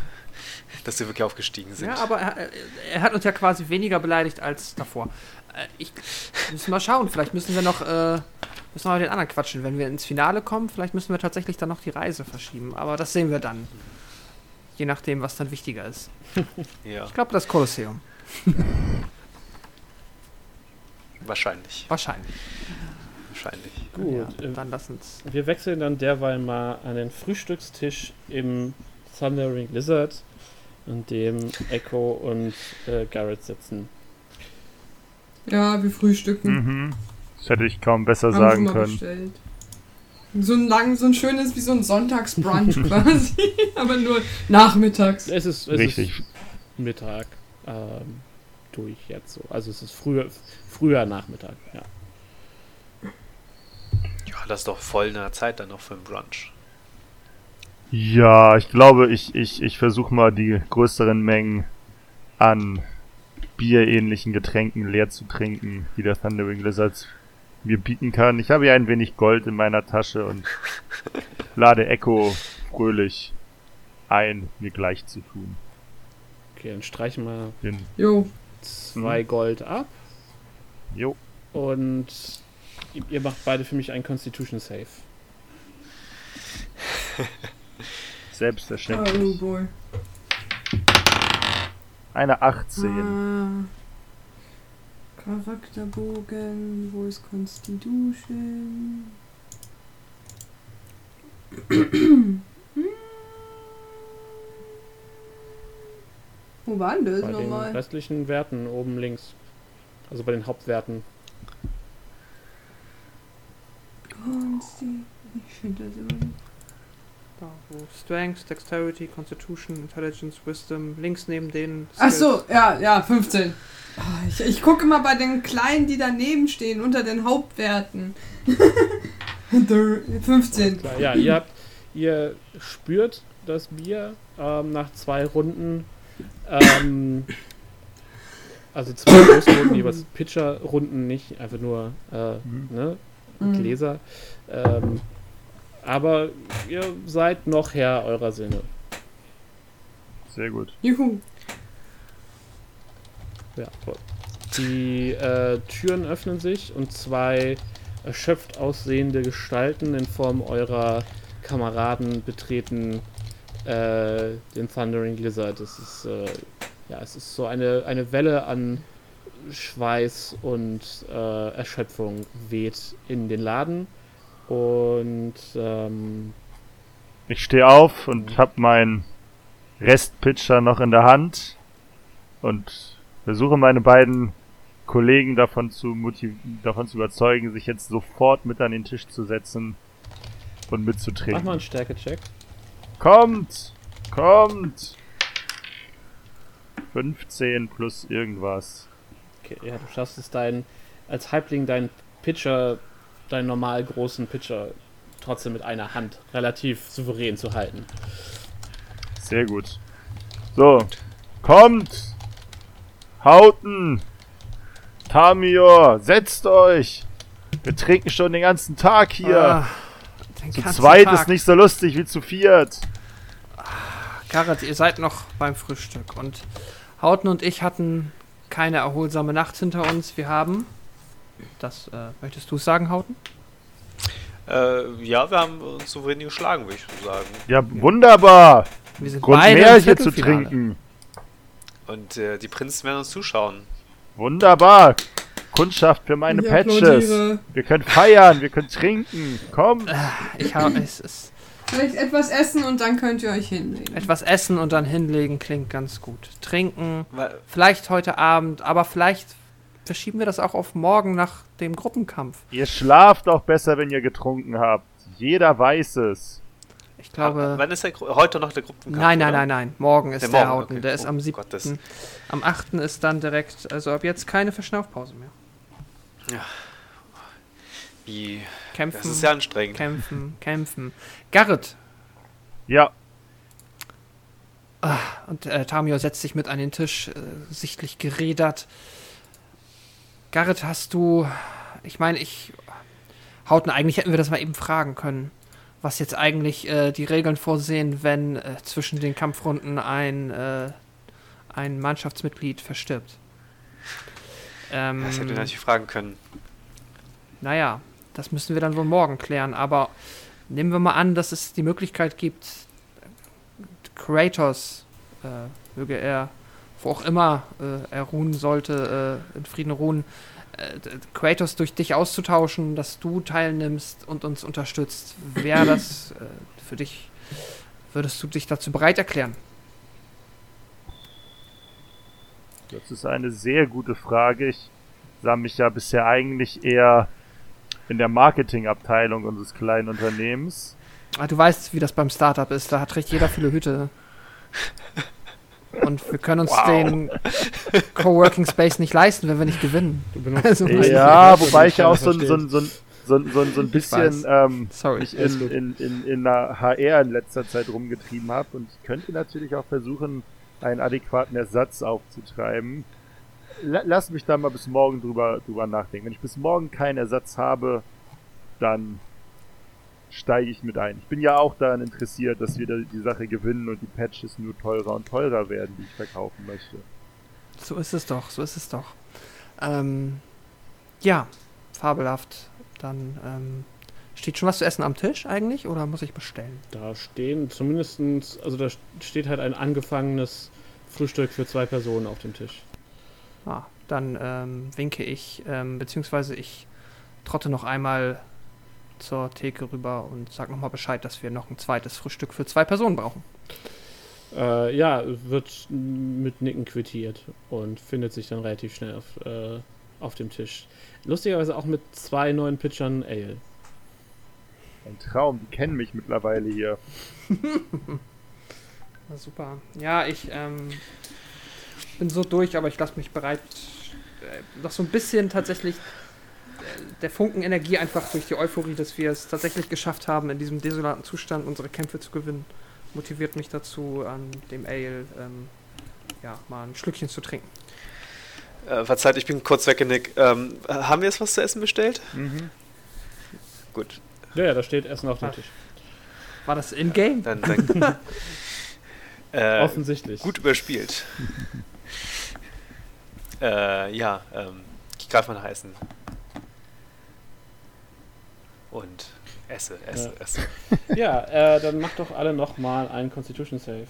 dass wir wirklich aufgestiegen sind. ja, aber er, er hat uns ja quasi weniger beleidigt als davor. Äh, ich müssen mal schauen. Vielleicht müssen wir noch äh, müssen wir mal den anderen quatschen. Wenn wir ins Finale kommen, vielleicht müssen wir tatsächlich dann noch die Reise verschieben. Aber das sehen wir dann. Je nachdem, was dann wichtiger ist. [laughs] ja, Ich glaube, das Kolosseum. wahrscheinlich. Wahrscheinlich. Wahrscheinlich. Gut, Ja, äh, dann lass uns. Wir wechseln dann derweil mal an den Frühstückstisch im Thundering Lizard, an dem Echo und äh, Garrett sitzen. Ja, wir frühstücken. Mhm. Das hätte ich kaum besser Haben sagen können. bestellt. So ein lang, so ein schönes wie so ein Sonntagsbrunch [laughs] quasi. [laughs] Aber nur nachmittags. Es ist, es Richtig. ist Mittag ähm, durch jetzt so. Also es ist früher, früher Nachmittag, ja. Ja, das ist doch voll in der Zeit dann noch für einen Brunch. Ja, ich glaube, ich, ich, ich versuche mal die größeren Mengen an bierähnlichen Getränken leer zu trinken, die der Thundering Lizard mir bieten kann. Ich habe ja ein wenig Gold in meiner Tasche und lade Echo fröhlich ein, mir gleich zu tun. Okay, dann streichen wir Den, Jo. zwei Gold ab jo, und ihr- ihr macht beide für mich einen Constitution Save. selbstverständlich. Oh boy. Eine 18. Ah. Charakterbogen, wo ist Constitution? Wo war denn das Bei den nochmal? restlichen Werten oben links. Also bei den Hauptwerten. Consti. Ich finde das immer nicht. Da, wo Strength, Dexterity, Constitution, Intelligence, Wisdom, links neben den. Ach Skills. so, ja, ja, 15. Ah, Ich, ich gucke immer bei den kleinen, die daneben stehen, unter den Hauptwerten. Der- 15. Klar, ja, ihr habt, ihr spürt das Bier ähm, nach zwei Runden. Ähm, also zwei [coughs] Großrunden, jeweils Pitcher-Runden, nicht einfach nur äh, Mhm. ne, Mhm. Gläser. Ähm, aber ihr seid noch Herr eurer Sinne. Sehr gut. Juhu. Ja, toll. Die äh, Türen öffnen sich und zwei erschöpft aussehende Gestalten in Form eurer Kameraden betreten äh, den Thundering Lizard. Es ist, äh, ja, es ist so eine, eine Welle an Schweiß und äh, Erschöpfung weht in den Laden. Und ähm, Ich stehe auf und hab meinen Restpitcher noch in der Hand und versuche meine beiden Kollegen davon zu davon zu überzeugen, sich jetzt sofort mit an den Tisch zu setzen und mach mal einen Stärke-Check. Kommt! Kommt! 15 plus irgendwas. Okay, ja, du schaffst es, dein, als Halbling deinen Pitcher, deinen normal großen Pitcher, trotzdem mit einer Hand relativ souverän zu halten. Sehr gut. So, kommt! Hauten! Tamior, setzt euch! Wir trinken schon den ganzen Tag hier. Ah, zu zweit Tag. ist nicht so lustig wie zu viert. Garrett, ihr seid noch beim Frühstück und Hauten und ich hatten keine erholsame Nacht hinter uns. Wir haben. Das, äh, möchtest du sagen, Hauten? Äh, ja, wir haben uns souverän geschlagen, würde ich so sagen. Ja, wunderbar. Wir sind Grund beide mehr im hier zu trinken. Und äh, die Prinzen werden uns zuschauen. Wunderbar. Kundschaft für meine Ich Patches. applaudiere. Wir können feiern, wir können trinken. Komm. Ich habe es ist Vielleicht etwas essen und dann könnt ihr euch hinlegen. etwas essen und dann hinlegen klingt ganz gut. Trinken, Weil, vielleicht heute Abend, aber vielleicht verschieben wir das auch auf morgen nach dem Gruppenkampf. Ihr schlaft auch besser, wenn ihr getrunken habt. Jeder weiß es. Ich glaube, wann ist der heute noch der Gruppenkampf? nein, nein, nein, nein. Morgen ist Der der, Morgen, Hauten. okay. Der ist Oh am Gott, 7. das- am 8. ist dann direkt, also ab jetzt keine Verschnaufpause mehr. Wie, Kämpfen, das ist ja anstrengend. kämpfen, kämpfen. Garrett Ja, und äh, Tamio setzt sich mit an den Tisch, äh, sichtlich gerädert. Garrett, hast du, ich meine, ich, Hauten, eigentlich hätten wir das mal eben fragen können, was jetzt eigentlich äh, die Regeln vorsehen, wenn äh, zwischen den Kampfrunden ein, äh, ein Mannschaftsmitglied verstirbt. Ähm, Das hätte ich natürlich fragen können. Naja, das müssen wir dann wohl morgen klären, aber nehmen wir mal an, dass es die Möglichkeit gibt, Kratos, äh, möge er, wo auch immer äh, er ruhen sollte, äh, in Frieden ruhen, äh, Kratos durch dich auszutauschen, dass du teilnimmst und uns unterstützt. Wäre [clears throat] das äh, für dich, würdest du dich dazu bereit erklären? das ist eine sehr gute Frage. Ich sah mich ja bisher eigentlich eher in der Marketingabteilung unseres kleinen Unternehmens. Ah, du weißt, wie das beim Startup ist. Da hat recht jeder viele Hüte. [laughs] Und wir können uns den Coworking Space nicht leisten, wenn wir nicht gewinnen. Du benutzt Also, Ja, wobei ich ja auch so, ein- so, ein- so, ein- so, ein- so, ein- so ein bisschen ähm, Sorry. mich in, in, in, in der HR in letzter Zeit rumgetrieben habe und ich könnte natürlich auch versuchen, einen adäquaten Ersatz aufzutreiben. La lass mich da mal bis morgen drüber, drüber nachdenken. Wenn ich bis morgen keinen Ersatz habe, dann steige ich mit ein. Ich bin ja auch daran interessiert, dass wir da die Sache gewinnen und die Patches nur teurer und teurer werden, die ich verkaufen möchte. So ist es doch, so ist es doch. Ähm, ja, fabelhaft. Dann ähm, steht schon was zu essen am Tisch eigentlich oder muss ich bestellen? Da stehen zumindestens, also da steht halt ein angefangenes Frühstück für zwei Personen auf dem Tisch. Ah, dann ähm, winke ich, ähm, beziehungsweise ich trotte noch einmal zur Theke rüber und sag nochmal Bescheid, dass wir noch ein zweites Frühstück für zwei Personen brauchen. Äh, ja, wird mit Nicken quittiert und findet sich dann relativ schnell auf, äh, auf dem Tisch. Lustigerweise auch mit zwei neuen Pitchern Ale. Ein Traum, die kennen mich mittlerweile hier. [laughs] Na super. Ja, ich ähm, bin so durch, aber ich lasse mich bereit, äh, noch so ein bisschen tatsächlich der Funken Energie einfach durch die Euphorie, dass wir es tatsächlich geschafft haben, in diesem desolaten Zustand unsere Kämpfe zu gewinnen, motiviert mich dazu, an dem Ale ähm, ja, mal ein Schlückchen zu trinken. Äh, verzeiht, ich bin kurz weggenickt. Ähm, haben wir jetzt was zu essen bestellt? Mhm. Gut, Ja, ja, da steht Essen auf dem Ah. Tisch. War das in-game? dann. dann [laughs] äh, Offensichtlich. Gut überspielt. [laughs] äh, ja, ähm, ich greife mal nach Essen. Und esse, esse, Ja. esse. [laughs] Ja, äh, dann macht doch alle nochmal einen Constitution Save.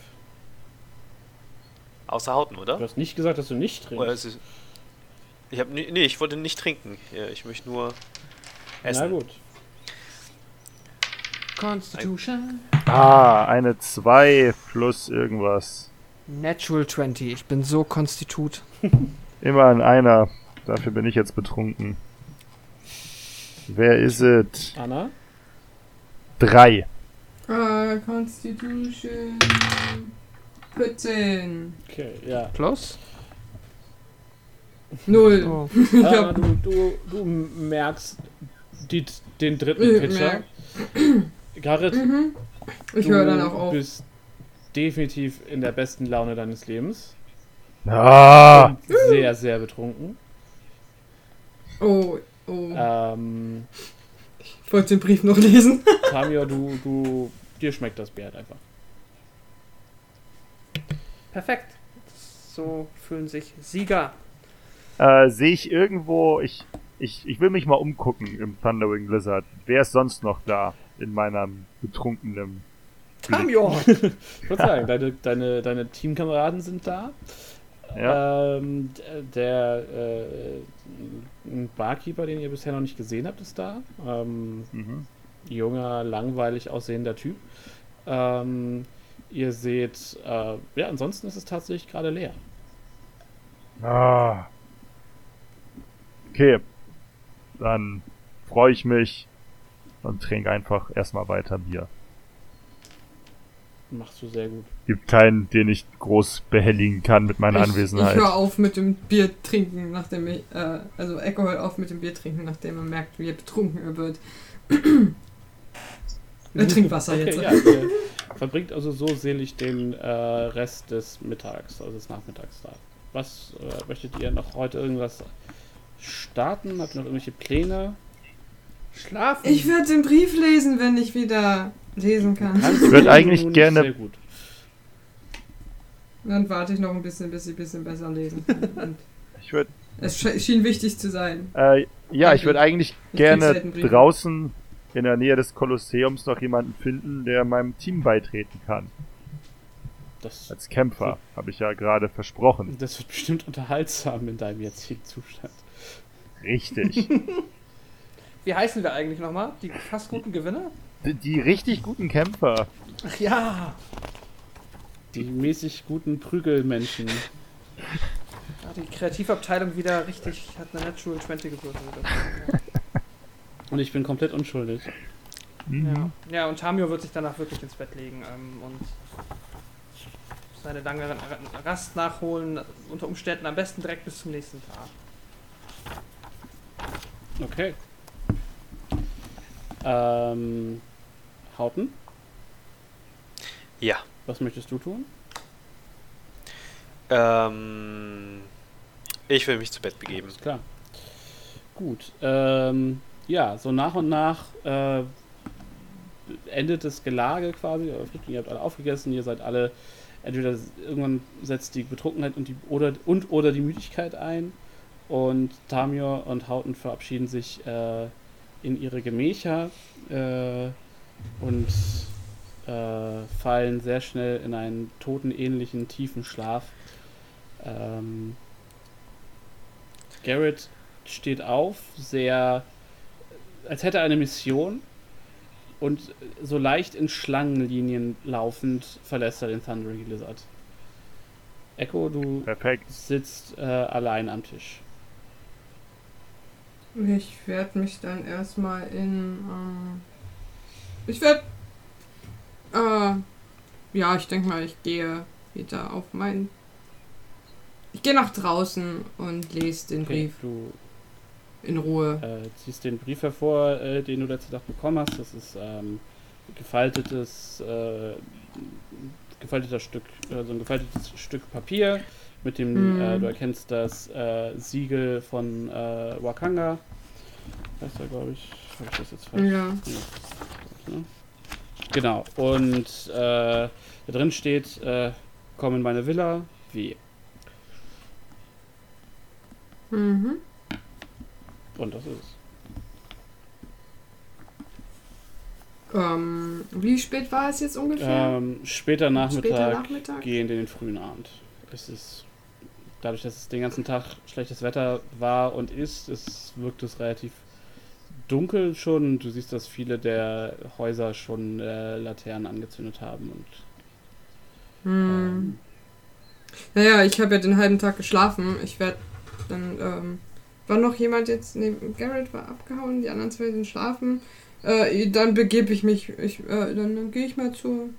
Außer Hauten, Du oder? hast nicht gesagt, dass du nicht trinkst. es, ich hab, nee, nee, ich wollte nicht trinken. Ich möchte nur essen. Na gut. Constitution. Ah, eine 2 plus irgendwas. Natural 20. Ich bin so konstitut. [laughs] Immer an einer. Dafür bin ich jetzt betrunken. Wer ist es? Anna? Drei. Äh, Constitution 14. Okay, ja. Plus? Null. Oh. [laughs] Anna, du, du, du merkst die, den dritten Ich Pitcher. Garrett, Mhm. Ich du höre dann auch auf. bist definitiv in der besten Laune deines Lebens. Ah! Und sehr, sehr betrunken. Oh, oh. Ähm, Ich wollte den Brief noch lesen. [laughs] Tamio, du, du, dir schmeckt das Bier halt einfach. Perfekt. So fühlen sich Sieger. Äh, Sehe ich irgendwo, ich ich, ich will mich mal umgucken im Thundering Blizzard. Wer ist sonst noch da in meinem betrunkenen Tamio! [laughs] Ich würde sagen, deine, deine, deine Teamkameraden sind da. Ja. Ähm, der äh, Barkeeper, den ihr bisher noch nicht gesehen habt, ist da. Ähm, Mhm. junger, langweilig aussehender Typ. Ähm, ihr seht, äh, ja, ansonsten ist es tatsächlich gerade leer. Ah. Okay. Dann freue ich mich und trinke einfach erstmal weiter Bier. Machst du sehr gut. Gibt keinen, den ich groß behelligen kann mit meiner ich, Anwesenheit. Ich höre auf mit dem Bier trinken, nachdem ich, äh, also Echo hört auf mit dem Bier trinken, nachdem er merkt, wie betrunken er wird. [clears throat] er trinkt Wasser Okay, jetzt. ja, ihr verbringt also so selig den äh, Rest des Mittags, also des Nachmittags da. Was äh, möchtet ihr noch heute irgendwas starten? Habt ihr noch irgendwelche Pläne? Schlafen! Ich werde den Brief lesen, wenn ich wieder lesen kann. Ich würd du eigentlich nun gerne- Sehr gut. Dann warte ich noch ein bisschen, bis ich ein bisschen besser lesen kann. [laughs] Und Ich würde es sch- schien wichtig zu sein. Äh, ja, ich würde eigentlich Ich gerne draußen in der Nähe des Kolosseums noch jemanden finden, der meinem Team beitreten kann. Das, Als Kämpfer, habe ich ja gerade versprochen. das wird bestimmt unterhaltsam in deinem jetzigen Zustand. Richtig. [laughs] Wie heißen wir eigentlich nochmal? Die fast guten Gewinner? Die, die richtig guten Kämpfer. Ach ja! Die mäßig guten Prügelmenschen. Ja, die Kreativabteilung wieder richtig hat eine Natural 20 gewürfelt. [laughs] Und ich bin komplett unschuldig. Ja. ja, und Tamio wird sich danach wirklich ins Bett legen ähm, und seine lange Ra- Rast nachholen. Unter Umständen am besten direkt bis zum nächsten Tag. Okay. Ähm, Hauten, Ja. was möchtest du tun? Ähm, ich will mich zu Bett begeben. Ist klar. Gut. Ähm, ja, so nach und nach äh, endet das Gelage quasi. Ihr habt alle aufgegessen, ihr seid alle. Entweder irgendwann setzt die Betrunkenheit und, die, oder, und oder die Müdigkeit ein. Und Tamio und Hauten verabschieden sich äh, in ihre Gemächer äh, und äh, fallen sehr schnell in einen totenähnlichen tiefen Schlaf. Ähm, Garrett steht auf, sehr, als hätte er eine Mission und so leicht in Schlangenlinien laufend verlässt er den Thundering Lizard. Echo, du Perfekt. sitzt äh, allein am Tisch. Ich werde mich dann erstmal in. Ähm, ich werde. Äh, ja, ich denke mal, ich gehe wieder auf mein. Ich gehe nach draußen und lese den Okay, Brief du in Ruhe. äh, ziehst den Brief hervor, äh, den du letzte Tag bekommen hast. Das ist ähm, gefaltetes, äh, gefalteter Stück, äh, so ein gefaltetes Stück Papier mit dem, Mhm. äh, du erkennst das äh, Siegel von äh, Wakanga. Heißt er, glaube ich. Habe ich das jetzt falsch? Ja. Ne? Genau. Und äh, da drin steht, äh, komm in meine Villa, wie. Mhm. Und das ist es. Ähm, wie spät war es jetzt ungefähr? Ähm, später Nachmittag, Später Nachmittag? gehend in den frühen Abend. Es ist dadurch, dass es den ganzen Tag schlechtes Wetter war und ist, es wirkt es relativ dunkel schon. Du siehst, dass viele der Häuser schon äh, Laternen angezündet haben und Hm. ähm, Naja, ich habe ja den halben Tag geschlafen. Ich werde dann. Ähm, war noch jemand jetzt? Nee, Garrett war abgehauen, die anderen zwei sind schlafen. Äh, dann begebe ich mich. Ich, äh, dann, dann gehe ich mal zur.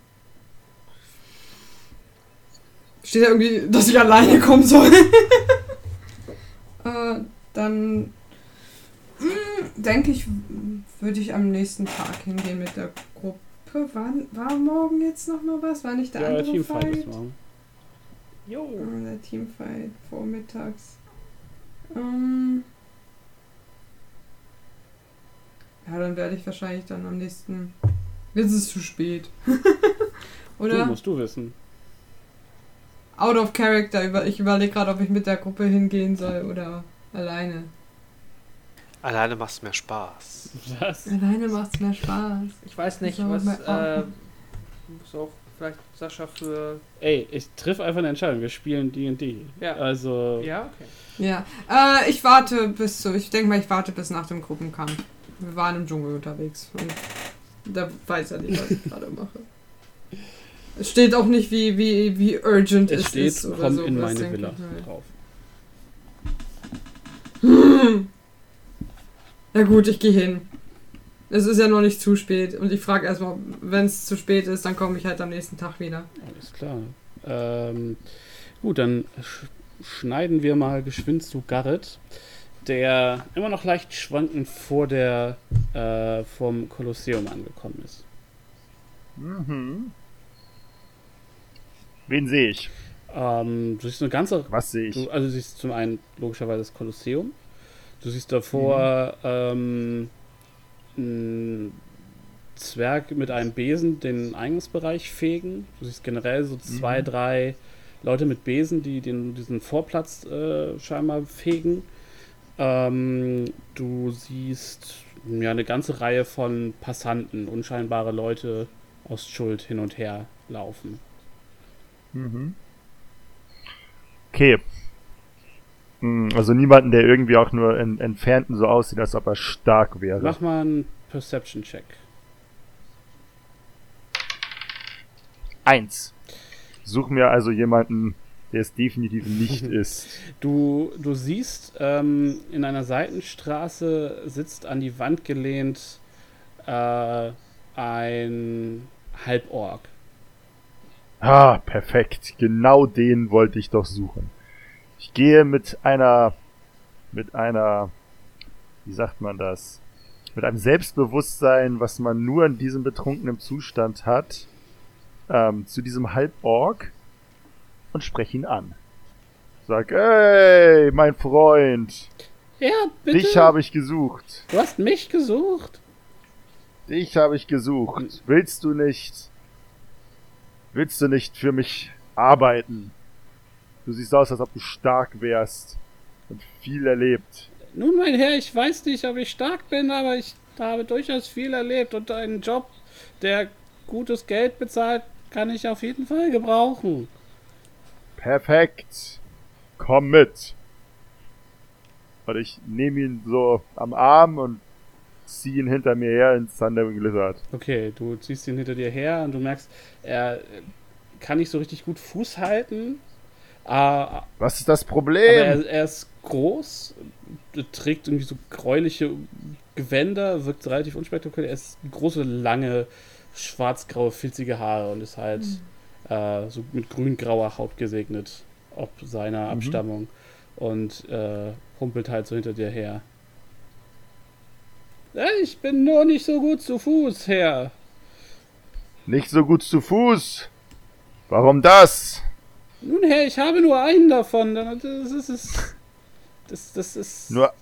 Steht da irgendwie, dass ich alleine kommen soll. [laughs] äh, dann. hm, Denke ich, würde ich am nächsten Tag hingehen mit der Gruppe. War, war morgen jetzt noch mal was? War nicht der ja, andere Teamfight Fight? ist morgen. Jo! Ah, der Teamfight vormittags. Ähm ja, dann werde ich wahrscheinlich dann am nächsten. Jetzt ist es zu spät. [laughs] Du Oder? musst du wissen. Out of character. Über- Ich überlege gerade, ob ich mit der Gruppe hingehen soll oder alleine. Alleine macht's mehr Spaß. Was? Alleine macht's mehr Spaß. Ich weiß nicht, was äh, muss auch vielleicht Sascha für. Ey, ich triff einfach eine Entscheidung. Wir spielen D&D. Ja. Also, Ja, okay. Ja, äh, ich warte bis zu, ich denke mal, ich warte bis nach dem Gruppenkampf. Wir waren im Dschungel unterwegs und da weiß er nicht, was ich [laughs] gerade mache. Es steht auch nicht, wie, wie, wie urgent es es steht, ist oder komm so. in meine Villa halt. drauf. [laughs] Ja gut, ich gehe hin. Es ist ja noch nicht zu spät und ich frage erstmal, wenn es zu spät ist, dann komme ich halt am nächsten Tag wieder. Alles klar. Ähm, gut, dann sch schneiden wir mal geschwind zu Garrett, der immer noch leicht schwankend vor der äh, vom Kolosseum angekommen ist. Mhm. Wen sehe ich? Ähm, du siehst eine ganze Was sehe ich? Du, also du siehst zum einen logischerweise das Kolosseum. Du siehst davor ähm, einen Zwerg mit einem Besen den Eingangsbereich fegen. Du siehst generell so zwei, Mhm. drei Leute mit Besen, die den, diesen Vorplatz äh, scheinbar fegen. Ähm, du siehst ja eine ganze Reihe von Passanten, unscheinbare Leute aus Schuld hin und her laufen. Mhm. Okay. Hm, Also niemanden, der irgendwie auch nur in Entfernten so aussieht, als ob er stark wäre. Mach mal einen Perception-Check. Eins. Such mir also jemanden, der es definitiv nicht [laughs] ist. Du, du siehst, ähm, in einer Seitenstraße sitzt an die Wand gelehnt äh, ein Halborg. Ah, perfekt. Genau den wollte ich doch suchen. Ich gehe mit einer, mit einer, wie sagt man das? Mit einem Selbstbewusstsein, was man nur in diesem betrunkenen Zustand hat, ähm, zu diesem Halborg und spreche ihn an. Sag, ey, mein Freund, Ja, bitte. dich habe ich gesucht. du hast mich gesucht. Dich habe ich gesucht. Willst du nicht? Willst du nicht für mich arbeiten? Du siehst aus, als ob du stark wärst und viel erlebt. Nun, mein Herr, ich weiß nicht, ob ich stark bin, aber ich habe durchaus viel erlebt und einen Job, der gutes Geld bezahlt, kann ich auf jeden Fall gebrauchen. Perfekt. Komm mit. Und ich nehme ihn so am Arm und ziehe ihn hinter mir her ins Thundering Lizard. Okay, du ziehst ihn hinter dir her und du merkst, er kann nicht so richtig gut Fuß halten. Ah, Was ist das Aber Problem? er, er ist groß, trägt irgendwie so gräuliche Gewänder, wirkt relativ unspektakulär. Er ist große, lange, schwarz-graue, filzige Haare und ist halt äh, so mit grün-grauer Haut gesegnet, ob seiner Mhm. Abstammung. Und äh, humpelt halt so hinter dir her. "Äh, Ich bin nur nicht so gut zu Fuß, Herr. Nicht so gut zu Fuß. Warum das? Nun, Herr, ich habe nur einen davon. Das ist. Das, das, das ist. Nur- [laughs]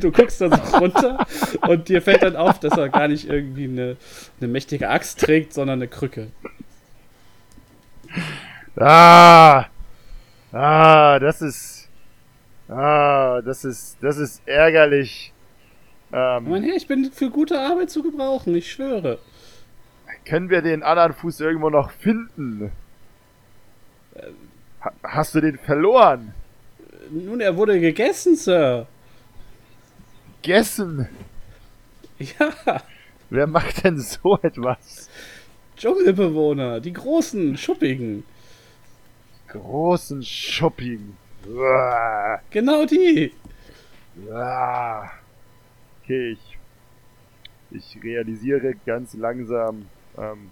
Du guckst dann so runter und dir fällt dann auf, dass er gar nicht irgendwie eine, eine mächtige Axt trägt, sondern eine Krücke. Ah! Ah, das ist. Ah, das ist. Das ist ärgerlich. Ähm, Mein Herr, ich bin für gute Arbeit zu gebrauchen, ich schwöre. können wir den anderen Fuß irgendwo noch finden? Ha hast du den verloren? Nun, er wurde gegessen, Sir. Gegessen? Ja, Wer macht denn so etwas? Dschungelbewohner, die großen, schuppigen. Großen Shopping. Genau die. Okay, ich, ich realisiere ganz langsam, ähm,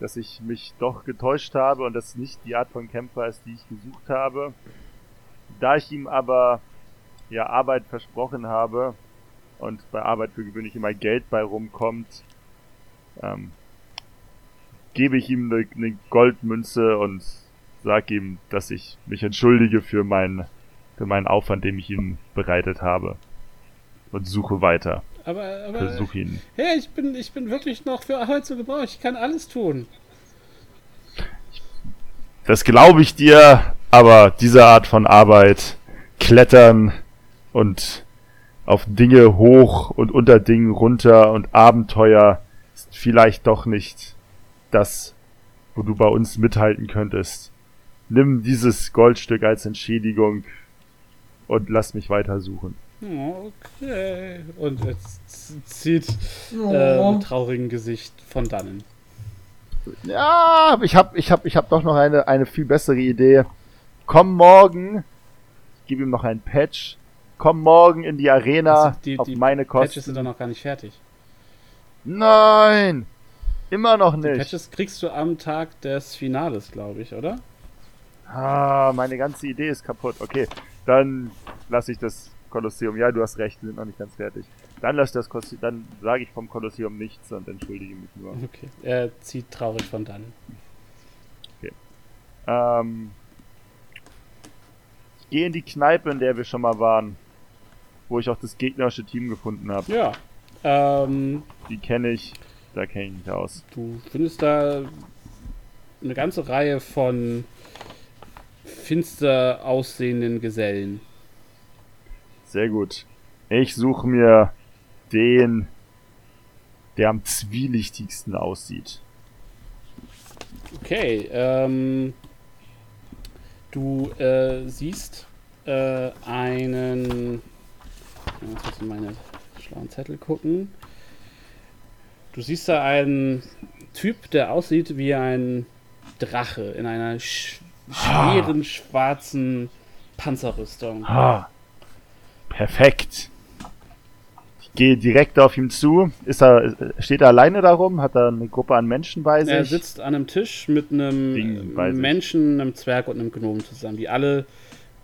dass ich mich doch getäuscht habe und das nicht die Art von Kämpfer ist, die ich gesucht habe. Da ich ihm aber ja Arbeit versprochen habe und bei Arbeit für gewöhnlich immer Geld bei rumkommt, ähm, gebe ich ihm eine, eine Goldmünze und sag ihm, dass ich mich entschuldige für meinen für meinen Aufwand, den ich ihm bereitet habe. Und suche weiter. Aber, aber Versuche ihn. Herr, ich bin, ich bin wirklich noch für Arbeit zu gebrauchen. Ich kann alles tun. Das glaube ich dir, Aber diese Art von Arbeit, Klettern und auf Dinge hoch und unter Dingen runter und Abenteuer ist vielleicht doch nicht das, wo du bei uns mithalten könntest. Nimm dieses Goldstück als Entschädigung und lass mich weiter suchen. Okay. Und jetzt zieht äh, mit traurigem Gesicht von dannen. Ja, aber ich hab, ich hab, ich hab doch noch eine, eine viel bessere Idee. Komm morgen, ich gebe ihm noch ein Patch. Komm morgen in die Arena Also die- auf die meine Patches sind Kosten. doch noch gar nicht fertig. Nein, immer noch Die nicht. Patches kriegst du am Tag des Finales, glaube ich, oder? Ah, meine ganze Idee ist kaputt. Okay, dann lasse ich das Kolosseum. Ja, du hast recht, wir sind noch nicht ganz fertig. Dann lass das Kolosseum, dann sage ich vom Kolosseum nichts und entschuldige mich nur. Okay. Er zieht traurig von dannen. Ähm, ich gehe in die Kneipe, in der wir schon mal waren, wo ich auch das gegnerische Team gefunden habe. Ja. Ähm, Die kenne ich, da kenne ich mich aus. du findest da eine ganze Reihe von finster aussehenden Gesellen. Sehr gut. Ich suche mir den, der am zwielichtigsten aussieht. Okay, ähm, du äh, siehst äh, einen. Jetzt muss ich meine schlauen Zettel gucken. Du siehst da einen Typ, der aussieht wie ein Drache in einer sch schweren schwarzen Panzerrüstung. Ah, perfekt. Ich gehe direkt auf ihn zu. Ist er, steht er alleine darum? Hat er eine Gruppe an Menschen bei sich? Er sitzt an einem Tisch mit einem. Menschen, einem Zwerg und einem Gnom zusammen, die alle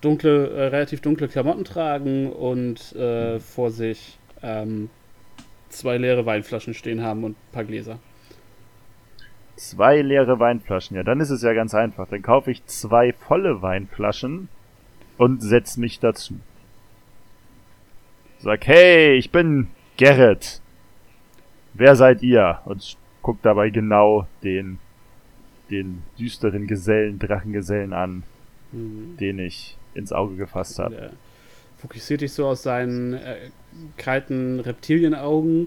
dunkle, äh, relativ dunkle Klamotten tragen und äh, vor sich ähm, zwei leere Weinflaschen stehen haben und ein paar Gläser. Zwei leere Weinflaschen. Ja, dann ist es ja ganz einfach. Dann kaufe ich zwei volle Weinflaschen und setz mich dazu. Sag, hey, ich bin Gerrit. Wer seid ihr? Und guck dabei genau den, den düsteren Gesellen, Drachengesellen an, Mhm. den ich ins Auge gefasst habe. Er fokussiert dich so aus seinen äh, kalten Reptilienaugen.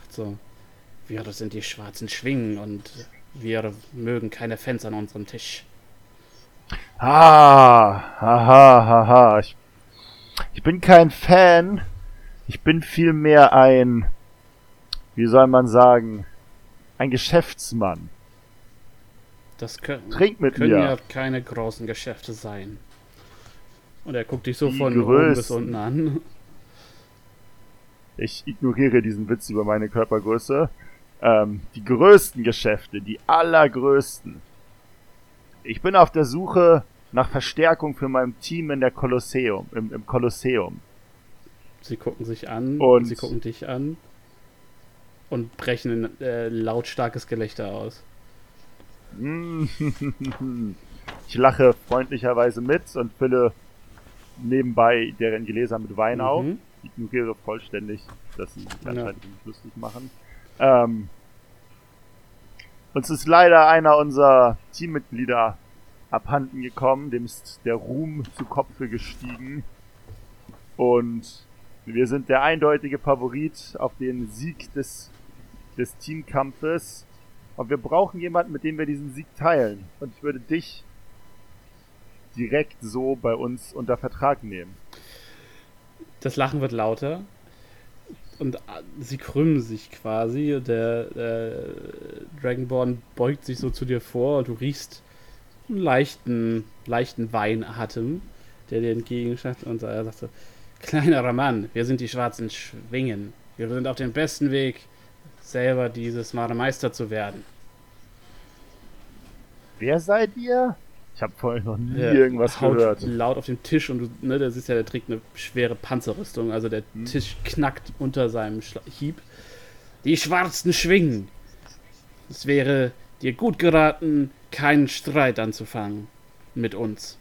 Sagt so, wir das sind die schwarzen Schwingen und wir mögen keine Fans an unserem Tisch. Ah, haha, haha. Ich, ich bin kein Fan. Ich bin vielmehr ein, wie soll man sagen, ein Geschäftsmann. Das können, Trink mit können mir. ja keine großen Geschäfte sein. Und er guckt dich so Die von oben bis größten. unten an. Ich ignoriere diesen Witz über meine Körpergröße. Ähm, die größten Geschäfte, die allergrößten. Ich bin auf der Suche nach Verstärkung für mein Team in der Kolosseum, im, im Kolosseum. Sie gucken sich an Und- sie gucken dich an und brechen ein äh, lautstarkes Gelächter aus. [laughs] Ich lache freundlicherweise mit und fülle nebenbei deren Gläser mit Wein auf. Mhm. Ignoriere vollständig, dass sie sich Ja. anscheinend nicht lustig machen. Ähm, uns ist leider einer unserer Teammitglieder abhanden gekommen, dem ist der Ruhm zu Kopfe gestiegen. Und wir sind der eindeutige Favorit auf den Sieg des, des Teamkampfes. Und wir brauchen jemanden, mit dem wir diesen Sieg teilen. Und ich würde dich direkt so bei uns unter Vertrag nehmen. Das Lachen wird lauter und äh, sie krümmen sich quasi. Der äh, Dragonborn beugt sich so zu dir vor und du riechst einen leichten, leichten Weinatem, der dir entgegenschafft und er sagt so, kleinerer Mann, wir sind die schwarzen Schwingen. Wir sind auf dem besten Weg, selber dieses Mal Meister zu werden. Wer seid ihr? Ich habe vorhin noch nie Der irgendwas haut gehört. laut auf den Tisch und du, ne, der ist ja, der trägt eine schwere Panzerrüstung, also der Hm. Tisch knackt unter seinem Schla Hieb. Die schwarzen Schwingen. Es wäre dir gut geraten, keinen Streit anzufangen mit uns.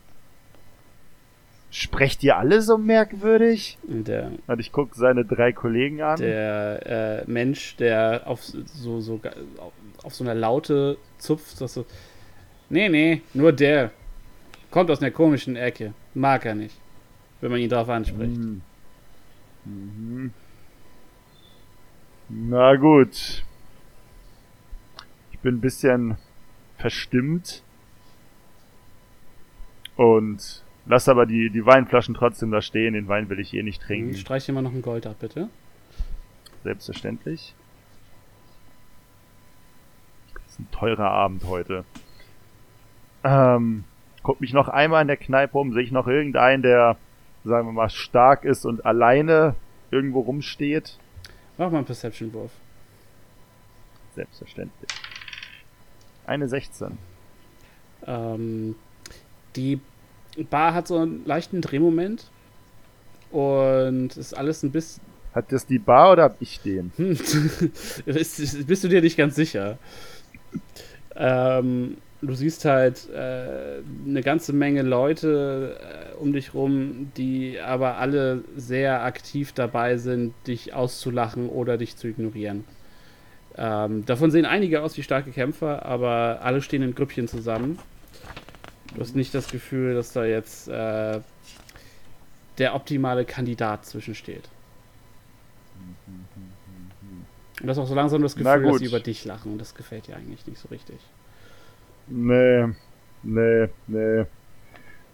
Sprecht ihr alle so merkwürdig? Und der, Und ich guck seine drei Kollegen an. der äh, Mensch, der auf so, so auf, auf so einer Laute zupft, sagt so, nee, nee, nur der. Kommt aus einer komischen Ecke. Mag er nicht. Wenn man ihn darauf anspricht. Hm. Mhm. Na gut. Ich bin ein bisschen verstimmt. Und lass aber die, die Weinflaschen trotzdem da stehen. Den Wein will ich eh nicht trinken. Streich dir mal noch ein Gold ab, bitte. Selbstverständlich. Das ist ein teurer Abend heute. Ähm, guck mich noch einmal in der Kneipe um. Sehe ich noch irgendeinen, der, sagen wir mal, stark ist und alleine irgendwo rumsteht? Mach mal einen Perception-Wurf. Selbstverständlich. Eine 16. Ähm, die Bar hat so einen leichten Drehmoment. Und ist alles ein bisschen. Hat das die Bar oder hab ich den? Hm, [laughs] bist, bist du dir nicht ganz sicher? Ähm, du siehst halt äh, eine ganze Menge Leute äh, um dich rum, die aber alle sehr aktiv dabei sind, dich auszulachen oder dich zu ignorieren. Ähm, davon sehen einige aus wie starke Kämpfer, aber alle stehen in Grüppchen zusammen. Du hast nicht das Gefühl, dass da jetzt äh, der optimale Kandidat zwischensteht. Und das ist auch so langsam das Gefühl, dass sie über dich lachen. Und das gefällt dir eigentlich nicht so richtig. Nee, nee, nee.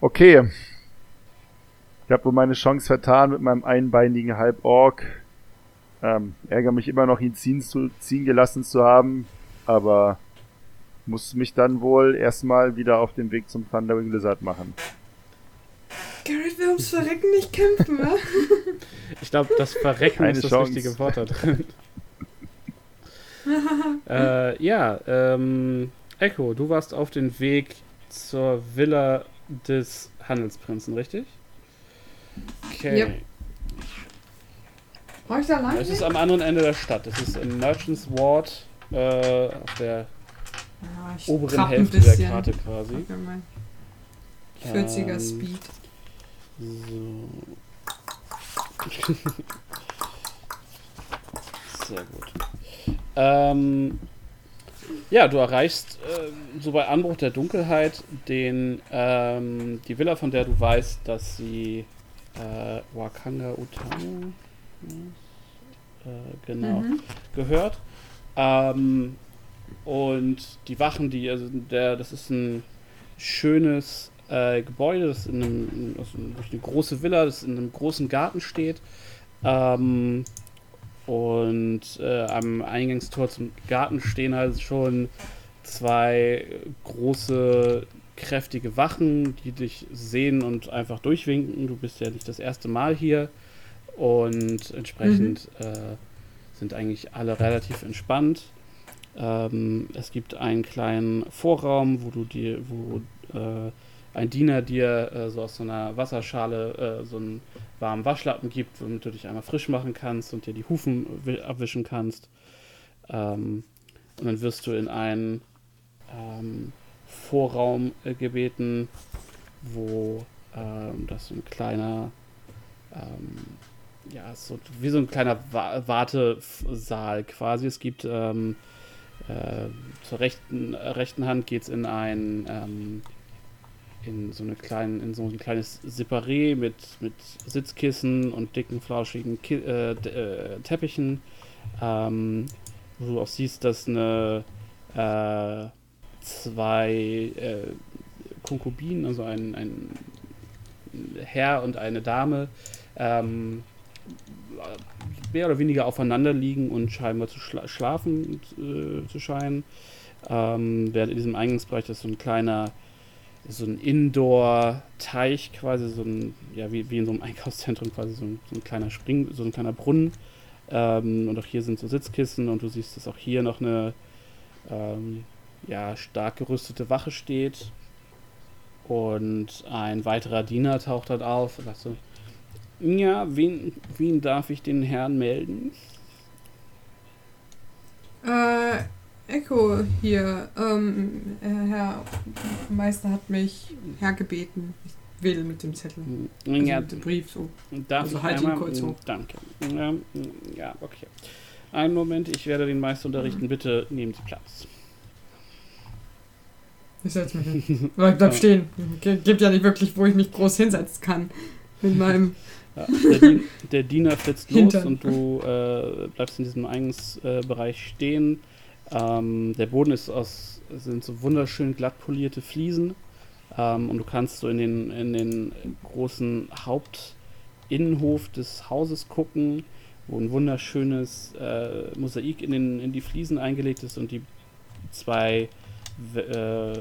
Okay. Ich habe wohl meine Chance vertan mit meinem einbeinigen Halborg. Ähm, ärgere mich immer noch, ihn ziehen, zu, ziehen gelassen zu haben, aber muss mich dann wohl erstmal wieder auf den Weg zum Thundering Lizard machen. Garrett will ums Verrecken nicht kämpfen, wa? [laughs] Ich glaube, das Verrecken Keine ist das Chance. richtige Wort da drin. [laughs] äh, ja, ähm, Echo, du warst auf dem Weg zur Villa des Handelsprinzen, richtig? Okay. Yep. Ich da lang? Es ist am anderen Ende der Stadt. Es ist im Merchants Ward äh, auf der Ja, oberen Hälfte der. Karte quasi. Okay, mein 40er Ähm, Speed. So. [laughs] Sehr gut. Ähm, ja, du erreichst ähm, so bei Anbruch der Dunkelheit den, ähm, die Villa, von der du weißt, dass sie äh, Wakanga Utano äh, genau Mhm. gehört. Ähm, und die Wachen, die, also der, das ist ein schönes äh, Gebäude, das in einem, also eine große Villa, das in einem großen Garten steht. Ähm, und äh, am Eingangstor zum Garten stehen halt schon zwei große, kräftige Wachen, die dich sehen und einfach durchwinken. Du bist ja nicht das erste Mal hier. Und entsprechend äh, sind eigentlich alle relativ entspannt. Ähm, es gibt einen kleinen Vorraum, wo du dir, wo äh, ein Diener dir äh, so aus so einer Wasserschale äh, so einen warmen Waschlappen gibt, womit du dich einmal frisch machen kannst und dir die Hufen wi- abwischen kannst. Ähm, und dann wirst du in einen ähm, Vorraum äh, gebeten, wo ähm, das so ein kleiner, ähm, ja, so wie so ein kleiner Wa Wartesaal quasi. Es gibt ähm, äh, zur rechten, rechten Hand geht es in ein ähm, in so eine kleinen, in so ein kleines Separé mit, mit Sitzkissen und dicken, flauschigen Ki äh, äh, Teppichen. Ähm, wo du auch siehst, dass eine äh, zwei äh, Konkubinen, also ein, ein Herr und eine Dame, ähm, mehr oder weniger aufeinander liegen und scheinbar zu schla schlafen äh, zu scheinen. Ähm, während in diesem Eingangsbereich ist so ein kleiner, so ein Indoor-Teich quasi, so ein, ja, wie, wie in so einem [laughs] Einkaufszentrum quasi, so ein, so ein kleiner Spring, so ein kleiner Brunnen. Ähm, und auch hier sind so Sitzkissen und du siehst, dass auch hier noch eine ähm, ja, stark gerüstete Wache steht. Und ein weiterer Diener taucht dort auf und sagt so, ja, wen, wen darf ich den Herrn melden? Äh, Echo hier. Ähm, äh, Herr Meister hat mich hergebeten. Ich will mit dem Zettel. Also Ja, mit dem Brief so. also halt ihn einmal? kurz hoch. Danke. Ja, ja, okay. Einen Moment, ich werde den Meister unterrichten. Bitte nehmen Sie Platz. Ich setz mich hin. Oder bleib stehen. Gibt ja nicht wirklich, wo ich mich groß hinsetzen kann. Mit [laughs] meinem. Ja, der, Dien der Diener flitzt los Hintern. und du äh, bleibst in diesem Eingangsbereich äh, Bereich stehen. Ähm, der Boden ist aus, sind so wunderschön glatt polierte Fliesen. Ähm, und du kannst so in den, in den großen Hauptinnenhof des Hauses gucken, wo ein wunderschönes äh, Mosaik in, den, in die Fliesen eingelegt ist und die zwei äh,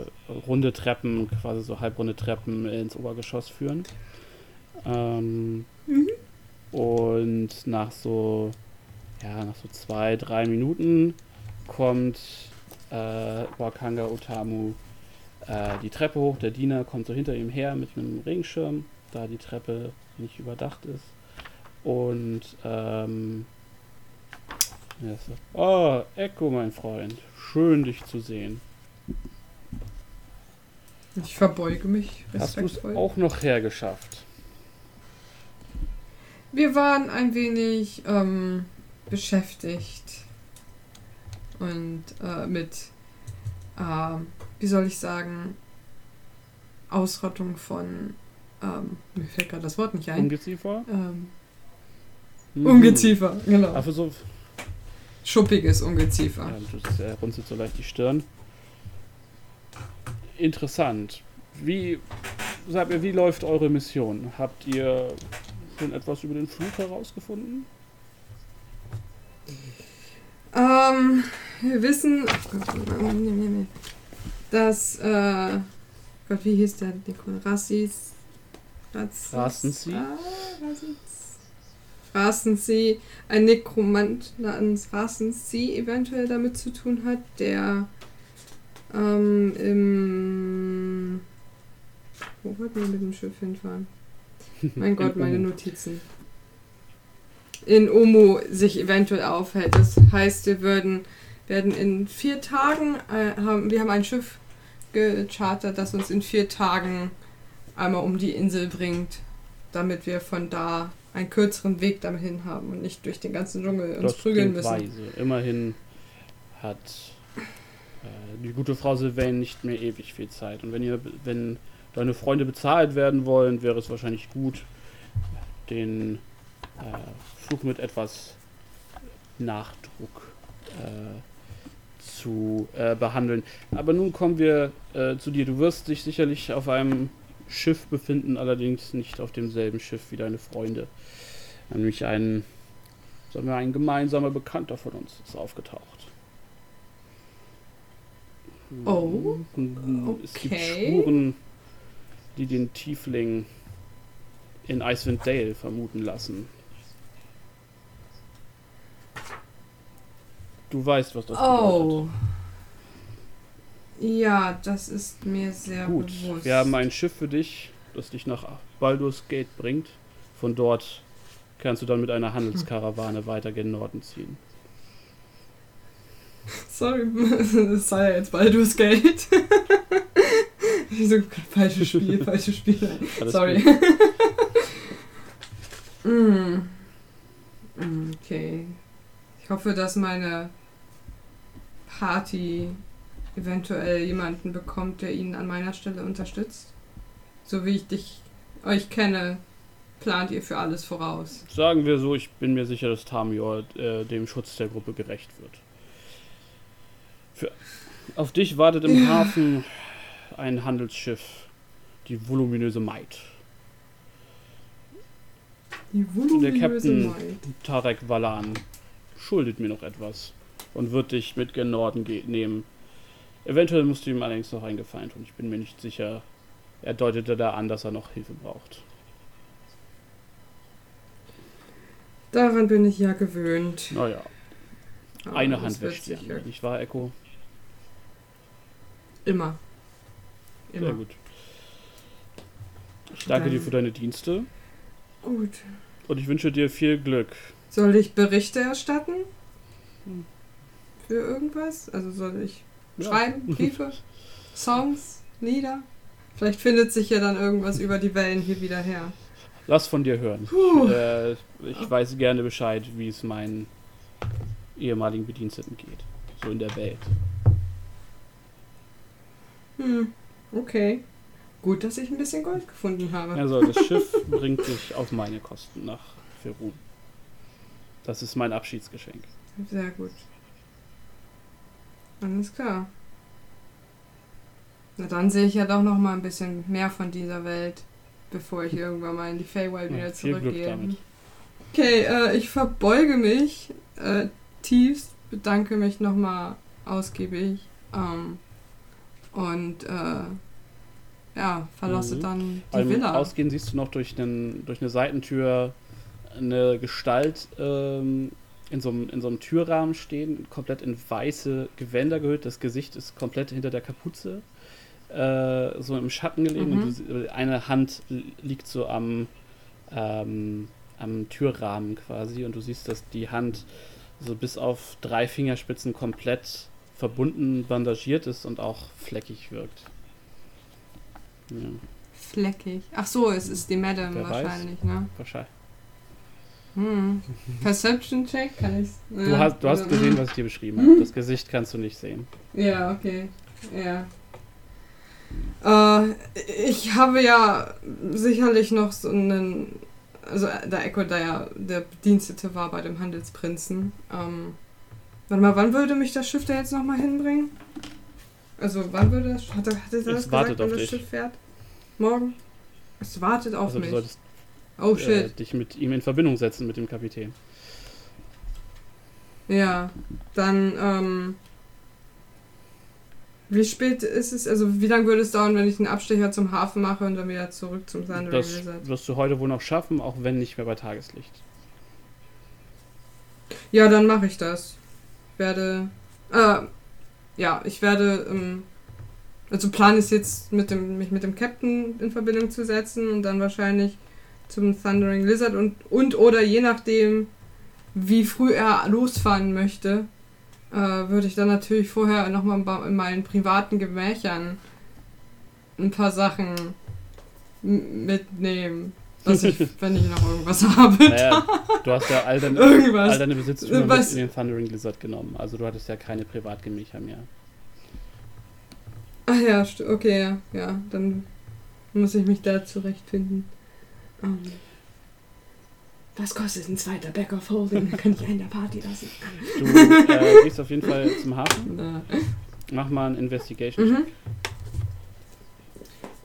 runde Treppen, quasi so halbrunde Treppen ins Obergeschoss führen. Ähm, und nach so, ja, nach so zwei, drei Minuten kommt äh, Wakanga Otamu äh, die Treppe hoch. Der Diener kommt so hinter ihm her mit einem Regenschirm, da die Treppe nicht überdacht ist. Und ähm, oh, Echo, mein Freund, schön dich zu sehen. Ich verbeuge mich Hast du es auch noch hergeschafft? Wir waren ein wenig ähm, beschäftigt und äh, mit, ähm, wie soll ich sagen, Ausrottung von, ähm, mir fällt gerade das Wort nicht ein. Ungeziefer? Ähm, Mhm. Ungeziefer, genau. Aber so, Schuppiges Ungeziefer. Ja, das er runzelt so leicht die Stirn. Interessant. Wie, sagt mir, wie läuft eure Mission? Habt ihr schon etwas über den Flug herausgefunden? Ähm, wir wissen, dass, äh, Gott, wie hieß der? Nikol Rassis? Rastensi? Ah, Rassis. Rastensi, ein Nekromant namens Rastensi eventuell damit zu tun hat, der ähm, im. Wo wollten wir mit dem Schiff hinfahren? Mein Gott, In meine. [laughs] Notizen. In Omo sich eventuell aufhält. Das heißt, wir würden, werden in vier Tagen, äh, haben, wir haben ein Schiff gechartert, das uns in vier Tagen einmal um die Insel bringt, damit wir von da einen kürzeren Weg dahin haben und nicht durch den ganzen Dschungel uns Das prügeln müssen. weise. Immerhin hat äh, die gute Frau Sylvain nicht mehr ewig viel Zeit. Und wenn ihr, wenn deine Freunde bezahlt werden wollen, wäre es wahrscheinlich gut, den äh, Flug mit etwas Nachdruck äh, zu äh, behandeln. Aber nun kommen wir äh, zu dir. Du wirst dich sicherlich auf einem Schiff befinden, allerdings nicht auf demselben Schiff wie deine Freunde. Nämlich ein, sagen wir, ein gemeinsamer Bekannter von uns ist aufgetaucht. Oh, Hm, Es gibt okay. Spuren, die den Tiefling in Icewind Dale vermuten lassen. Du weißt, was das Oh. Ja, das ist mir sehr Gut, bewusst. wir haben ein Schiff für dich, das dich nach Baldur's Gate bringt. Von dort kannst du dann mit einer Handelskarawane [laughs] weiter gen Norden ziehen. Sorry, [laughs] das sei ja jetzt Baldur's Gate. [laughs] so, falsches Spiel, falsches Spiel. Alles Sorry. mm. Mm, Okay. Ich hoffe, dass meine Party eventuell jemanden bekommt, der ihn an meiner Stelle unterstützt. So wie ich dich, euch kenne, plant ihr für alles voraus. Sagen wir so, ich bin mir sicher, dass Tamior äh, dem Schutz der Gruppe gerecht wird. Für, auf dich wartet im Ja. Hafen ein Handelsschiff, die voluminöse Maid. Die Der voluminöse Captain Maid. Tarek Valan schuldet mir noch etwas und wird dich mit gen Norden nehmen. Eventuell musst du ihm allerdings noch einen Gefallen tun. Ich bin mir nicht sicher. Er deutete da an, dass er noch Hilfe braucht. Daran bin ich ja gewöhnt. Naja, Aber eine Hand wäscht die andere. Nicht wahr, Echo? Immer. Sehr Immer. gut. Ich danke Dann- dir für deine Dienste Gut. und ich wünsche dir viel Glück. Soll ich Berichte erstatten? Für irgendwas? Also soll ich Ja. schreiben, Briefe, [laughs] Songs, Lieder? Vielleicht findet sich ja dann irgendwas über die Wellen hier wieder her. Lass von dir hören. Äh, ich weiß gerne Bescheid, wie es meinen ehemaligen Bediensteten geht. So in der Welt. Hm, okay. Gut, dass ich ein bisschen Gold gefunden habe. Also das Schiff [laughs] bringt dich auf meine Kosten nach Ferun. Das ist mein Abschiedsgeschenk. Sehr gut. Alles klar. Na dann sehe ich ja doch noch mal ein bisschen mehr von dieser Welt, bevor ich irgendwann mal in die Feywild Ja, wieder zurückgehe. Okay, äh, ich verbeuge mich äh, tiefst, bedanke mich nochmal ausgiebig ähm, und äh, ja, verlasse Mhm. dann die Beim Villa. Ausgehen siehst du noch durch, einen, durch eine Seitentür eine Gestalt ähm, in, so einem, in so einem Türrahmen stehen, komplett in weiße Gewänder gehüllt. Das Gesicht ist komplett hinter der Kapuze, äh, so im Schatten gelegen. Mhm. Und eine Hand li- liegt so am, ähm, am Türrahmen quasi. Und du siehst, dass die Hand so bis auf drei Fingerspitzen komplett verbunden, bandagiert ist und auch fleckig wirkt. Ja. Fleckig. Ach so, es ist die Madame Wer weiß. wahrscheinlich, ne? Wahrscheinlich. Hm. Perception Check kann ich. Du hast, du hast gesehen, was ich dir beschrieben habe. Das Gesicht kannst du nicht sehen. Ja, okay. Ja. Äh, ich habe ja sicherlich noch so einen. Also, da Echo da ja der Bedienstete war bei dem Handelsprinzen. Ähm, warte mal, wann würde mich das Schiff da jetzt nochmal hinbringen? Also, wann würde das. Hat, er- hat er das wartet gesagt, wenn das dich. Schiff fährt? Morgen? Es wartet auf Also du mich. solltest Oh äh, shit. dich mit ihm in Verbindung setzen, mit dem Kapitän. Ja, dann, ähm. Wie spät ist es? Also, wie lange würde es dauern, wenn ich einen Abstecher zum Hafen mache und dann wieder zurück zum Thundering Das Lizard? wirst du heute wohl noch schaffen, auch wenn nicht mehr bei Tageslicht. Ja, dann mache ich das. Ich werde. Äh, ja, ich werde. Ähm, also, Plan ist jetzt, mit dem, mich mit dem Captain in Verbindung zu setzen und dann wahrscheinlich zum Thundering Lizard und, und oder je nachdem, wie früh er losfahren möchte, äh, würde ich dann natürlich vorher nochmal in meinen privaten Gemächern ein paar Sachen mitnehmen. Dass ich, [laughs] wenn ich noch irgendwas habe. Naja, du hast ja all deine, Irgendwas. all deine Besitztümer Was- in den Thundering Lizard genommen. Also du hattest ja keine Privatgemächer mehr. Ach ja, okay, ja, ja, dann muss ich mich da zurechtfinden. Ähm, was kostet ein zweiter Back of Holding? Dann kann ich einen der Party lassen. Du äh, gehst auf jeden Fall zum Hafen. [laughs] Äh, Mach mal einen Investigation. mhm.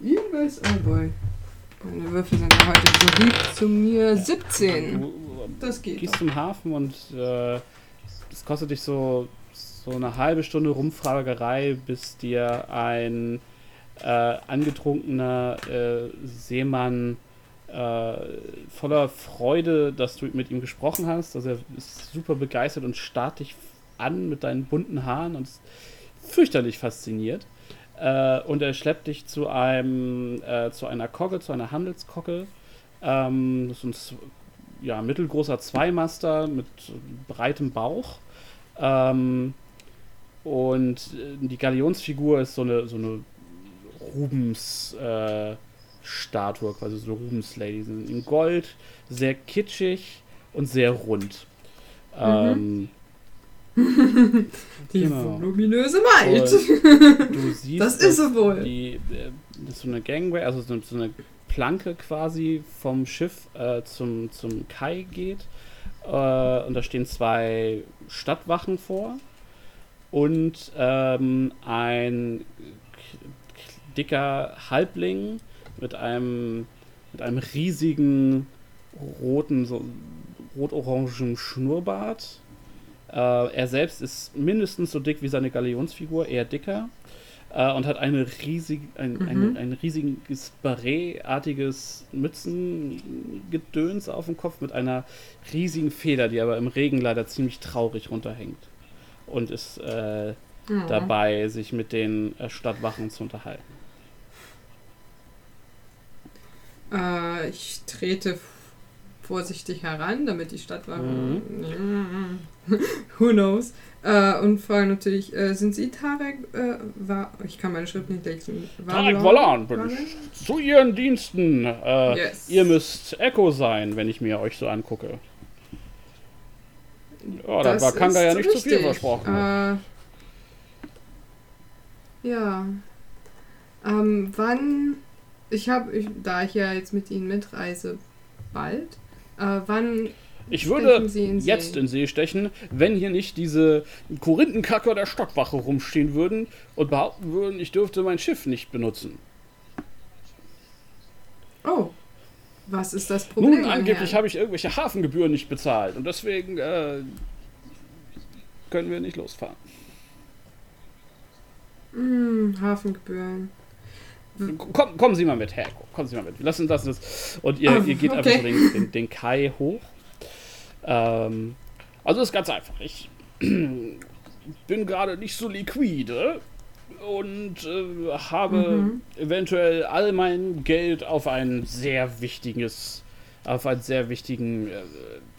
Invest, oh boy. Meine Würfel sind ja heute so lieb zu mir. 17. Du Das geht. gehst Doch. zum Hafen und äh, es kostet dich so, so eine halbe Stunde Rumfragerei, bis dir ein äh, angetrunkener äh, Seemann äh, voller Freude, dass du mit ihm gesprochen hast. Also er ist super begeistert und starrt dich an mit deinen bunten Haaren und ist fürchterlich fasziniert. Äh, und er schleppt dich zu einem äh, zu einer Kogge, zu einer Handelskogge. Ähm, das ist ein ja, mittelgroßer Zweimaster mit breitem Bauch. Ähm, und äh, die Galionsfigur ist so eine, so eine Rubens-Statue, äh, Statue, quasi so eine Rubens-Lady. Sind In Gold, sehr kitschig und sehr rund. Ähm, [laughs] Die genau. voluminöse Maid. [laughs] du siehst, Das ist sie wohl. Die, äh, das ist so eine Gangway, also so, eine Planke quasi vom Schiff äh, zum, zum Kai geht. Äh, und da stehen zwei Stadtwachen vor und ähm, ein dicker Halbling mit einem, mit einem riesigen roten, so rot-orangen Schnurrbart. Äh, er selbst ist mindestens so dick wie seine Galionsfigur, eher dicker. Äh, und hat eine riesig, ein, Mhm. ein, ein riesiges Barret-artiges Mützengedöns auf dem Kopf mit einer riesigen Feder, die aber im Regen leider ziemlich traurig runterhängt. Und ist äh, Mhm. dabei, sich mit den äh, Stadtwachen zu unterhalten. Äh, ich trete vorsichtig heran, damit die Stadtwache. Mhm. [laughs] Who knows? Äh, und frage natürlich, äh, sind Sie Tarek? Äh, war, ich kann meine Schrift nicht lesen. Tarek Valan, bin ich. Zu Ihren Diensten. Äh, Yes. Ihr müsst Echo sein, wenn ich mir euch so angucke. Ja, das, war Kanga ja nicht zu viel richtig. versprochen. Äh, ja. Ähm, wann, ich habe, da ich ja jetzt mit Ihnen mitreise, bald, äh, wann Ich würde in jetzt in See stechen, wenn hier nicht diese Korinthenkacker der Stockwache rumstehen würden und behaupten würden, ich dürfte mein Schiff nicht benutzen. Oh, was ist das Problem? Nun, angeblich habe ich irgendwelche Hafengebühren nicht bezahlt und deswegen äh, können wir nicht losfahren. Hm, Hafengebühren. Komm, kommen Sie mal mit, Herr. Kommen Sie mal mit. Lassen das das. Und ihr, Ah, ihr geht okay. einfach so den, den, den Kai hoch. Ähm, also ist ganz einfach. Ich [clears throat] bin gerade nicht so liquide und äh, habe Mhm. eventuell all mein Geld auf ein sehr wichtiges, auf einen sehr wichtigen äh,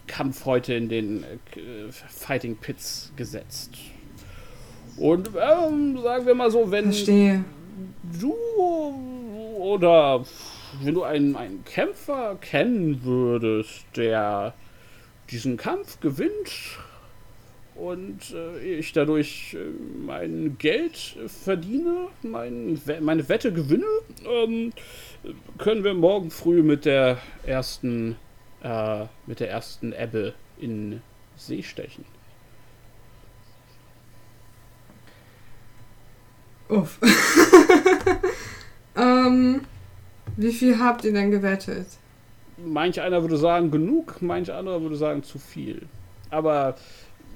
Kampf heute in den äh, Fighting Pits gesetzt. Und ähm, sagen wir mal so, wenn Verstehe. Du oder wenn du einen, einen Kämpfer kennen würdest, der diesen Kampf gewinnt und äh, ich dadurch äh, mein Geld verdiene, mein, meine Wette gewinne, ähm, können wir morgen früh mit der ersten äh, mit der ersten Ebbe in See stechen. Uff. [laughs] ähm, wie viel habt ihr denn gewettet? Manch einer würde sagen genug, manch anderer würde sagen zu viel. Aber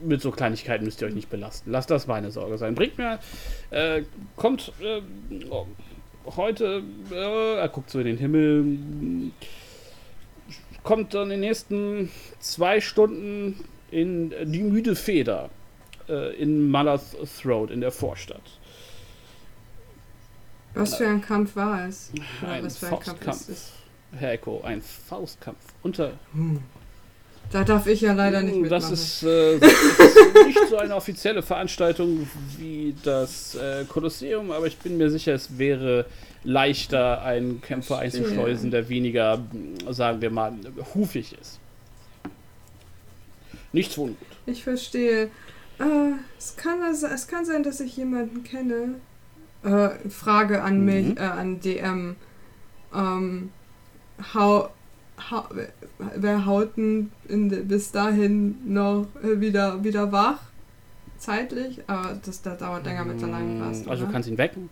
mit so Kleinigkeiten müsst ihr euch nicht belasten. Lasst das meine Sorge sein. Bringt mir, äh, kommt äh, heute, äh, er guckt so in den Himmel, kommt dann in den nächsten zwei Stunden in die müde Feder äh, in Malath Throat in der Vorstadt. Was für ein Kampf war es? Ein was für ein Kampf Faustkampf. ist es? Herr Echo, ein Faustkampf unter Da darf ich ja leider nicht mitmachen. Das ist, äh, [laughs] das ist nicht so eine offizielle Veranstaltung wie das äh, Kolosseum, aber ich bin mir sicher, es wäre leichter, einen Kämpfer einzuschleusen, der weniger, sagen wir mal, hufig ist. Nichts ungut. Ich verstehe. Äh, es, kann, also- es kann sein, dass ich jemanden kenne. Äh, Frage an Mhm. mich, äh, an DM. Ähm, hau, hau, wer- haut denn bis dahin noch äh, wieder, wieder wach? Zeitlich? Aber das, das dauert länger mit der langen Rast. Also du oder? kannst ihn wecken.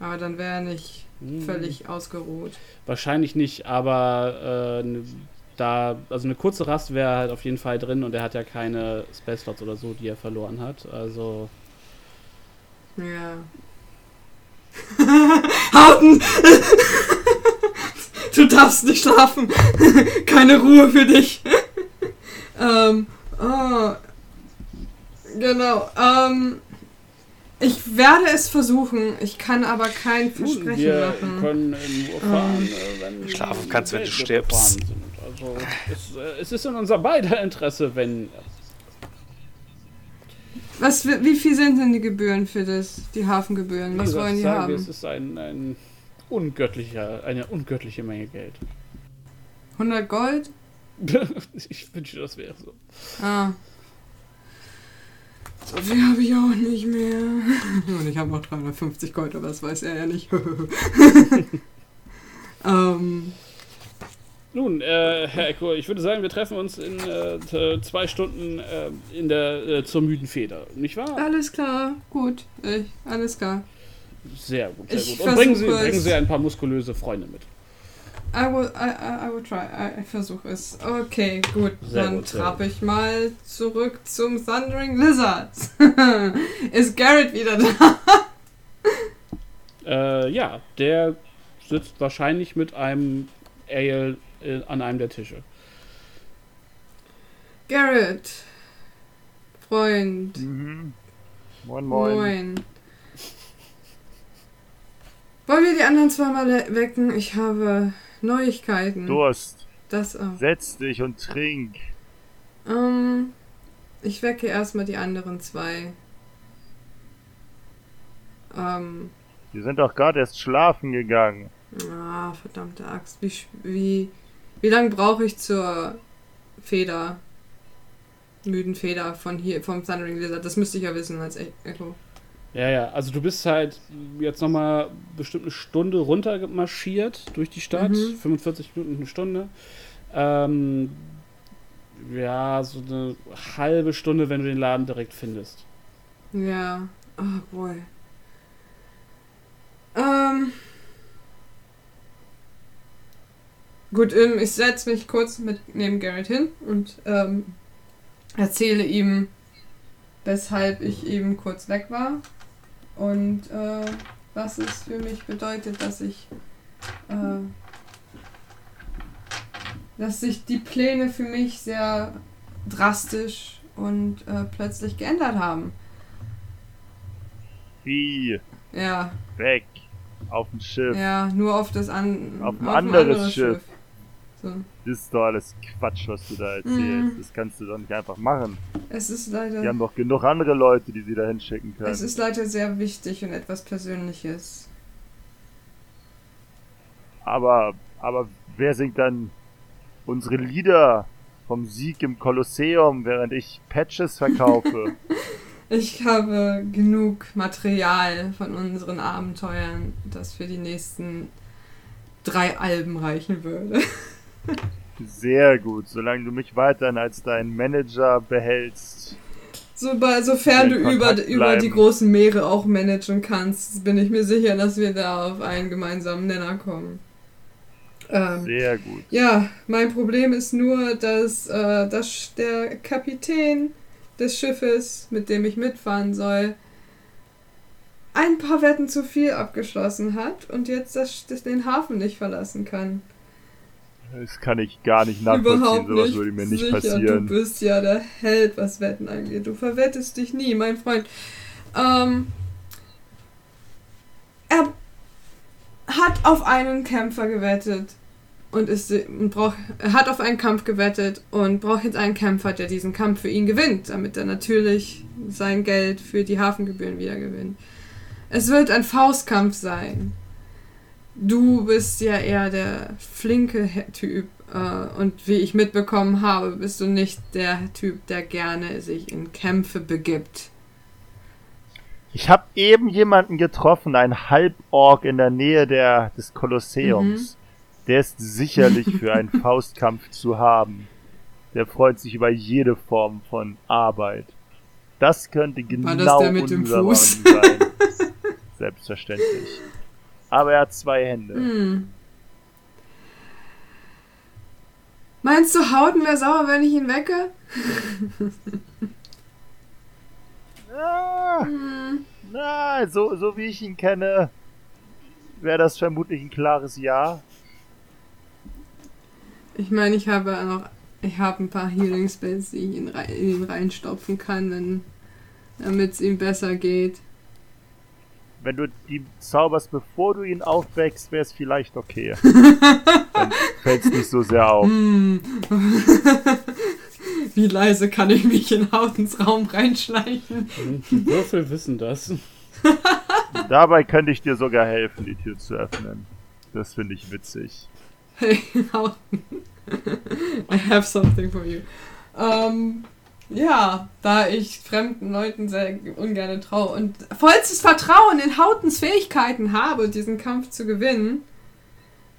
Aber dann wäre er nicht Hm. völlig ausgeruht. Wahrscheinlich nicht, aber äh, ne- da, also eine kurze Rast wäre halt auf jeden Fall drin und er hat ja keine Space Slots oder so, die er verloren hat. Also Ja. [laughs] Hauten! [laughs] du darfst nicht schlafen. [laughs] Keine Ruhe für dich. ähm, oh. Genau. Ähm, ich werde es versuchen. Ich kann aber kein Nun, Versprechen wir machen. können nur fahren, äh, wenn Schlafen kannst, wenn du stirbst. Also es, äh, es ist in unser beider Interesse, wenn Was, wie viel sind denn die Gebühren für das, die Hafengebühren? Was gesagt, wollen die sagen haben? es ist ein, ein ungöttlicher, eine ungöttliche Menge Geld. 100 Gold? [laughs] ich wünschte, das wäre so. Ah. So viel habe ich auch nicht mehr. [laughs] Und ich habe noch 350 Gold, aber das weiß er ja nicht. [laughs] ähm, Nun, äh, Herr Echo, ich würde sagen, wir treffen uns in äh, zwei Stunden äh, in der äh, zur müden Feder, nicht wahr? alles klar, gut. Ich, alles klar. Sehr gut, sehr Ich gut. Und bringen Sie, bringen Sie ein paar muskulöse Freunde mit. I will, I, I, will try. I, ich versuche es. Okay, gut. Sehr Dann gut, trappe ich mal zurück zum Thundering Lizards. [laughs] Ist Garrett wieder da? Äh, ja, der sitzt wahrscheinlich mit einem Ale äh, an einem der Tische. Garrett. Freund. Mhm. Moin, moin. Moin. Wollen wir die anderen zweimal wecken? Ich habe Neuigkeiten. Durst. Das auch. Setz dich und trink. Ähm, ich wecke erstmal die anderen zwei. Ähm, Wir sind doch gerade erst schlafen gegangen. ah, verdammte Axt. Wie, wie, wie lange brauche ich zur Feder? Müden Feder von hier, vom Thundering Lizard. Das müsste ich ja wissen als E- Echo. Ja, ja, also du bist halt jetzt nochmal bestimmt eine Stunde runter marschiert durch die Stadt. Mhm. 45 Minuten, eine Stunde. Ähm, ja, so eine halbe Stunde, wenn du den Laden direkt findest. Ja. Oh boy. Ähm. Gut, ähm, ich setze mich kurz mit neben Garrett hin und ähm, erzähle ihm, weshalb ich eben kurz weg war und äh, was es für mich bedeutet, dass ich äh, dass sich die Pläne für mich sehr drastisch und äh, plötzlich geändert haben. Wie? Ja, Weg. Auf dem Schiff. ja, nur auf das an Auf ein ein anderes Schiff. So. Das ist doch alles Quatsch, was du da erzählst. Mhm. Das kannst du doch nicht einfach machen. Es ist Die leider haben doch genug andere Leute, die sie da hinschicken können. es ist leider sehr wichtig und etwas Persönliches. Aber, aber wer singt dann unsere Lieder vom Sieg im Kolosseum, während ich Patches verkaufe? [laughs] Ich habe genug Material von unseren Abenteuern, das für die nächsten drei Alben reichen würde. [laughs] Sehr gut, solange du mich weiterhin als deinen Manager behältst. So, bei- sofern du über, über die großen Meere auch managen kannst, bin ich mir sicher, dass wir da auf einen gemeinsamen Nenner kommen. Ähm, Sehr gut. Ja, mein Problem ist nur, dass, äh, dass der Kapitän des Schiffes, mit dem ich mitfahren soll, ein paar Wetten zu viel abgeschlossen hat und jetzt das, das den Hafen nicht verlassen kann. Das kann ich gar nicht nachvollziehen. Überhaupt Sowas nicht. würde mir nicht sicher. passieren. Du bist ja der Held, was Wetten angeht. Du verwettest dich nie, mein Freund. Ähm, er hat auf einen Kämpfer gewettet und ist und braucht er hat auf einen Kampf gewettet und braucht jetzt einen Kämpfer, der diesen Kampf für ihn gewinnt, damit er natürlich sein Geld für die Hafengebühren wieder gewinnt. Es wird ein Faustkampf sein. Du bist ja eher der flinke Typ äh, und wie ich mitbekommen habe, bist du nicht der Typ, der gerne sich in Kämpfe begibt. Ich habe eben jemanden getroffen, einen Halborg in der Nähe der, des Kolosseums. Der ist sicherlich für einen [laughs] Faustkampf zu haben. Der freut sich über jede Form von Arbeit. Das könnte genau das der mit dem Fuß? Sein. [laughs] Selbstverständlich. Aber er hat zwei Hände. Hm. Meinst du, Hauten wäre sauer, wenn ich ihn wecke? Ah, Hm. na, so, so wie ich ihn kenne, wäre das vermutlich ein klares Ja. Ich meine, ich habe ja noch, ich habe ein paar Healing Spells, die ich in, in ihn reinstopfen kann, wenn, damit es ihm besser geht. Wenn du die zauberst, bevor du ihn aufwächst, wäre es vielleicht okay. [laughs] Dann fällt es nicht so sehr auf. Hm. [laughs] Wie leise kann ich mich in Hautens Raum reinschleichen? Die Würfel wissen das. [laughs] Dabei könnte ich dir sogar helfen, die Tür zu öffnen. Das finde ich witzig. Hey, Hauten. I have something for you. Ähm, ja, da ich fremden Leuten sehr ungern traue und vollstes Vertrauen in Hautens Fähigkeiten habe, diesen Kampf zu gewinnen,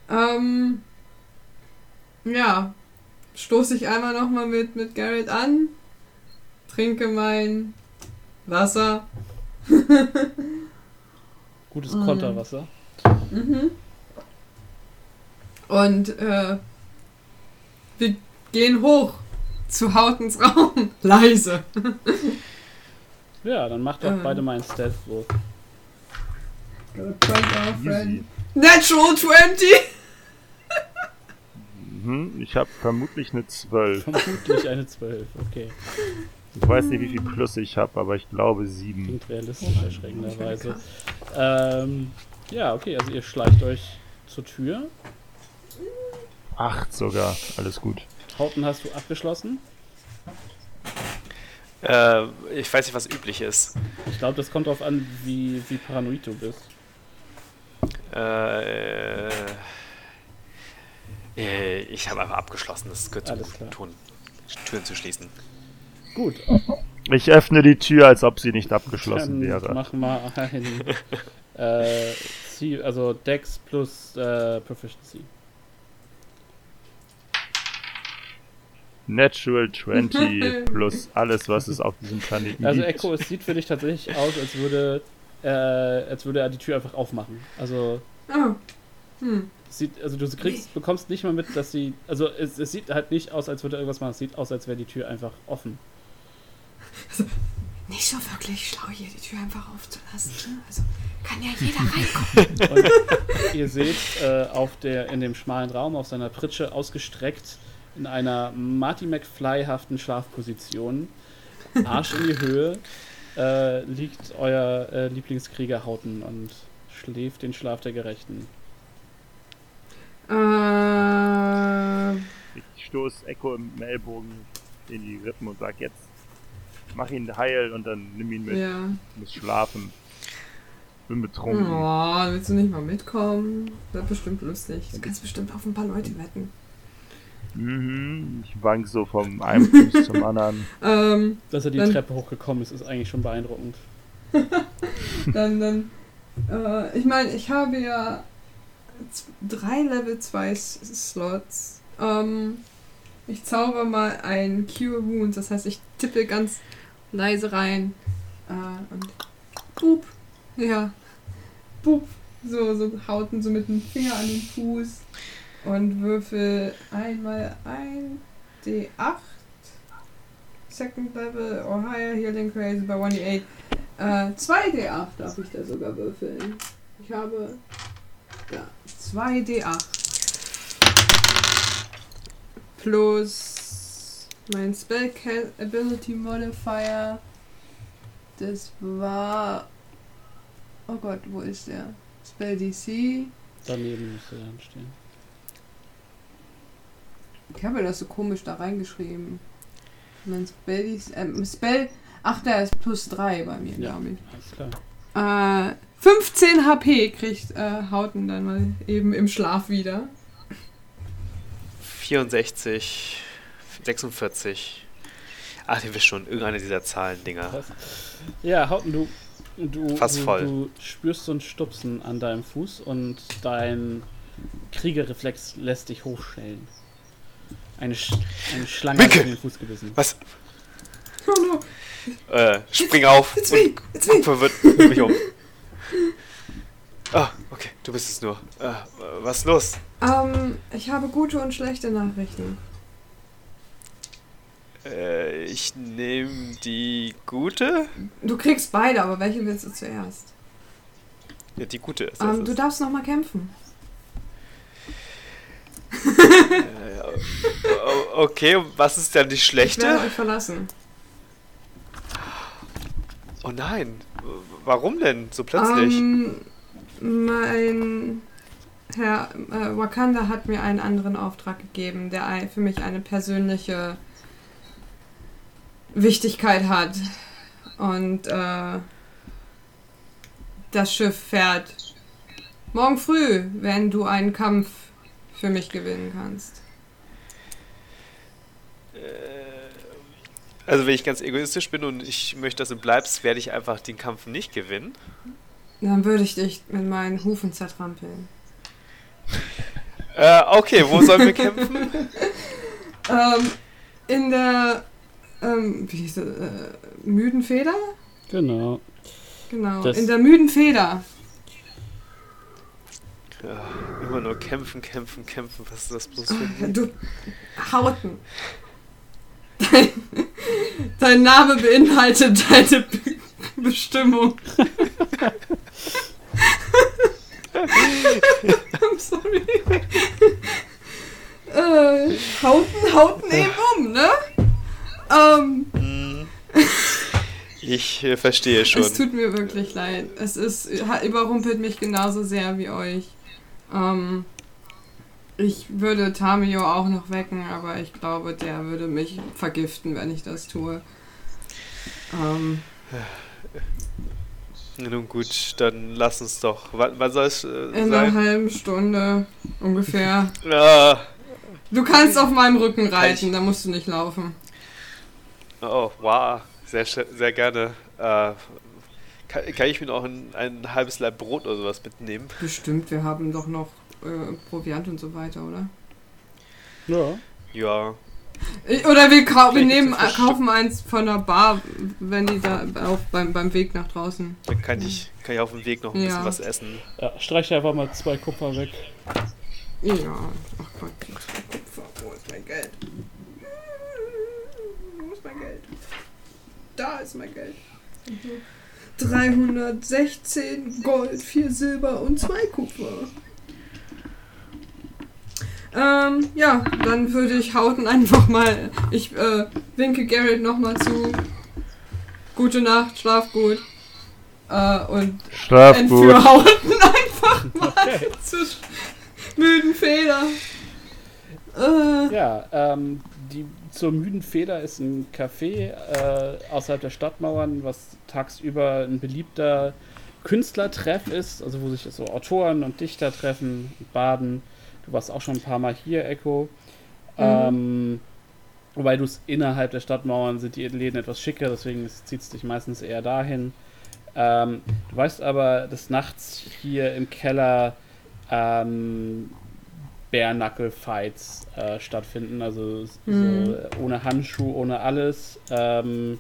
ähm, ja, stoße ich einmal nochmal mit, mit Garrett an, trinke mein Wasser. [laughs] Gutes Mhm. Konterwasser. Mhm. Und äh, wir gehen hoch zu Hautens Raum. Leise. [laughs] Ja, dann macht doch Ähm. beide mal einen Stealth-Wurf. Easy. Natural 20! Mhm, ich habe vermutlich eine 12. Vermutlich eine 12, okay. Ich weiß nicht, wie viel Plus ich habe, aber ich glaube 7. Klingt realistisch, erschreckenderweise. Ähm, ja, okay, also ihr schleicht euch zur Tür. 8 sogar. Alles gut. Hauten hast du abgeschlossen. Äh, ich weiß nicht, was üblich ist. Ich glaube, das kommt darauf an, wie, wie paranoid du bist. Äh, äh, ich habe einfach abgeschlossen. Das gehört zum Alles guten klar. Ton, Türen zu schließen. Gut. Ich öffne die Tür, als ob sie nicht abgeschlossen Dann wäre. mach mal ein [laughs] äh, also Dex plus äh, Proficiency. Natural 20 [laughs] plus alles, was es auf diesem Planeten Also gibt. Echo, es sieht für dich tatsächlich aus, als würde, äh, als würde er die Tür einfach aufmachen. Also Oh. Hm. sieht, also du kriegst, bekommst nicht mal mit, dass sie, also es, es sieht halt nicht aus, als würde er irgendwas machen. Es sieht aus, als wäre die Tür einfach offen. Nicht so wirklich schlau, hier die Tür einfach aufzulassen. ne? Also kann ja jeder reinkommen. [laughs] Und ihr seht äh, auf der, in dem schmalen Raum auf seiner Pritsche ausgestreckt in einer Marty McFly-haften Schlafposition, Arsch in die Höhe, äh, liegt euer äh, Lieblingskrieger Hauten und schläft den Schlaf der Gerechten. Äh, Ich stoß Echo im Ellbogen in die Rippen und sag jetzt, mach ihn heil und dann nimm ihn mit. ja. Ich muss schlafen. Bin betrunken. Oh, willst du nicht mal mitkommen? Wird bestimmt lustig. Du kannst bestimmt auf ein paar Leute wetten. Mhm. Ich wank so vom einen Fuß zum anderen. [laughs] Ähm, Dass er die Dann- Treppe hochgekommen ist, ist eigentlich schon beeindruckend. [laughs] dann, dann, äh, ich meine, ich habe ja drei Level 2 S- Slots. Ähm, ich zauber mal ein Cure Wounds, das heißt, ich tippe ganz leise rein. Äh, und boop, ja, boop, so, so hauten so mit dem Finger an den Fuß und würfel einmal ein D8. Second Level higher Healing Crazy by 1d8. Äh, 2d8 darf ich da sogar würfeln. Ich habe ja 2d8 plus mein Spell Ca- Ability Modifier. Das war. Oh Gott, wo ist der? Spell DC. Daneben müsste dann stehen. Ich habe das so komisch da reingeschrieben. Mein Spell. Ähm, Spell. Ach, der ist plus 3 bei mir, Ja. glaube ich. Alles klar. Äh, 15 HP kriegt äh, Hauten dann mal eben im Schlaf wieder. 64, 46. Ach, ihr wisst schon, irgendeine dieser Zahlen-Dinger. Ja, Hauten, du, du, Fast voll. du spürst so ein Stupsen an deinem Fuß und dein Kriegerreflex lässt dich hochstellen. Eine, Sch eine Schlange hat Winke! dir in den Fuß gebissen. Was? Oh no, Äh, spring auf it's me, it's me. verwirrt mich um. Ah, okay, du bist es nur. Äh, was ist los? Ähm, ich habe gute und schlechte Nachrichten. Äh, ich nehme die gute. Du kriegst beide, aber welche willst du zuerst? Ja, die gute ist Ähm, du darfst nochmal kämpfen. [laughs] [laughs] Äh, o- okay, was ist dann die Ich werde schlechte? euch verlassen. Oh nein, warum denn so plötzlich? Ähm, mein Herr äh, Wakanda hat mir einen anderen Auftrag gegeben, der für mich eine persönliche Wichtigkeit hat. Und äh, das Schiff fährt morgen früh, wenn du einen Kampf für mich gewinnen kannst. Also wenn ich ganz egoistisch bin und ich möchte, dass du bleibst, werde ich einfach den Kampf nicht gewinnen. Dann würde ich dich mit meinen Hufen zertrampeln. Äh, okay, wo sollen wir kämpfen? [laughs] Ähm, in der ähm, wie hieß das, äh, müden Feder? Genau. Genau, Das- in der müden Feder. Ja, immer nur kämpfen, kämpfen, kämpfen. Was ist das bloß für ein... Du Hauten. Dein, [laughs] dein Name beinhaltet deine Be Bestimmung. [laughs] I'm sorry. äh, hauten, hauten eben um, ne? Ähm, Hm. Ich äh, verstehe schon. Es tut mir wirklich leid. Es ist, überrumpelt mich genauso sehr wie euch. Ähm, ich würde Tamio auch noch wecken, aber ich glaube, der würde mich vergiften, wenn ich das tue. Ähm, Nun gut, dann lass uns doch. Wann, wann soll es äh, in einer halben Stunde ungefähr. [laughs] Ah, Du kannst auf meinem Rücken reiten, da musst du nicht laufen. oh, wow. Sehr, sehr gerne. Äh, kann, kann ich mir noch ein, ein halbes Leib Brot oder sowas mitnehmen? Bestimmt, wir haben doch noch äh, Proviant und so weiter, oder? Ja. Ja. Ich- Oder wir, kau wir nehmen, kaufen eins von der Bar, wenn die da auf, beim, beim Weg nach draußen. Dann kann ich, kann ich auf dem Weg noch ein Ja. bisschen was essen. ja streich einfach mal zwei Kupfer weg. Ja, ach Gott, zwei Kupfer, wo ist mein Geld? Wo ist mein Geld? Da ist mein Geld. 316 Gold, 4 Silber und 2 Kupfer. Ähm, ja, dann würde ich Hauten einfach mal. Ich äh, winke Garrett nochmal zu. Gute Nacht, schlaf gut. Äh, und Schlaf gut. entführe Hauten [laughs] einfach mal [laughs] sch- müden Feder. Äh, Ja, ähm, die, zur müden Feder ist ein Café äh, außerhalb der Stadtmauern, was tagsüber ein beliebter Künstlertreff ist, also wo sich so Autoren und Dichter treffen und baden. Du warst auch schon ein paar Mal hier, Echo. Ähm, wobei du es innerhalb der Stadtmauern sind die Läden etwas schicker, deswegen zieht es dich meistens eher dahin. Ähm, du weißt aber, dass nachts hier im Keller ähm, Bare-Knuckle-Fights äh, stattfinden, also Mhm. so, ohne Handschuh, ohne alles. Ähm,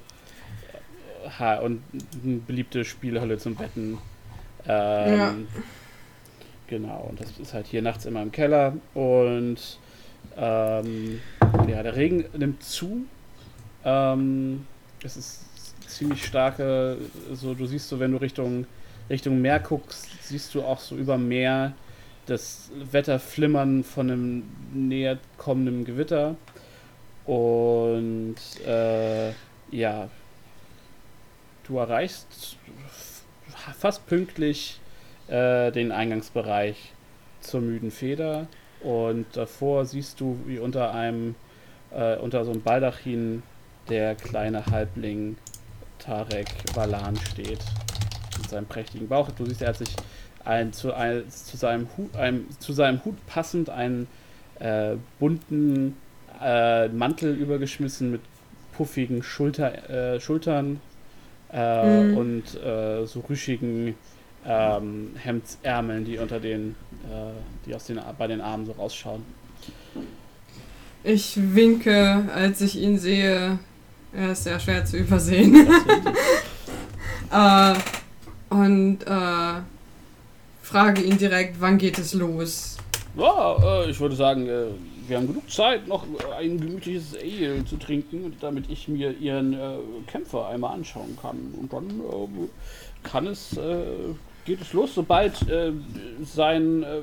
ha und eine beliebte Spielhölle zum Betten. Ähm, Ja. Genau, und das ist halt hier nachts immer im Keller. Und ähm, ja, der Regen nimmt zu. Ähm, es ist ziemlich starke, so du siehst so, wenn du Richtung, Richtung Meer guckst, siehst du auch so über Meer das Wetterflimmern von einem näher kommenden Gewitter. Und äh, ja, du erreichst fast pünktlich äh, den Eingangsbereich zur müden Feder. Und davor siehst du, wie unter einem, äh, unter so einem Baldachin der kleine Halbling Tarek Valan steht. Mit seinem prächtigen Bauch. Du siehst, er hat sich ein, zu, ein, zu, seinem Hut, einem, zu seinem Hut passend einen äh, bunten äh, Mantel übergeschmissen mit puffigen Schulter, äh, Schultern äh, Mhm. und äh, so rüschigen ähm, Hemdsärmeln, die unter den, äh, die aus den bei den Armen so rausschauen. ich winke, als ich ihn sehe. Er ist sehr schwer zu übersehen. [laughs] äh, und äh, frage ihn direkt, wann geht es los? Ja, äh, ich würde sagen, äh, wir haben genug Zeit, noch ein gemütliches Ale zu trinken, damit ich mir ihren äh, Kämpfer einmal anschauen kann. Und dann äh, kann es, äh, geht es los, sobald äh, sein äh,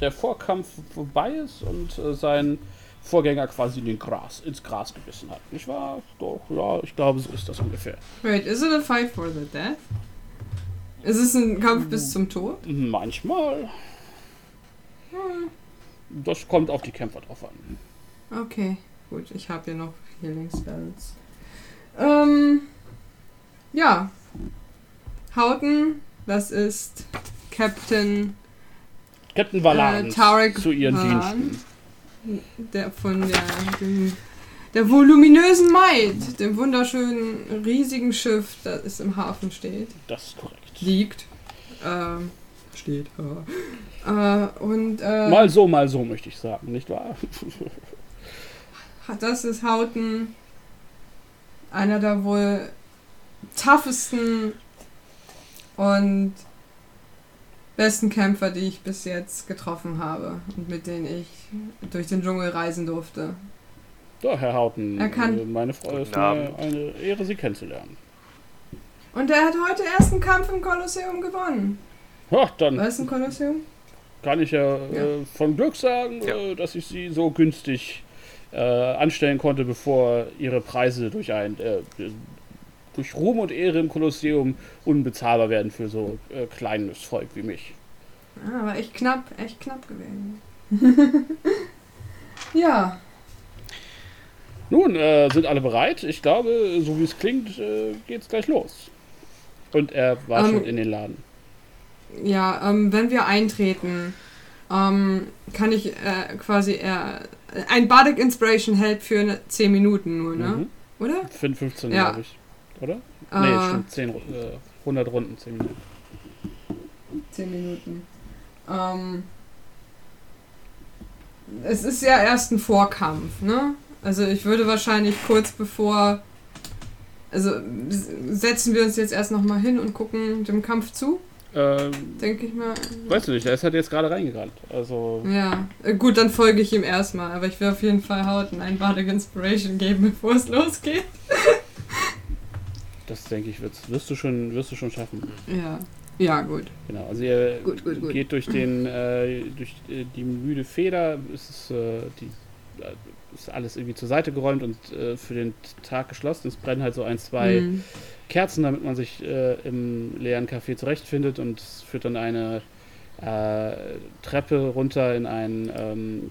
der Vorkampf vorbei ist und äh, sein Vorgänger quasi in den Gras, ins Gras gebissen hat. Nicht wahr? Doch, ja, ich glaube, so ist das ungefähr. Wait, is it a fight for the death? Ist es ein Kampf bis zum Tod? Manchmal. Das kommt auf die Kämpfer drauf an. Okay, gut, ich habe hier noch Healing Spells. Ähm, ja. Hauten, das ist Captain Captain Valan Äh, Tarek zu ihren Valan. Diensten. der von der, dem, der voluminösen Maid, dem wunderschönen riesigen Schiff, das im Hafen steht. Das ist korrekt. Liegt. Ähm, steht. Äh, und äh, Mal so, mal so, möchte ich sagen, nicht wahr? [laughs] das ist Hauten einer der wohl toughesten und besten Kämpfer, die ich bis jetzt getroffen habe und mit denen ich durch den Dschungel reisen durfte. Ja, Herr Hauten, Er kann- äh, meine Frau ist mir eine Ehre, Sie kennenzulernen. Und er hat heute erst einen Kampf im Kolosseum gewonnen. Ja, dann Was ist ein Kolosseum? kann ich ja, Ja. Äh, von Glück sagen, Ja. äh, dass ich Sie so günstig äh, anstellen konnte, bevor Ihre Preise durch ein äh, durch Ruhm und Ehre im Kolosseum unbezahlbar werden für so äh, kleines Volk wie mich. Ah, war echt knapp, echt knapp gewesen. [laughs] ja, Nun, äh, sind alle bereit? Ich glaube, so wie es klingt, äh, geht's gleich los. Und er war Ähm, schon in den Laden. ja, ähm, wenn wir eintreten, ähm, kann ich äh, quasi äh, ein Bardic Inspiration hält für ne, 10 Minuten nur, ne? Mhm. Oder? 5, 15, Ja. glaube ich. Oder? Äh, Nee, stimmt, 10, äh, 100 Runden, 10 Minuten. 10 Minuten. Ähm, es ist ja erst ein Vorkampf, ne? Also ich würde wahrscheinlich kurz bevor. Also setzen wir uns jetzt erst nochmal hin und gucken dem Kampf zu, Ähm, denke ich mal. weißt du nicht, der ist halt jetzt gerade reingerannt. Also, Ja, äh, gut, dann folge ich ihm erstmal, aber ich will auf jeden Fall Hauten ein Bardic Inspiration geben, bevor es losgeht. [laughs] das denke ich, wirst, wirst, du schon, wirst du schon schaffen. Ja. Ja, gut. Genau, also ihr Gut, gut, gut. geht durch den äh, durch äh, die müde Feder, es ist, äh, die, äh, ist alles irgendwie zur Seite geräumt und äh, für den Tag geschlossen. Es brennen halt so ein, zwei Hm. Kerzen, damit man sich äh, im leeren Café zurechtfindet und es führt dann eine Treppe runter in einen ähm,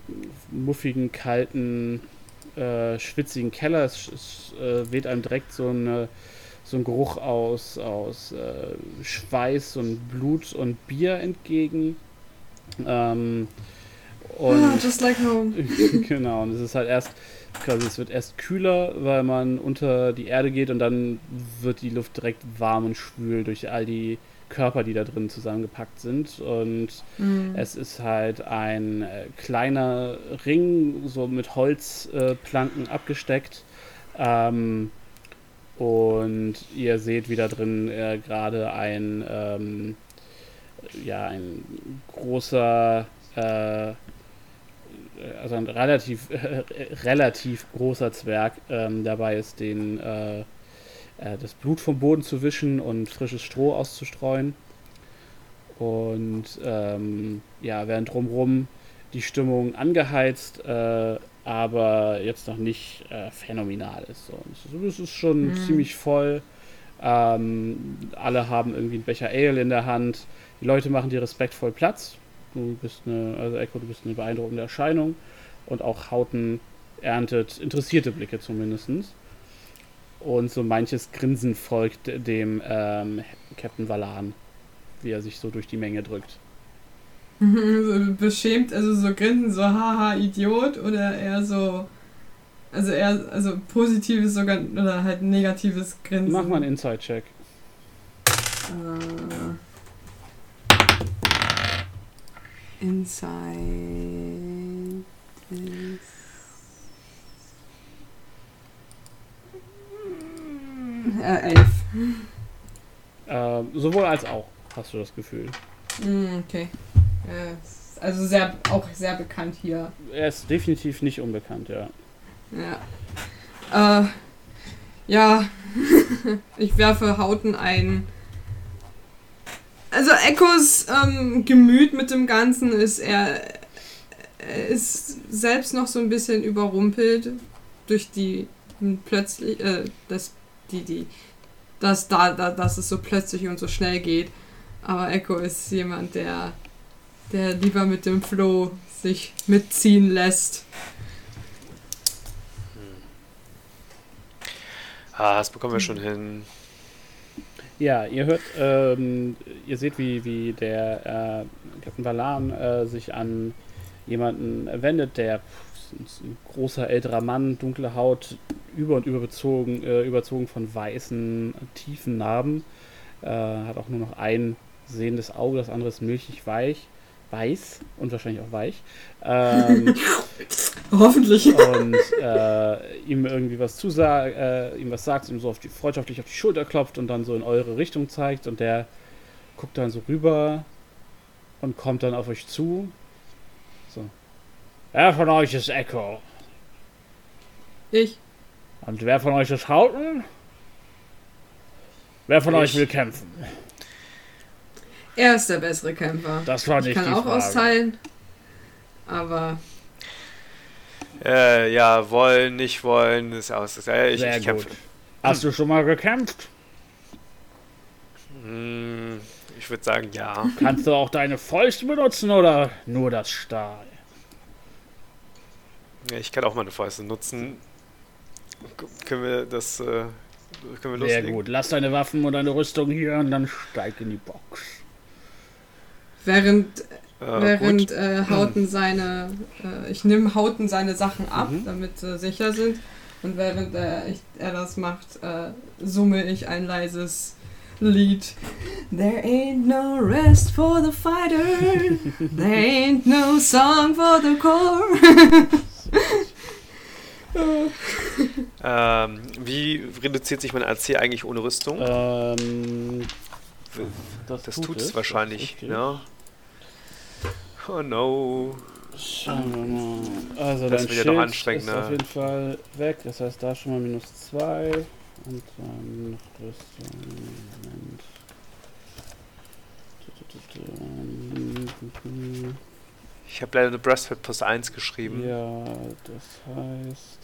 muffigen, kalten, schwitzigen Keller. Es, es weht einem direkt so, eine, so ein Geruch aus, aus äh, Schweiß und Blut und Bier entgegen. Ähm, und Ah, just like home. [laughs] genau, und es ist halt erst, quasi, es wird erst kühler, weil man unter die Erde geht und dann wird die Luft direkt warm und schwül durch all die Körper, die da drin zusammengepackt sind. Und Hm. es ist halt ein äh, kleiner Ring, so mit Holzplanken äh, abgesteckt. Ähm, und ihr seht, wie da drin äh, gerade ein, ähm, ja, ein großer, äh, also ein relativ, äh, [laughs] relativ großer Zwerg ähm, dabei ist, den, äh, äh, das Blut vom Boden zu wischen und frisches Stroh auszustreuen. Und ähm, ja, während drumherum die Stimmung angeheizt, äh, aber jetzt noch nicht äh, phänomenal ist. So. Es ist schon Mhm. ziemlich voll. Ähm, alle haben irgendwie einen Becher Ale in der Hand. Die Leute machen dir respektvoll Platz. Du bist eine, also Echo, du bist eine beeindruckende Erscheinung. Und auch Hauten erntet interessierte Blicke zumindest. Und so manches Grinsen folgt dem ähm, Captain Valan, wie er sich so durch die Menge drückt. [laughs] so beschämt, also so grinsen, so haha, Idiot oder eher so, also eher, also positives sogar oder halt negatives Grinsen. Mach mal einen Inside-Check. Äh, Inside ist. Äh, elf. Ähm, sowohl als auch, hast du das Gefühl. Mm, okay. Ja, also sehr, auch sehr bekannt hier. Er ist definitiv nicht unbekannt, ja. Ja. Äh, ja. [laughs] ich werfe Hauten ein. Also Echos ähm, Gemüt mit dem Ganzen ist er, ist selbst noch so ein bisschen überrumpelt durch die hm, plötzlich, äh, das, die, die, dass da, da, dass es so plötzlich und so schnell geht. Aber Echo ist jemand, der, der lieber mit dem Flow sich mitziehen lässt. Ah, das bekommen wir schon hin. Ja, ihr hört, ähm, ihr seht, wie, wie der äh, Captain Valan äh, sich an jemanden wendet, der ist ein großer älterer Mann, dunkle Haut, über und über bezogen, äh, überzogen von weißen, tiefen Narben. Äh, hat auch nur noch ein sehendes Auge, das andere ist milchig weich, weiß und wahrscheinlich auch weich. [laughs] Ähm, Hoffentlich. und äh, ihm irgendwie was zusagt, äh, ihm was sagt, ihm so auf die, freundschaftlich auf die Schulter klopft und dann so in eure Richtung zeigt und der guckt dann so rüber und kommt dann auf euch zu. So. Wer von euch ist Echo? Ich. Und wer von euch ist Hauten? Wer von Ich. euch will kämpfen? Er ist der bessere Kämpfer. Das war ich nicht kann die auch Frage. austeilen. Aber Äh, ja, wollen, nicht wollen, ist aus. Äh, ich, Sehr ich kämpfe. gut. Hast du schon mal gekämpft? Hm, ich würde sagen, ja. Kannst du auch deine Fäuste benutzen oder nur das Stahl? Ja, Ich kann auch meine Fäuste nutzen. K können wir das. Äh, können wir Sehr loslegen? gut. Lass deine Waffen und deine Rüstung hier und dann steig in die Box. Während, Äh, während äh, Hauten seine. Äh, ich nehme Hauten seine Sachen ab, Mhm. damit sie sicher sind. Und während er, ich, er das macht, äh, summe ich ein leises Lied. There ain't no rest for the fighter. There ain't no song for the core. Ähm, wie reduziert sich mein AC eigentlich ohne Rüstung? Ähm, das, das tut, tut es wahrscheinlich, ja. Oh no. schauen wir mal. Also Das dein wird ja noch Schild anstrengender. ist auf jeden Fall weg. Das heißt, da schon mal minus 2. Und dann noch Rüstung. Moment. Ich habe leider eine Breastplate plus 1 geschrieben. Ja, das heißt.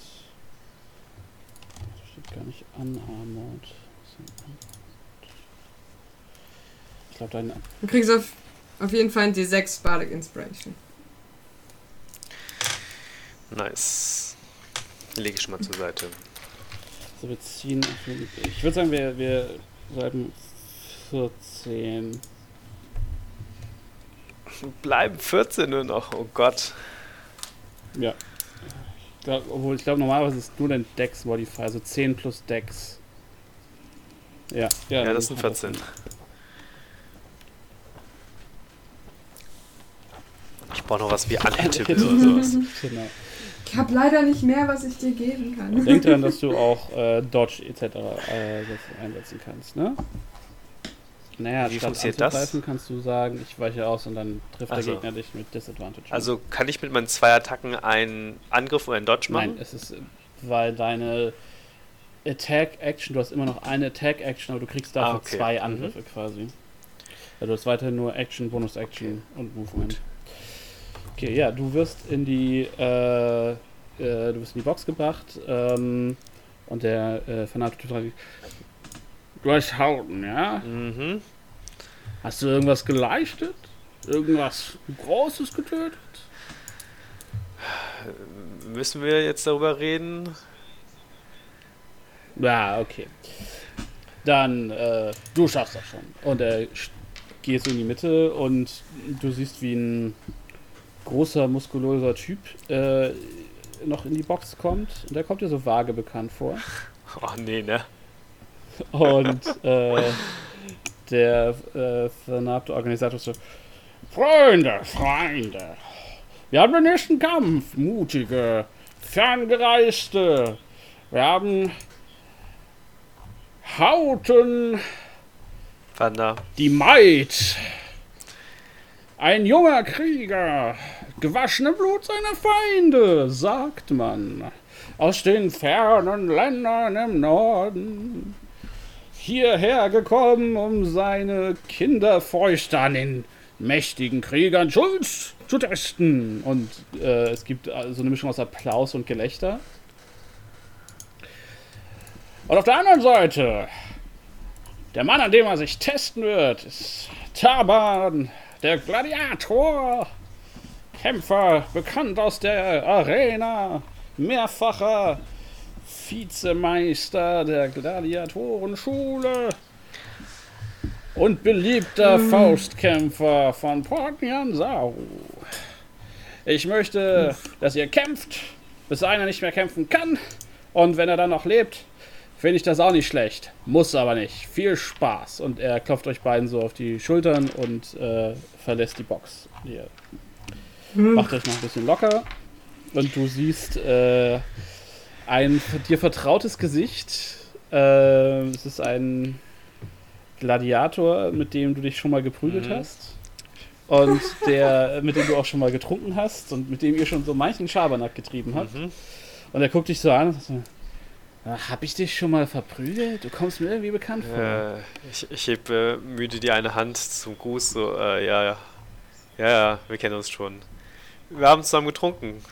Das steht gar nicht unarmored. Ich glaube, dein. Du kriegst auf, auf jeden Fall die 6 Bardic Inspiration. Nice. Lege ich mal zur Seite. Also wir ziehen. Ich würde sagen, wir, wir bleiben 14. Bleiben 14 nur noch. Oh Gott. Ja. Ich glaub, obwohl, ich glaube, normalerweise ist nur dein Dex-Modifier, also 10 plus Dex. Ja, ja, Ja, das sind hat 14. Sinn. Ich brauche noch was wie Unhittable oder sowas. Genau. Ich habe leider nicht mehr, was ich dir geben kann. Denk daran, dass du auch äh, Dodge etc. Äh, einsetzen kannst, ne? Naja, Wie statt funktioniert das? anzugreifen kannst du sagen, ich weiche aus und dann trifft Ach so. der Gegner dich mit Disadvantage. Also kann ich mit meinen zwei Attacken einen Angriff oder einen Dodge machen? Nein, es ist, weil deine Attack-Action, du hast immer noch eine Attack-Action, aber du kriegst dafür Ah, okay. zwei Mhm. Angriffe quasi. Also du hast weiterhin nur Action, Bonus-Action und Movement. Okay, ja, du wirst in die, äh, äh, du wirst in die Box gebracht ähm, und der äh, Fanatik fragt, durchhauten, ja? Mhm. Hast du irgendwas geleistet? Irgendwas Großes getötet? Müssen wir jetzt darüber reden? Ja, okay. Dann, äh, du schaffst das schon. Und er sch- geht so in die Mitte und du siehst, wie ein großer, muskulöser Typ äh, noch in die Box kommt. Und der kommt dir so vage bekannt vor. Oh nee, ne? Und äh, der äh, vernarbte Organisator so: Freunde, Freunde, wir haben den nächsten Kampf. Mutige, ferngereiste. Wir haben Hauten, Wander. die Maid. Ein junger Krieger, gewaschene Blut seiner Feinde, sagt man. Aus den fernen Ländern im Norden. Hierher gekommen, um seine Kinderfäuste an den mächtigen Kriegern Schulz zu testen. Und äh, es gibt äh, so eine Mischung aus Applaus und Gelächter. Und auf der anderen Seite, der Mann, an dem er sich testen wird, ist Taban, der Gladiator. Kämpfer, bekannt aus der Arena, mehrfacher Vizemeister der Gladiatorenschule und beliebter Faustkämpfer von Port Nyansaru. Ich möchte, dass ihr kämpft, bis einer nicht mehr kämpfen kann. Und wenn er dann noch lebt, finde ich das auch nicht schlecht. Muss aber nicht. Viel Spaß. Und er klopft euch beiden so auf die Schultern und äh, verlässt die Box. Ihr macht euch noch ein bisschen locker. Und du siehst äh, ein dir vertrautes Gesicht. Äh, es ist ein Gladiator, mit dem du dich schon mal geprügelt Mhm. hast. Und der, mit dem du auch schon mal getrunken hast und mit dem ihr schon so manchen Schabernack getrieben habt. Mhm. Und er guckt dich so an und sagt "Ah, hab ich dich schon mal verprügelt? Du kommst mir irgendwie bekannt vor. Äh, ich ich heb äh, müde die eine Hand zum Gruß, so, äh, ja, ja. Ja, ja, wir kennen uns schon. Wir haben zusammen getrunken.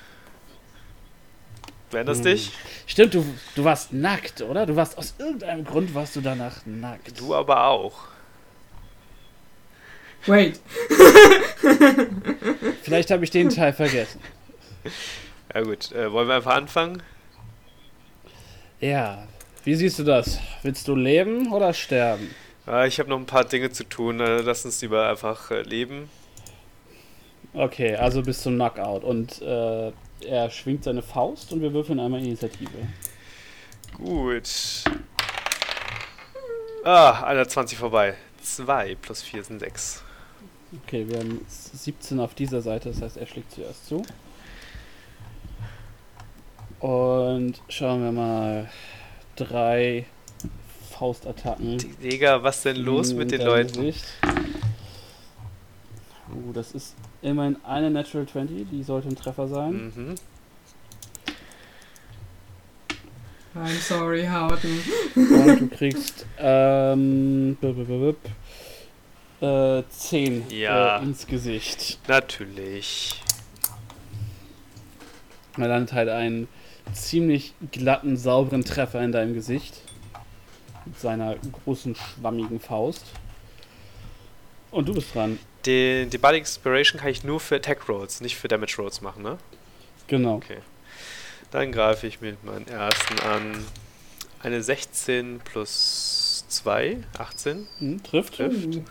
Du erinnerst Hm. dich? Stimmt, du, du warst nackt, oder? Du warst aus irgendeinem Grund warst du danach nackt. Du aber auch. Wait. [laughs] Vielleicht habe ich den Teil vergessen. Ja gut, äh, wollen wir einfach anfangen? Ja, wie siehst du das? Willst du leben oder sterben? Äh, ich habe noch ein paar Dinge zu tun. Äh, lass uns lieber einfach äh, leben. Okay, also bis zum Knockout. Und äh, er schwingt seine Faust und wir würfeln einmal Initiative. Gut. Ah, 21 vorbei. 2 plus 4 sind 6. Okay, wir haben 17 auf dieser Seite, das heißt, er schlägt zuerst zu. Und schauen wir mal. Drei Faustattacken. Digga, was denn los mit den dein Leuten? Gesicht. Uh, das ist immerhin eine Natural 20, die sollte ein Treffer sein. Mhm. I'm sorry, Howden. Und du kriegst ähm, bip, äh, 10 Ja. äh, ins Gesicht. Natürlich. Er landet halt einen ziemlich glatten, sauberen Treffer in deinem Gesicht. Mit seiner großen, schwammigen Faust. Und du bist dran. Den, die Body Inspiration kann ich nur für Attack Rolls, nicht für Damage Rolls machen, ne? Genau. Okay. Dann greife ich mit meinem ersten an. Eine 16 plus 2, 18. Hm, trifft. Trifft.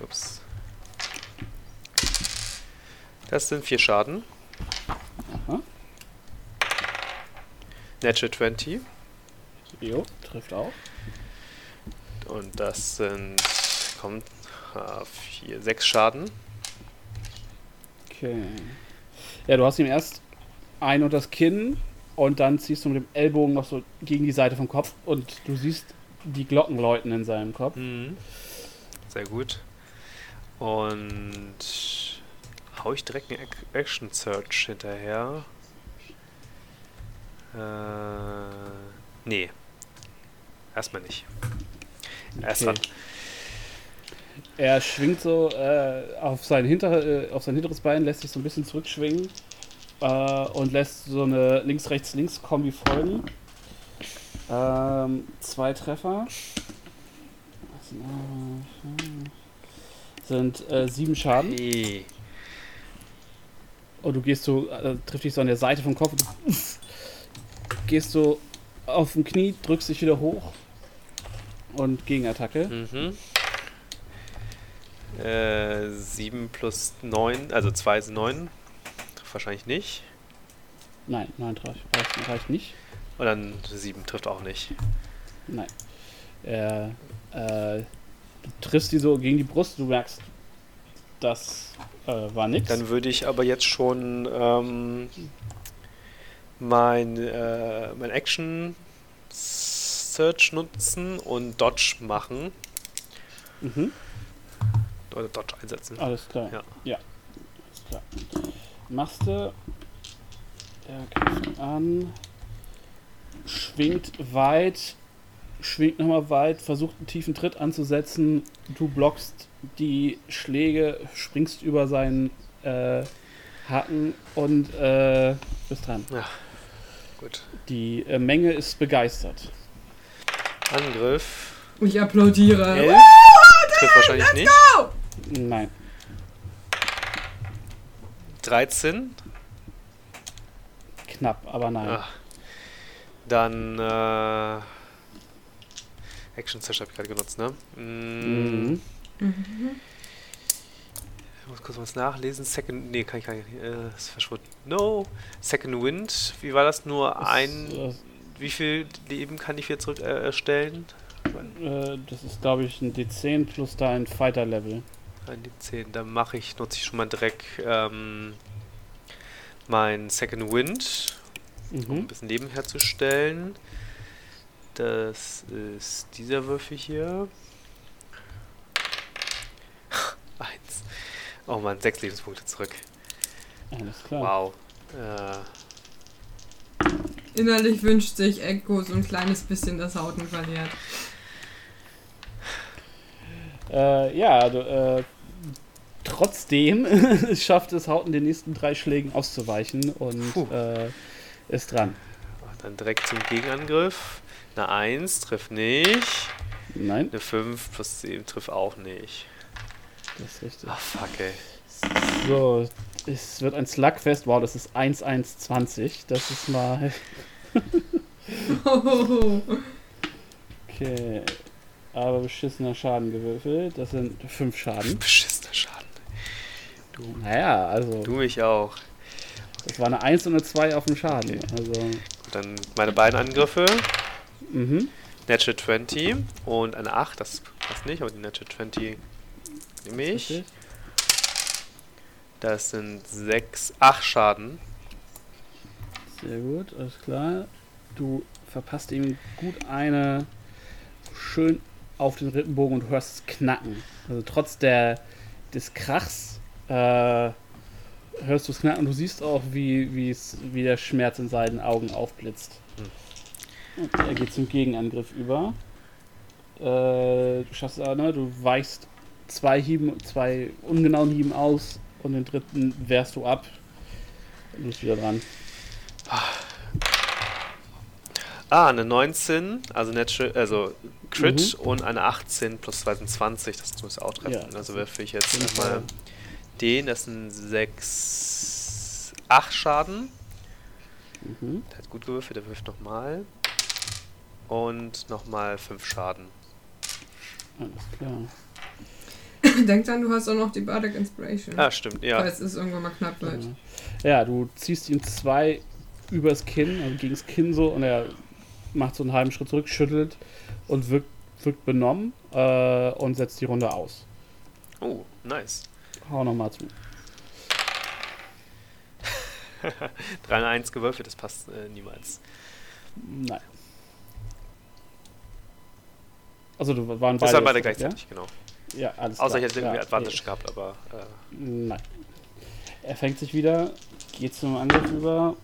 Ups. Das sind 4 Schaden. Aha. Natural 20. Jo, trifft auch. Und das sind. Kommt. 4, 6 Schaden. Okay. Ja, du hast ihm erst ein unter das Kinn und dann ziehst du mit dem Ellbogen noch so gegen die Seite vom Kopf und du siehst die Glocken läuten in seinem Kopf. Mhm. Sehr gut. Und hau ich direkt einen Ac- Action Search hinterher. Äh, nee. Erstmal nicht. Erst Okay. dran. Er schwingt so äh, auf, sein hinter, äh, auf sein hinteres Bein, lässt sich so ein bisschen zurückschwingen äh, und lässt so eine Links-Rechts-Links-Kombi folgen. Ähm, zwei Treffer. Sind äh, sieben Schaden. Hey. Und du gehst so, äh, trifft dich so an der Seite vom Kopf und du gehst so auf dem Knie, drückst dich wieder hoch und Gegenattacke. Mhm. Äh, 7 plus 9, also 2 sind 9. Trifft wahrscheinlich nicht. Nein, nein, reicht, reicht, nicht. Und dann 7 trifft auch nicht. Nein. Er, äh, du triffst die so gegen die Brust, du merkst, das äh, war nix. Dann würde ich aber jetzt schon ähm, mein, äh, mein Action Search nutzen und Dodge machen. mhm. Oder Dodge einsetzen. Alles klar. Ja. ja. Alles klar. Machst du. Er greift an. Schwingt weit. Schwingt nochmal weit. Versucht einen tiefen Tritt anzusetzen. Du blockst die Schläge. Springst über seinen äh, Haken und äh, bist dran. Gut. Die äh, Menge ist begeistert. Angriff. Ich applaudiere. 11. Trifft wahrscheinlich nicht. Nein. 13. Knapp, aber nein. Ah. Dann äh, Action Search habe ich gerade genutzt, ne? Mm, Mhm. Ich muss kurz was nachlesen. Second. Nee, kann ich gar nicht. Äh, ist verschwunden. No. Second Wind. Wie war das? Nur Das, ein. äh, Wie viel Leben kann ich wieder zurück äh, erstellen? Äh, das ist, glaube ich, ein D10 plus dein Fighter-Level. Ein die 10. Dann mache ich, nutze ich schon mal direkt ähm, mein Second Wind, um ein Mhm. bisschen Leben herzustellen. Das ist dieser Würfel hier. [laughs] Eins. Oh Mann, sechs Lebenspunkte zurück. Alles klar. Wow. Äh, Innerlich wünscht sich Echo so ein kleines bisschen, dass Hauten verliert. Äh, ja, du, äh, trotzdem [laughs] schafft es Hauten den nächsten drei Schlägen auszuweichen und äh, ist dran. dann direkt zum Gegenangriff. Eine 1 trifft nicht. Nein, Eine 5 plus 7 trifft auch nicht. das ist richtig. Ah, fuck, ey. So, es wird ein Slugfest. Wow, das ist 1-1-20. Das ist mal. [laughs] [laughs] Okay. Aber beschissener Schaden gewürfelt. Das sind fünf Schaden. Beschissener Schaden. Du, Naja, also. du mich auch. Das war eine 1 und eine 2 auf dem Schaden. Also. Dann meine beiden Angriffe. Mhm. Natural 20 und eine 8, das passt nicht, aber die Natural 20 nehme ich. Das sind 6, 8 Schaden. Sehr gut, alles klar. Du verpasst ihm gut eine schön auf den Rippenbogen und hörst es knacken. Also trotz der, des Krachs äh, hörst du es knacken und du siehst auch, wie, wie, der Schmerz in seinen Augen aufblitzt. Und er geht zum Gegenangriff über. Äh, du schaffst es ne? Du weichst zwei Hieben, zwei ungenauen Hieben aus und den dritten wehrst du ab. Du bist wieder dran. Ah, eine 19, also, natural, also Crit Mhm. und eine 18 plus 2 sind 20, das muss auch treffen. Ja, das also werfe ich jetzt nochmal den, das sind 6, 8 Schaden. Mhm. Der hat gut gewürfelt, der wirft nochmal. Und nochmal 5 Schaden. Alles klar. [coughs] Denk dran, du hast auch noch die Bardic Inspiration. Ah, stimmt, ja. Falls es irgendwann mal knapp wird. Ja, du ziehst ihm zwei übers Kinn, also gegens Kinn so, und er macht so einen halben Schritt zurück, schüttelt und wirkt, wirkt benommen äh, und setzt die Runde aus. Oh, nice. Hau nochmal zu. 3 und 1 gewürfelt, das passt äh, niemals. Nein. Also, du waren beide. Das waren beide jetzt, gleichzeitig, genau. Ja, ja alles Außer klar. ich hätte irgendwie ja, Advantage nee. gehabt, aber äh, Nein. Er fängt sich wieder, geht zum Angriff über.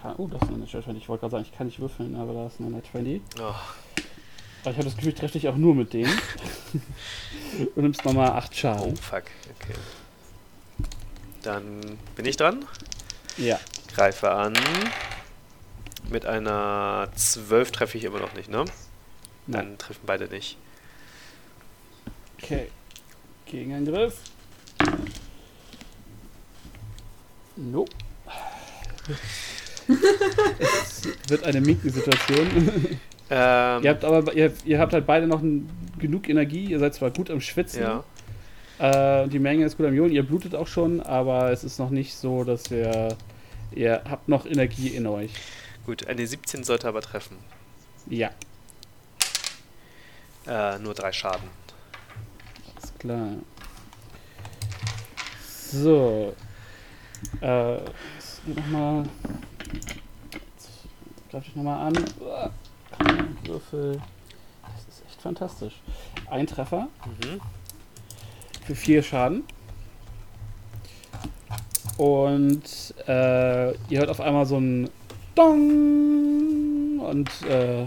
Kann, oh, das ist eine Natural 20. Ich wollte gerade sagen, ich kann nicht würfeln, aber da ist eine Natural 20. oh, Aber ich habe das Gefühl, ich treffe dich auch nur mit dem. [laughs] du nimmst nochmal 8 oh Schaden. fuck. Okay. Dann bin ich dran. Ja. Greife an. Mit einer 12 treffe ich immer noch nicht, ne? Nein. Dann treffen beide nicht. Okay. Gegenangriff. Nope. [laughs] es wird eine Minken-Situation. [laughs] Ähm, ihr habt aber ihr, ihr habt halt beide noch n- genug Energie. Ihr seid zwar gut am Schwitzen. ja. Äh, die Menge ist gut am John. Ihr blutet auch schon, aber es ist noch nicht so, dass ihr ihr habt noch Energie in euch. Gut, eine 17 sollte aber treffen. Ja, Äh, nur drei Schaden. ist klar. So. Äh, jetzt Jetzt greif dich nochmal an. Würfel. Das ist echt fantastisch. Ein Treffer Mhm. für vier Schaden. Und äh, ihr hört auf einmal so ein Dong und äh,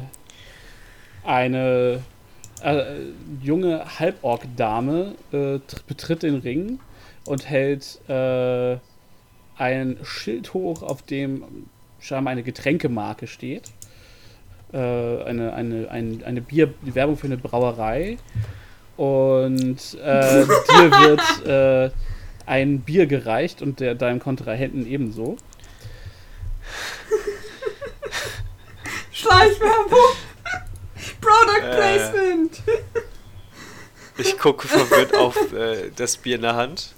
eine äh, junge Halborg-Dame äh, tr- betritt den Ring und hält äh, ein Schild hoch, auf dem scheinbar eine Getränkemarke steht. Äh, eine, eine, ein, eine Bier, die Werbung für eine Brauerei. Und äh, [laughs] dir wird äh, ein Bier gereicht und der, deinem Kontrahenten ebenso. Schleichwerbung! Product Äh. Placement! Ich gucke verwirrt auf äh, das Bier in der Hand.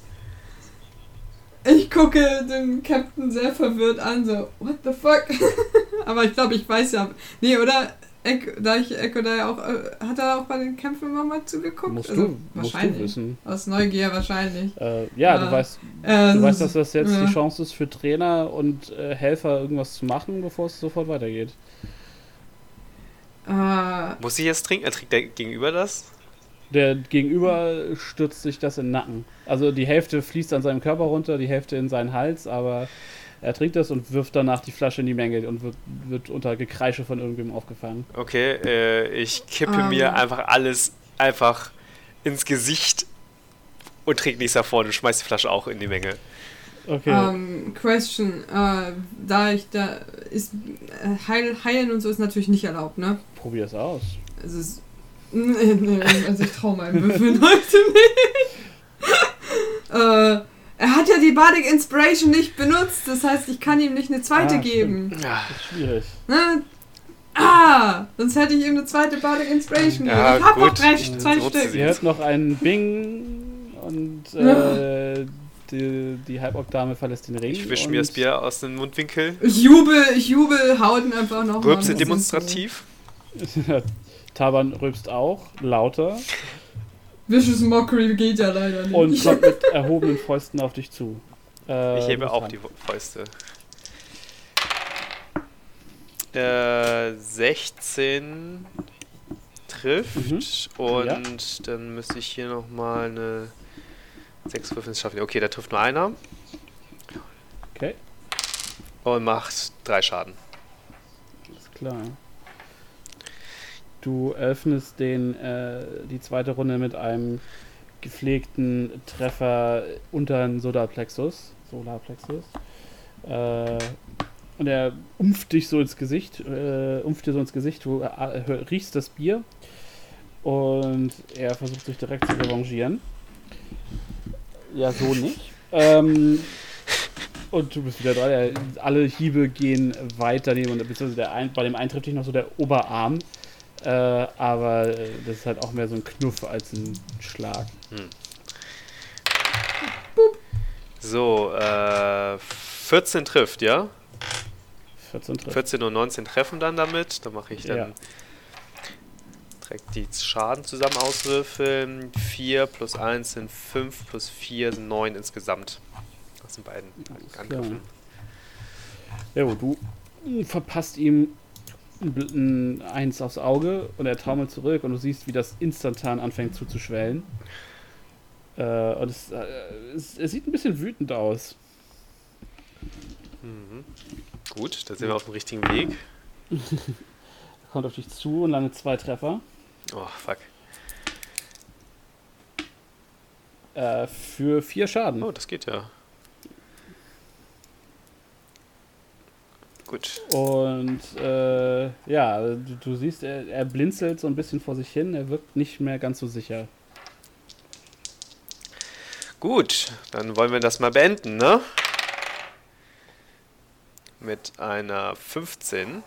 Ich gucke den Captain sehr verwirrt an, so, what the fuck? [laughs] Aber ich glaube, ich weiß ja. Nee, oder? Echo, da ich Echo da ja auch. Äh, hat er auch bei den Kämpfen immer mal zugeguckt? Musst, also, du, musst du wahrscheinlich. wissen. Aus Neugier wahrscheinlich. Äh, ja, Ja. du weißt, Äh, du weißt, dass das jetzt ja. die Chance ist für Trainer und äh, Helfer irgendwas zu machen, bevor es sofort weitergeht. Äh, Muss ich jetzt trinken? Er trinkt der Gegenüber das? Der Gegenüber stürzt sich das in den Nacken. Also die Hälfte fließt an seinem Körper runter, die Hälfte in seinen Hals, aber er trinkt das und wirft danach die Flasche in die Menge und wird, wird unter Gekreische von irgendwem aufgefangen. Okay, äh, ich kippe Ähm. mir einfach alles einfach ins Gesicht und trinke nichts vorne und schmeiß die Flasche auch in die Menge. Okay. ähm, Question. Äh, da ich da. Ist. Äh, heil, heilen und so ist natürlich nicht erlaubt, ne? Probier es aus. Es ist. Nee, nee, also ich trau meinem Würfeln [laughs] heute nicht. äh, er hat ja die Bardic Inspiration nicht benutzt, das heißt, ich kann ihm nicht eine zweite Ah, geben. Ja, Das ist schwierig. Ne? Ah, sonst hätte ich ihm eine zweite Bardic Inspiration gegeben. Ja, ich hab gut. noch drei, zwei Nutze Stück. sie. Ihr hört noch ein Bing und äh, die, die Halborg-Dame verlässt den Ring. Ich wische mir das Bier aus dem Mundwinkel. Ich jubel, ich jubel, hauten einfach noch Rülpse demonstrativ. [laughs] Taban rülpst auch, lauter. Vicious Mockery geht ja leider nicht. und [laughs] kommt mit erhobenen Fäusten auf dich zu. Äh, Ich hebe auch dran. die Fäuste. Äh, 16 trifft Mhm. und dann müsste ich hier nochmal eine 6 Würfel das schaffen. Okay, da trifft nur einer Okay, und macht 3 Schaden. alles klar. Du öffnest den, äh, die zweite Runde mit einem gepflegten Treffer unter den Solarplexus. Solarplexus. Äh, und er umft dich so ins Gesicht, äh, umft dir so ins Gesicht, du äh, hör- riechst das Bier und er versucht sich direkt zu revanchieren. Ja, so nicht. Ähm, und du bist wieder dran. Alle Hiebe gehen weiter beziehungsweise der ein, bei dem einen trifft dich noch so der Oberarm. Äh, aber das ist halt auch mehr so ein Knuff als ein Schlag. So, äh, 14 trifft, ja? 14 trifft. 14 und 19 treffen dann damit. Da mache ich dann Ja. direkt die Schaden zusammen auswürfeln. 4 plus 1 sind 5 plus 4 sind 9 insgesamt. Aus den beiden Angriffen. Ja, du mm, verpasst ihm ein, Eins aufs Auge und er taumelt zurück und du siehst, wie das instantan anfängt zuzuschwellen. Äh, und es, äh, es, es sieht ein bisschen wütend aus. Mhm. Gut, da sind wir auf dem richtigen Weg. Er [laughs] kommt auf dich zu und landet zwei Treffer. Oh, fuck. Äh, für vier Schaden. Oh, das geht ja. Gut. Und äh, ja, du, du siehst, er, er blinzelt so ein bisschen vor sich hin. Er wirkt nicht mehr ganz so sicher. Gut, dann wollen wir das mal beenden, ne? Mit einer 15.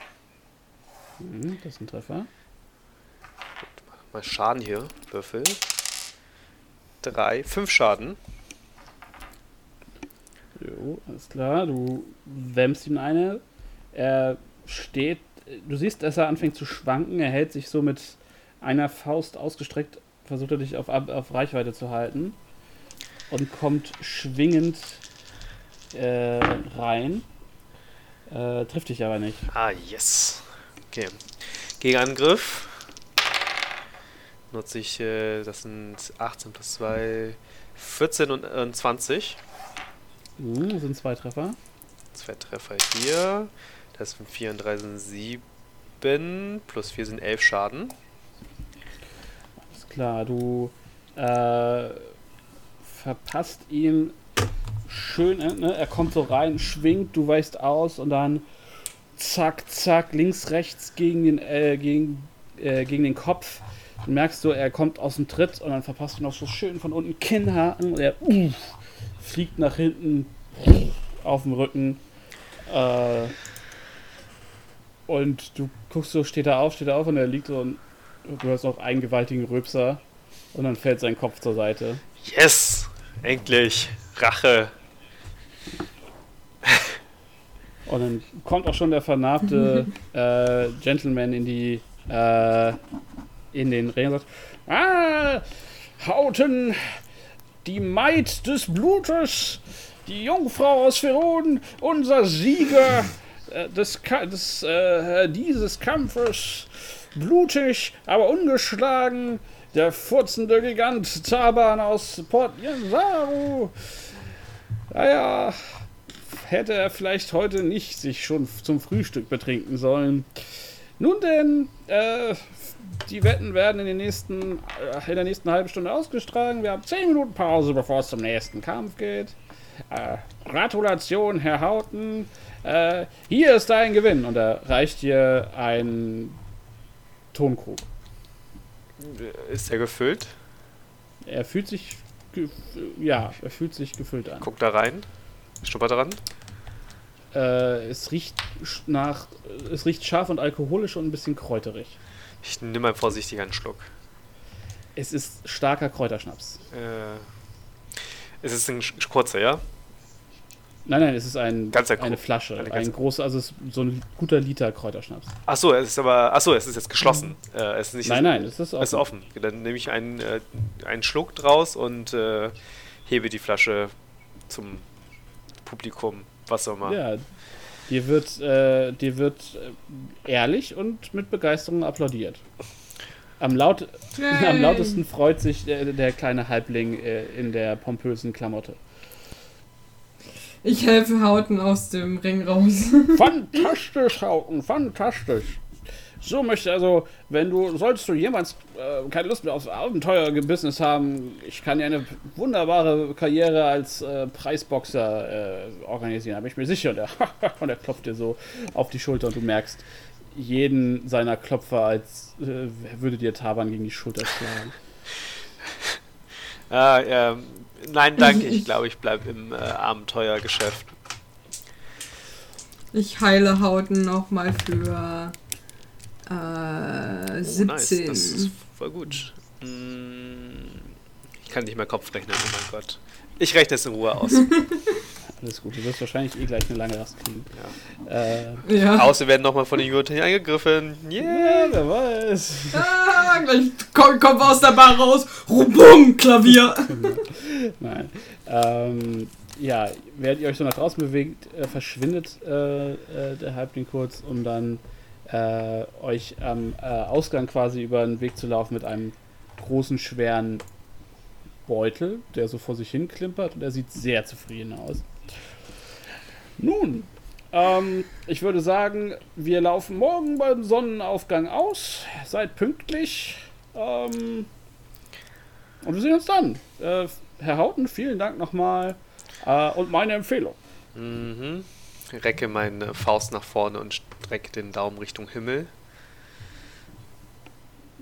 Mhm, das ist ein Treffer. Mal Schaden hier. Würfel. 3, 5 Schaden. Jo, alles klar. Du wämmst ihm eine. Er steht. Du siehst, dass er anfängt zu schwanken. Er hält sich so mit einer Faust ausgestreckt, versucht er dich auf, auf Reichweite zu halten. Und kommt schwingend äh, rein. Äh, trifft dich aber nicht. Ah, yes. Okay. Gegenangriff. Nutze ich, äh, das sind 18 plus 2, 14 und äh, 20. Mhm, das sind zwei Treffer. Zwei Treffer hier. Das sind 4 und 3 sind 7. Plus 4 sind 11 Schaden. Ist klar, du äh, verpasst ihn schön, äh, ne? er kommt so rein, schwingt, du weichst aus und dann zack, zack, links, rechts gegen den, äh, gegen, äh, gegen den Kopf. Du merkst so, er kommt aus dem Tritt und dann verpasst du noch so schön von unten Kinnhaken und er uff, fliegt nach hinten auf dem Rücken. Äh, und du guckst so, steht er auf, steht er auf und er liegt so und du hörst noch einen gewaltigen Röpser und dann fällt sein Kopf zur Seite. Yes! Endlich! Rache! Und dann kommt auch schon der vernarbte [laughs] äh, Gentleman in die äh, in den Ring und sagt: Ah, Hauten, die Maid des Blutes, die Jungfrau aus Feron, unser Sieger des, Ka des äh, dieses Kampfes, blutig, aber ungeschlagen, der furzende Gigant Taban aus Port Yansaru. Naja, hätte er vielleicht heute nicht sich schon zum Frühstück betrinken sollen. Nun denn, äh, die Wetten werden in, den nächsten, äh, in der nächsten halben Stunde ausgestragen. Wir haben 10 Minuten Pause, bevor es zum nächsten Kampf geht. Äh, Gratulation, Herr Hauten. Äh, hier ist dein Gewinn. Und er reicht dir einen Tonkrug. Ist er gefüllt? Er fühlt sich, ja, er fühlt sich gefüllt an. Guck da rein. Schnuppert dran. Äh, es riecht nach, es riecht scharf und alkoholisch und ein bisschen kräuterig. Ich nehme mal vorsichtig einen Schluck. Es ist starker Kräuterschnaps. Es ist ein kurzer, ja? Nein, nein, es ist ein, Ganzer eine Flasche. Eine ein ganze- großer, also es ist so ein guter Liter Kräuterschnaps. Achso, es ist aber. Achso, es ist jetzt geschlossen. Äh, es ist nicht Nein, nein, es ist Es ist offen. offen. Dann nehme ich einen, äh, einen Schluck draus und äh, hebe die Flasche zum Publikum, was auch immer. Ja, dir wird, äh, dir wird äh, ehrlich und mit Begeisterung applaudiert. Am, laut, [laughs] am lautesten freut sich der, der kleine Halbling äh, in der pompösen Klamotte. Ich helfe Hauten aus dem Ring raus. [laughs] Fantastisch, Hauken, fantastisch. So möchte also, wenn du, sollst du jemals äh, keine Lust mehr auf Abenteuer-Business haben, ich kann dir eine wunderbare Karriere als äh, Preisboxer äh, organisieren, da bin ich mir sicher. Und er, [laughs] und er klopft dir so auf die Schulter und du merkst jeden seiner Klopfer, als äh, würde dir Taban gegen die Schulter schlagen. Ah, ähm, nein, danke. [laughs] Ich glaube, ich bleibe im äh, Abenteuergeschäft. Ich heile Hauten nochmal für äh, Oh, 17. nice. Das ist voll gut. Mm, Ich kann nicht mehr Kopf rechnen, oh mein Gott. Ich rechne es in Ruhe aus. [laughs] Alles gut, du wirst wahrscheinlich eh gleich eine lange Rast kriegen. Äh, ja. Außer wir werden nochmal von den Jurten angegriffen. Yeah! ja, wer weiß. Ah, gleich kommt, kommt aus der Bar raus. Rubum, Klavier. [laughs] Nein. Ähm, ja, während ihr euch so nach draußen bewegt, äh, verschwindet äh, äh, der Halbling kurz, um dann äh, euch am äh, Ausgang quasi über den Weg zu laufen mit einem großen, schweren Beutel, der so vor sich hin klimpert und er sieht sehr zufrieden aus. Nun, ähm, ich würde sagen, wir laufen morgen beim Sonnenaufgang aus. Seid pünktlich. Ähm, und wir sehen uns dann. Äh, Herr Hauten, vielen Dank nochmal. Äh, und meine Empfehlung. Mhm. Recke meine Faust nach vorne und strecke den Daumen Richtung Himmel.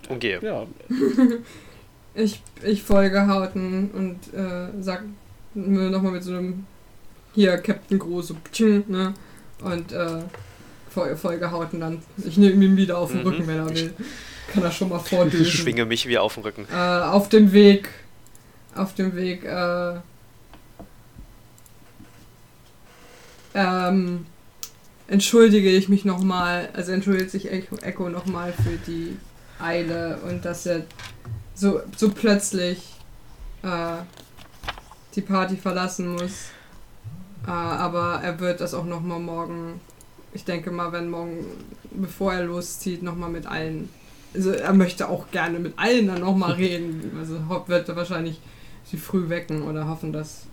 Und gehe. Ja, [laughs] Ich, ich folge Hauten und äh, sag mir nochmal mit so einem hier Captain Groß, so ptsching, ne? Und äh, fol- folge Hauten dann. Ich nehme ihn wieder auf den Mhm. Rücken, wenn er Ich- will. Kann er schon mal Ich vordüsen. [laughs] schwinge mich wie auf den Rücken. Äh, auf dem Weg. Auf dem Weg, äh. Ähm. Entschuldige ich mich nochmal, also entschuldigt sich Echo, Echo nochmal für die Eile und dass er so, so plötzlich äh, die Party verlassen muss. Äh, aber er wird das auch nochmal morgen, ich denke mal, wenn morgen, bevor er loszieht, nochmal mit allen also er möchte auch gerne mit allen dann nochmal [laughs] reden. Also ho- wird er wahrscheinlich sie früh wecken oder hoffen, dass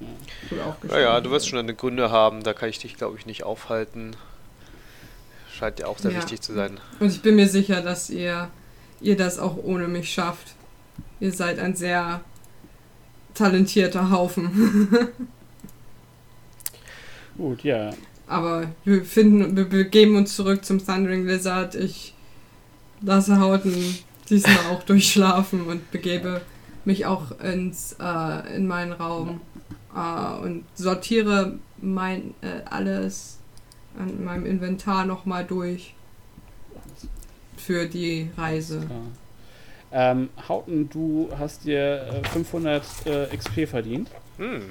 Ja, aufgestanden ja, du wirst schon deine Gründe haben, da kann ich dich, glaube ich, nicht aufhalten. Scheint dir auch sehr Ja. wichtig zu sein. Und ich bin mir sicher, dass ihr, ihr das auch ohne mich schafft. Ihr seid ein sehr talentierter Haufen. [laughs] gut, ja. Aber wir finden, wir begeben uns zurück zum Thundering Lizard. Ich lasse Hauten diesmal auch durchschlafen und begebe mich auch ins, äh, in meinen Raum äh, und sortiere mein äh, alles an meinem Inventar nochmal durch für die Reise. Ähm, Hauten, du hast dir äh, 500 äh, XP verdient Hm.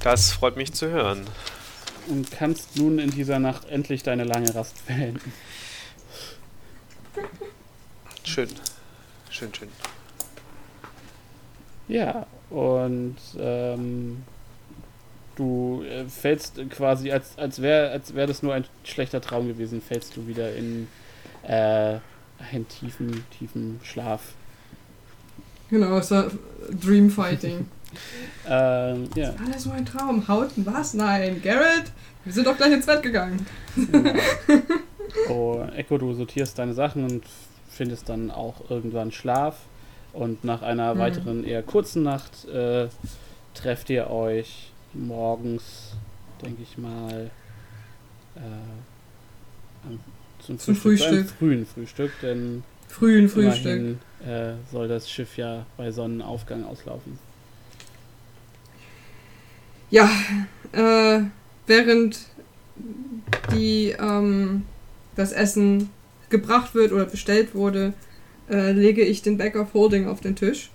Das freut mich zu hören. und kannst nun in dieser Nacht endlich deine lange Rast beenden. Schön. Schön, schön. Ja, und ähm, du äh, fällst quasi, als, als wäre als wär das nur ein schlechter Traum gewesen, fällst du wieder in äh, einen tiefen, tiefen Schlaf. Genau, es war Dreamfighting. [laughs] Ähm, ja. Alles nur ein Traum. Hauten was? Nein. Garrett? Wir sind doch gleich ins Bett gegangen. [laughs] Oh, Echo, du sortierst deine Sachen und findest dann auch irgendwann Schlaf. Und nach einer Mhm. weiteren, eher kurzen Nacht äh, trefft ihr euch morgens, denke ich mal, äh, am- zum, Zum Frühstück, Frühstück. frühen Frühstück, denn Frühen Frühstück. immerhin äh, soll das Schiff ja bei Sonnenaufgang auslaufen. Ja, äh, während die, ähm, das Essen gebracht wird oder bestellt wurde, äh, lege ich den Bag of Holding auf den Tisch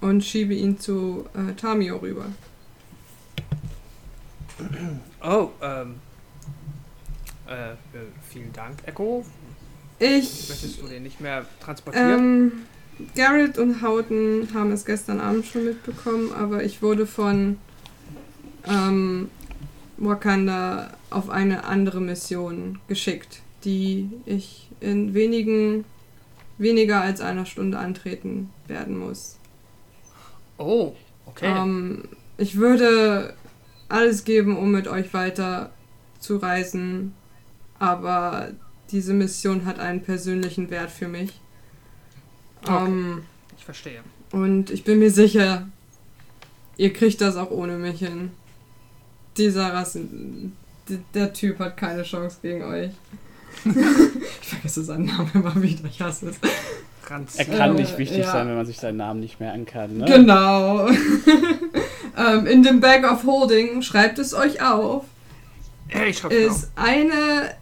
und schiebe ihn zu äh, Tamio rüber. Oh, ähm. Äh, äh, vielen Dank, Echo. Ich Möchtest du den nicht mehr transportieren? Ähm, Garrett und Houghton haben es gestern Abend schon mitbekommen, aber ich wurde von ähm, Wakanda auf eine andere Mission geschickt, die ich in wenigen, weniger als einer Stunde antreten werden muss. oh, okay. Ähm, ich würde alles geben, um mit euch weiter zu reisen, aber diese Mission hat einen persönlichen Wert für mich. Okay. Ähm, ich verstehe. und ich bin mir sicher, ihr kriegt das auch ohne mich hin. Dieser Rassen, der Typ hat keine Chance gegen euch. [laughs] ich vergesse seinen Namen immer wieder, ich hasse es. Ranz. Er kann Äh, nicht wichtig ja. sein, wenn man sich seinen Namen nicht merken kann. Ne? Genau. [laughs] ähm, in dem Bag of Holding, schreibt es euch auf, Hey, ich schreib's ist eine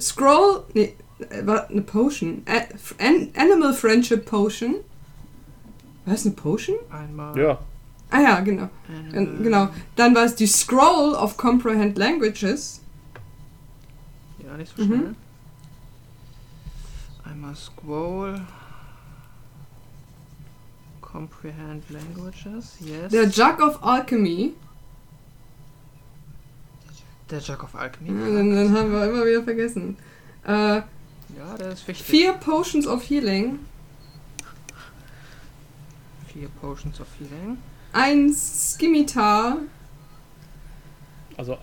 Scroll, nee, äh, eine Potion, Animal Friendship Potion. Was ist eine Potion? auf. Einmal. Ja, Ah ja, genau. Äh, Genau. Dann war es die Scroll of Comprehend Languages. Ja, nicht so Mhm. schnell. Einmal Scroll. Comprehend Languages, yes. Der Jug of Alchemy. Der Jug of Alchemy. Ja, den, den haben wir immer wieder vergessen. Äh, Ja, der ist wichtig. vier Potions of Healing. Vier Potions of Healing. Ein Scimitar. also,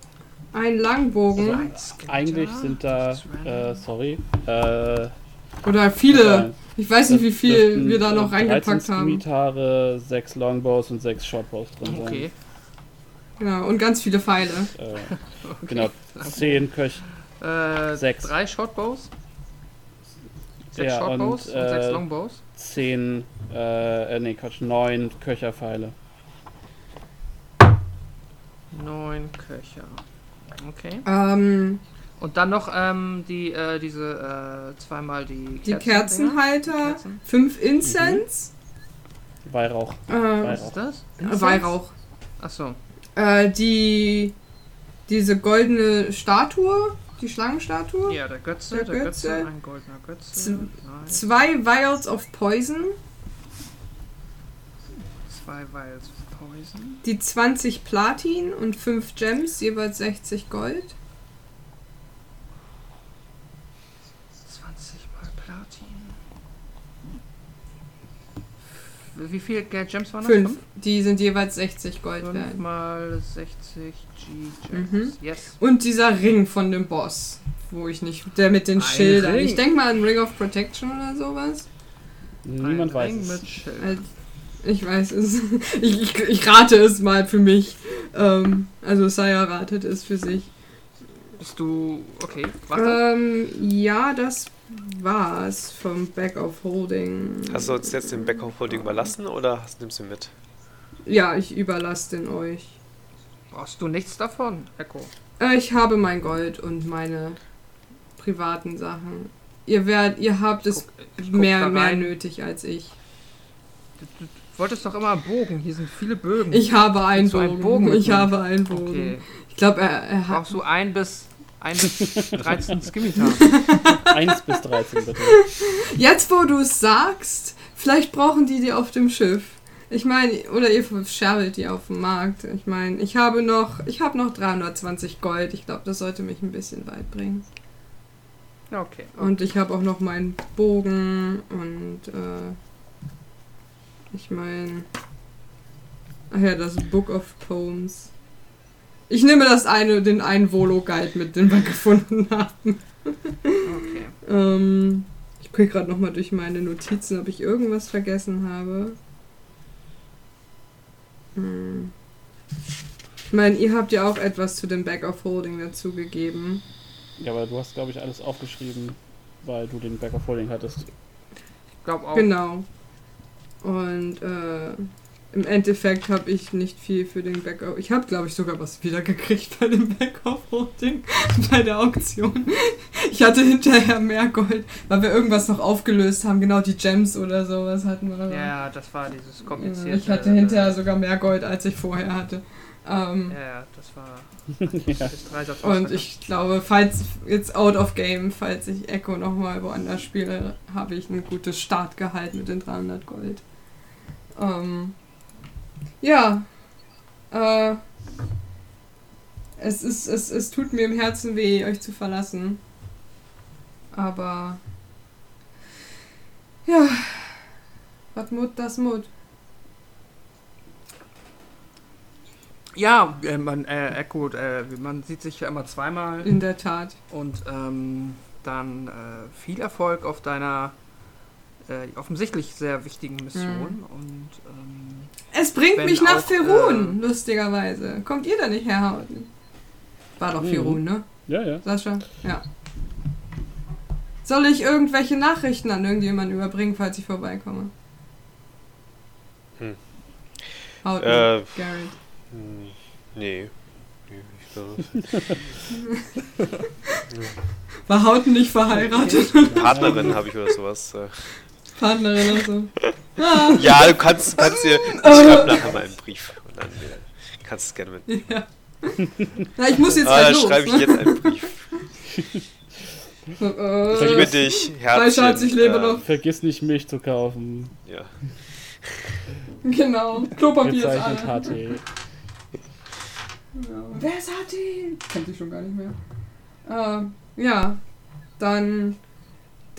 Ein Langbogen. Also, eigentlich sind da, äh, sorry, äh, Oder viele. äh, Ich weiß nicht, wie viel dürften, wir da äh, noch 13 reingepackt haben. Scimitare, 6 Longbows und 6 Shortbows drin sein. Okay. Genau. Und ganz viele Pfeile. Äh, genau, 10 Köch, Äh, Sechs. Drei Shortbows. Sechs Ja, Shortbows und, und, sechs äh, Longbows. 10, äh, äh, nee, Quatsch, 9 Köcherpfeile. Neun Köcher. Okay. Ähm, Und dann noch ähm, die, äh, diese, äh, zweimal die die. Kerzenhalter. Kerzen. Fünf Incense. Weihrauch. Äh, Was ist das? Weihrauch. Achso. Äh, die. Diese goldene Statue. Die Schlangenstatue. Ja, der Götze, Der der, Götze. Götze. ein goldener Götze. Z- Nein. Zwei Vials of Poison. Zwei Vials of Poison. Die 20 Platin und 5 Gems, jeweils 60 Gold. 20 mal Platin. Wie viel Ge- Gems waren das? 5. Die sind jeweils 60 Gold 5 wert. mal 60 G-Gems. Mhm. Yes. Und dieser Ring von dem Boss. Wo ich nicht. Der mit den Ein Schildern. Ring. Ich denke mal an Ring of Protection oder sowas. Niemand Ein weiß Ring es. mit Schild. Ich weiß es. [laughs] Ich, ich, ich rate es mal für mich. Ähm, also Saya ratet es für sich. Bist du. Okay, warte. Ähm, ja, das war's vom Back of Holding. Hast du uns jetzt den Backup Holding überlassen oder nimmst du ihn mit? Ja, ich überlasse den euch. Brauchst du nichts davon, Echo? Äh, ich habe mein Gold und meine privaten Sachen. Ihr werdet, ihr habt es Guck- mehr, mehr nötig als ich. Wolltest doch immer einen Bogen. Hier sind viele Bögen. Ich habe einen Bogen. einen Bogen ich habe einen Bogen. Okay. Ich glaube, er, er hat. Brauchst du ein bis. Ein bis [laughs] 13 Skimitar. [laughs] 1 bis 13 bitte. Jetzt, wo du es sagst, vielleicht brauchen die die auf dem Schiff. Ich meine, oder ihr scherbelt die auf dem Markt. Ich meine, ich habe noch, ich habe noch 320 Gold. Ich glaube, das sollte mich ein bisschen weit bringen. Ja, okay. Und ich habe auch noch meinen Bogen und äh, ich meine, ach ja, das Book of Poems. Ich nehme das eine, den einen Volo-Guide mit, den wir [laughs] gefunden haben. Okay. Ähm, ich gucke gerade nochmal durch meine Notizen, ob ich irgendwas vergessen habe. Hm. Ich meine, ihr habt ja auch etwas zu dem Back of Holding dazugegeben. Ja, aber du hast, glaube ich, alles aufgeschrieben, weil du den Back of Holding hattest. Ich glaube auch. Genau. Und äh, im Endeffekt habe ich nicht viel für den Backoff. Ich habe, glaube ich, sogar was wiedergekriegt bei dem Backoff-Voting [laughs] bei der Auktion. Ich hatte hinterher mehr Gold, weil wir irgendwas noch aufgelöst haben. Genau die Gems oder sowas hatten wir. aber- Ja, das war dieses komplizierte. Ja, ich hatte hinterher sogar mehr Gold, als ich vorher hatte. Ähm, Ja, ja, das war. [laughs] ja. Das Und ich glaube, falls jetzt out of game, falls ich Echo nochmal woanders spiele, habe ich ein gutes Startgehalt mit den 300 Gold. Ähm, ja. Äh, es, ist, es, es tut mir im Herzen weh, euch zu verlassen. Aber. Ja. Was Mut, das Mut. Ja, äh, man, äh, Echo, äh, man sieht sich ja immer zweimal. In der Tat. Und ähm, dann äh, viel Erfolg auf deiner äh, offensichtlich sehr wichtigen Mission. Und ähm, Es bringt mich nach auch, Ferun, lustigerweise. Kommt ihr da nicht herhauten? War doch Mhm. Ferun, ne? Ja, ja. Sascha? Ja. Soll ich irgendwelche Nachrichten an irgendjemanden überbringen, falls ich vorbeikomme? Hm. Hauten, Äh, Garrett. Hm, Nee. Nee, ich glaube, [laughs] War Hauten nicht verheiratet? Partnerin habe ich oder sowas. Partnerin und so. [laughs] Ah, Ja, du kannst, kannst dir. Ich schreibe nachher mal einen Brief. Und dann äh, kannst du es gerne mit. ja. Na, ich muss jetzt Ah, halt dann los. schreibe ich jetzt einen Brief. [laughs] Äh, Liebe dich, Herzchen. Schatz, ich lebe noch. Vergiss nicht, Milch zu kaufen. Ja. Genau. Klopapier ist alle. HT. Ja. Wer ist Hati? Kennt sie schon gar nicht mehr. Ähm, ja, dann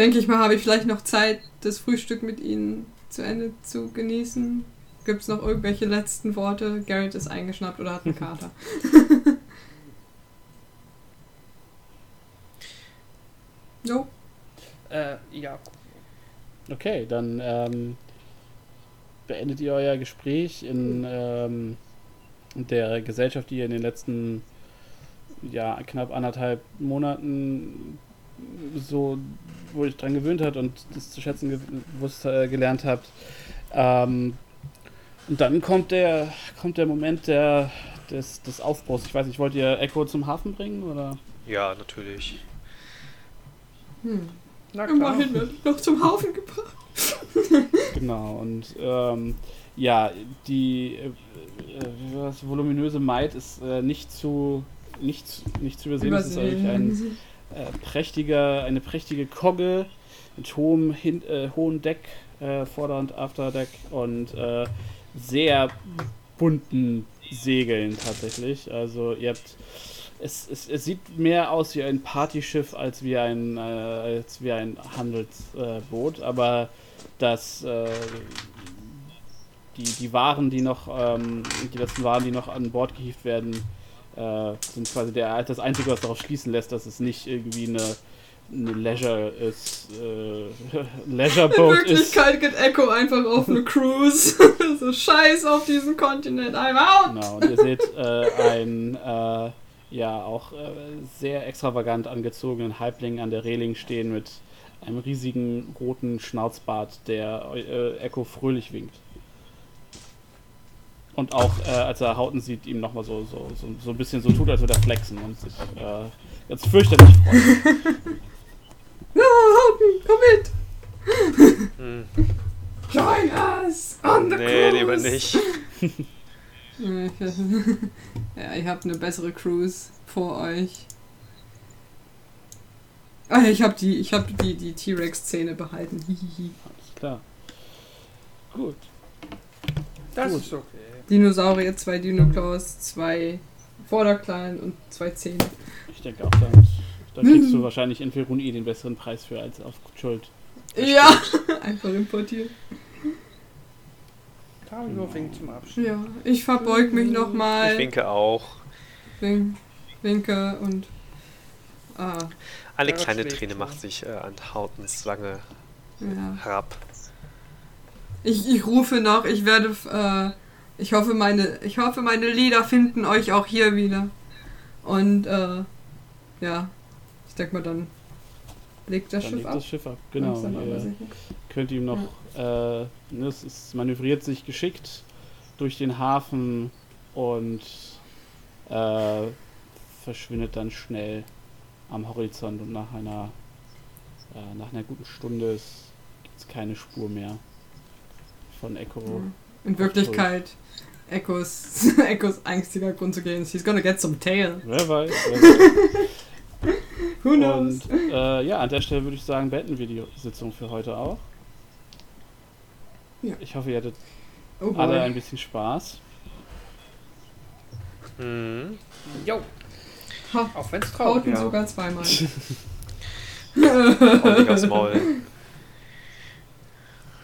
denke ich mal, habe ich vielleicht noch Zeit, das Frühstück mit Ihnen zu Ende zu genießen. Gibt es noch irgendwelche letzten Worte? Garrett ist eingeschnappt oder hat einen [laughs] Kater. [laughs] no. äh, ja, Okay, dann ähm, beendet ihr euer Gespräch in ähm, der Gesellschaft, die ihr in den letzten ja, knapp anderthalb Monaten so wo ich dran gewöhnt hat und das zu schätzen gewusst, äh, gelernt habt. Ähm, und dann kommt der kommt der Moment der, des, des Aufbruchs. Ich weiß nicht, wollt ihr Echo zum Hafen bringen oder? ja, natürlich. Hm. na klar. Immerhin ich noch zum Haufen gebracht. [laughs] Genau, und ähm, ja, die äh, äh, voluminöse Maid ist äh, nicht zu nicht, zu- nicht zu übersehen. Es ist eigentlich ein äh, prächtiger, eine prächtige Kogge mit hohem, Hin äh, hohem Deck, äh, Vorder- und Afterdeck und äh, sehr bunten Segeln tatsächlich. Also ihr habt es, es, es sieht mehr aus wie ein Partyschiff als wie ein, äh, als wie ein Handelsboot, äh, aber das, äh, die, die Waren, die noch, ähm, die letzten Waren, die noch an Bord gehievt werden, äh, sind quasi der, das Einzige, was darauf schließen lässt, dass es nicht irgendwie eine, eine Leisure ist, äh, [laughs] Leisure In Boat ist. Wirklichkeit geht Echo einfach auf eine Cruise. [laughs] so scheiß auf diesen Kontinent. I'm out! Genau, und ihr seht äh, einen äh, ja auch äh, sehr extravagant angezogenen Halbling an der Reling stehen mit einem riesigen roten Schnauzbart, der äh, Echo fröhlich winkt. Und auch, äh, als er Hauten sieht, ihm nochmal so, so, so, so ein bisschen so tut, als würde er flexen und sich äh, ganz fürchterlich freut. [laughs] No, Hauten, komm mit! Hm. Join us on the Nee, cruise! lieber [laughs] nicht. ja, ihr habt eine bessere Cruise vor euch. Ah, ich habe die, ich habe die, die T-Rex-Szene behalten. Alles klar. Gut. Das Gut. ist okay. Dinosaurier, zwei Dino-Claws, zwei Vorderklein und zwei Zähne. Ich denke auch, damit, da kriegst du wahrscheinlich in Verun eh den besseren Preis für als auf Schuld. Ja, [laughs] einfach importiert. Tario winkt zum Abschied. Ja, ich verbeug mich Ich nochmal. winke auch. Wink, winke und. Ah, Eine Ja, kleine Träne macht sich äh, an Hautens Wange ja. herab. Ich, ich rufe noch, ich werde. Ich hoffe, meine. Ich hoffe, meine Lieder finden euch auch hier wieder. Und äh, ja. Ich denke mal, dann legt das Dann Schiff legt ab. das Schiff ab. Genau. Langsam Ihr könnt ihm noch, äh, ne, es ist, manövriert sich geschickt durch den Hafen und äh, verschwindet dann schnell am Horizont und nach einer, äh, nach einer guten Stunde gibt es keine Spur mehr von Echo. In Wirklichkeit, Echos, [laughs] Echos einziger Grund zu gehen ist, he's gonna get some tail. Wer weiß. Wer [laughs] weiß. Who knows? Und äh, ja, an der Stelle würde ich sagen, beenden wir die Sitzung für heute auch. Ja. Ich hoffe, ihr hattet Oh alle ein bisschen Spaß. Mhm. Jo, auch wenn es traurig ist. sogar zweimal. Ordentlich aufs Maul.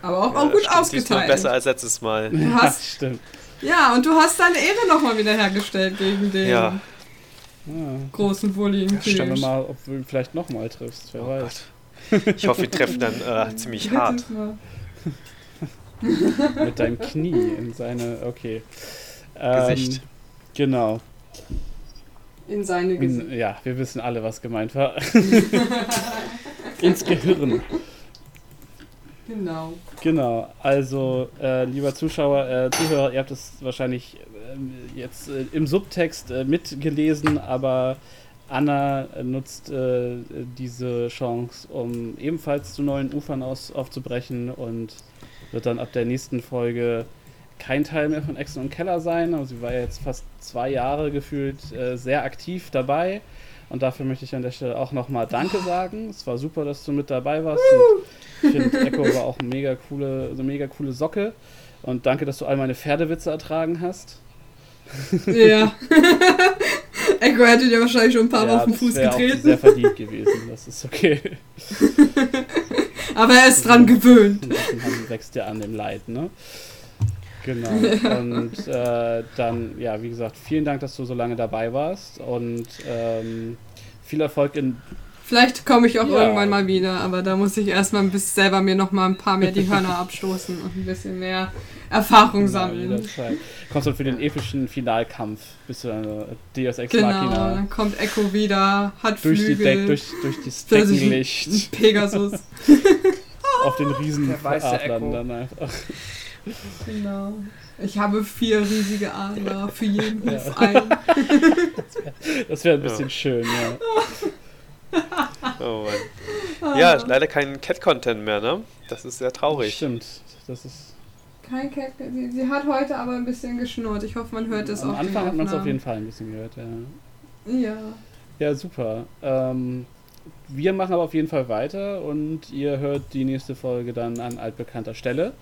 Aber auch, Ja, auch gut stimmt, ausgeteilt. Besser als letztes Mal. Du hast, [laughs] Stimmt. ja, und du hast deine Ehre nochmal wiederhergestellt gegen den Ja. Ja. großen Bullying. Schauen wir mal, ob du ihn vielleicht nochmal triffst. Wer Oh weiß. Ich hoffe, wir treffen dann äh, [laughs] ziemlich hart. Mit deinem Knie in seine. Okay. Ähm, Gesicht. Genau. In seine Gesicht. In, ja, wir wissen alle, was gemeint war. [laughs] Ins Gehirn. Genau. Genau, also äh, lieber Zuschauer, äh, Zuhörer, ihr habt es wahrscheinlich ähm, jetzt äh, im Subtext äh, mitgelesen, aber Anna äh, nutzt äh, diese Chance, um ebenfalls zu neuen Ufern aus, aufzubrechen und wird dann ab der nächsten Folge kein Teil mehr von Exen und Keller sein. Also sie war jetzt fast zwei Jahre gefühlt sehr aktiv dabei. Und dafür möchte ich an der Stelle auch nochmal Danke sagen. Es war super, dass du mit dabei warst. Und ich finde, Echo war auch eine mega coole, eine mega coole Socke. Und danke, dass du all meine Pferdewitze ertragen hast. Ja. [laughs] Echo hätte dir wahrscheinlich schon ein paar Mal auf den das Fuß wär auch getreten. sehr verdient gewesen. Das ist okay. [laughs] Aber er ist dran gewöhnt. [laughs] Man wächst ja an dem Leid, ne? Genau. [laughs] Und äh, dann, ja, wie gesagt, vielen Dank, dass du so lange dabei warst. Und ähm, viel Erfolg in Vielleicht komme ich auch Ja. irgendwann mal wieder, aber da muss ich erstmal ein bisschen selber mir noch mal ein paar mehr die Hörner [laughs] abstoßen und ein bisschen mehr Erfahrung Genau, sammeln. Kommst du für den epischen Finalkampf, bist du eine Deus Ex Genau, Machina dann kommt Echo wieder, hat durch, die Flügel, Deck, durch, durch ein Deckenlicht Pegasus. [laughs] auf den riesen Der weiße Adlern Echo. dann einfach. Genau. Ich habe vier riesige Adler für jeden Ja. Hof ein. Das wäre ein bisschen schön, ja. Oh Mann. Ja, leider kein Cat-Content mehr, ne? Das ist sehr traurig. Stimmt. Das ist, Kein Cat, sie, sie hat heute aber ein bisschen geschnurrt. Ich hoffe, man hört es am auch. Anfang hat man es auf jeden Fall ein bisschen gehört, ja. Ja. Ja, super. Ähm, wir machen aber auf jeden Fall weiter und ihr hört die nächste Folge dann an altbekannter Stelle.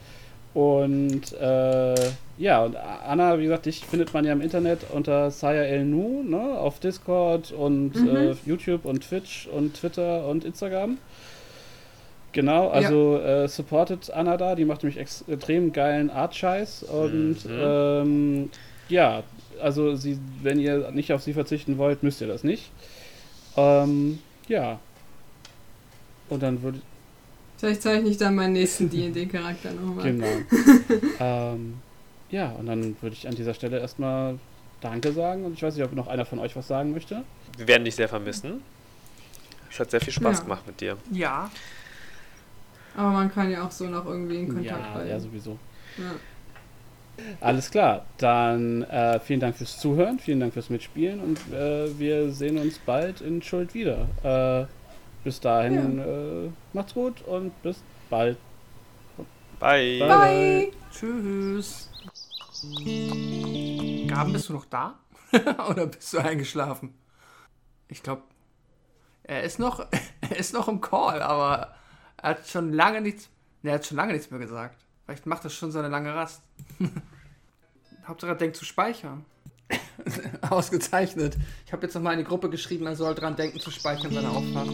Und äh, ja, und Anna, wie gesagt, dich findet man ja im Internet unter Saya El Nu, ne, auf Discord und Mhm. äh, YouTube und Twitch und Twitter und Instagram. Genau, also äh, supportet Anna da, die macht nämlich extrem geilen Art-Scheiß und Mhm. ähm, ja, also sie, wenn ihr nicht auf sie verzichten wollt, müsst ihr das nicht. Ähm, ja. Und dann würde Vielleicht zeichne ich dann meinen nächsten D&D-Charakter nochmal. Genau. [laughs] ähm, ja, und dann würde ich an dieser Stelle erstmal Danke sagen und ich weiß nicht, ob noch einer von euch was sagen möchte. Wir werden dich sehr vermissen. Es hat sehr viel Spaß Ja. gemacht mit dir. Ja. Aber man kann ja auch so noch irgendwie in Kontakt ja, bleiben. ja, sowieso. Ja. Alles klar, dann äh, vielen Dank fürs Zuhören, vielen Dank fürs Mitspielen und äh, wir sehen uns bald in Schuld wieder. Äh, bis dahin, äh, macht's gut und bis bald. Bye. Bye. Bye! Tschüss. Gaben, bist du noch da? [laughs] Oder bist du eingeschlafen? Ich glaube, er ist noch, [laughs] er ist noch im Call, aber er hat schon lange nichts, ne, er hat schon lange nichts mehr gesagt. Vielleicht macht er schon seine lange Rast. [laughs] Hauptsache er denkt zu speichern. [laughs] Ausgezeichnet. Ich habe jetzt nochmal in die Gruppe geschrieben, er soll dran denken zu speichern, wenn er aufwacht.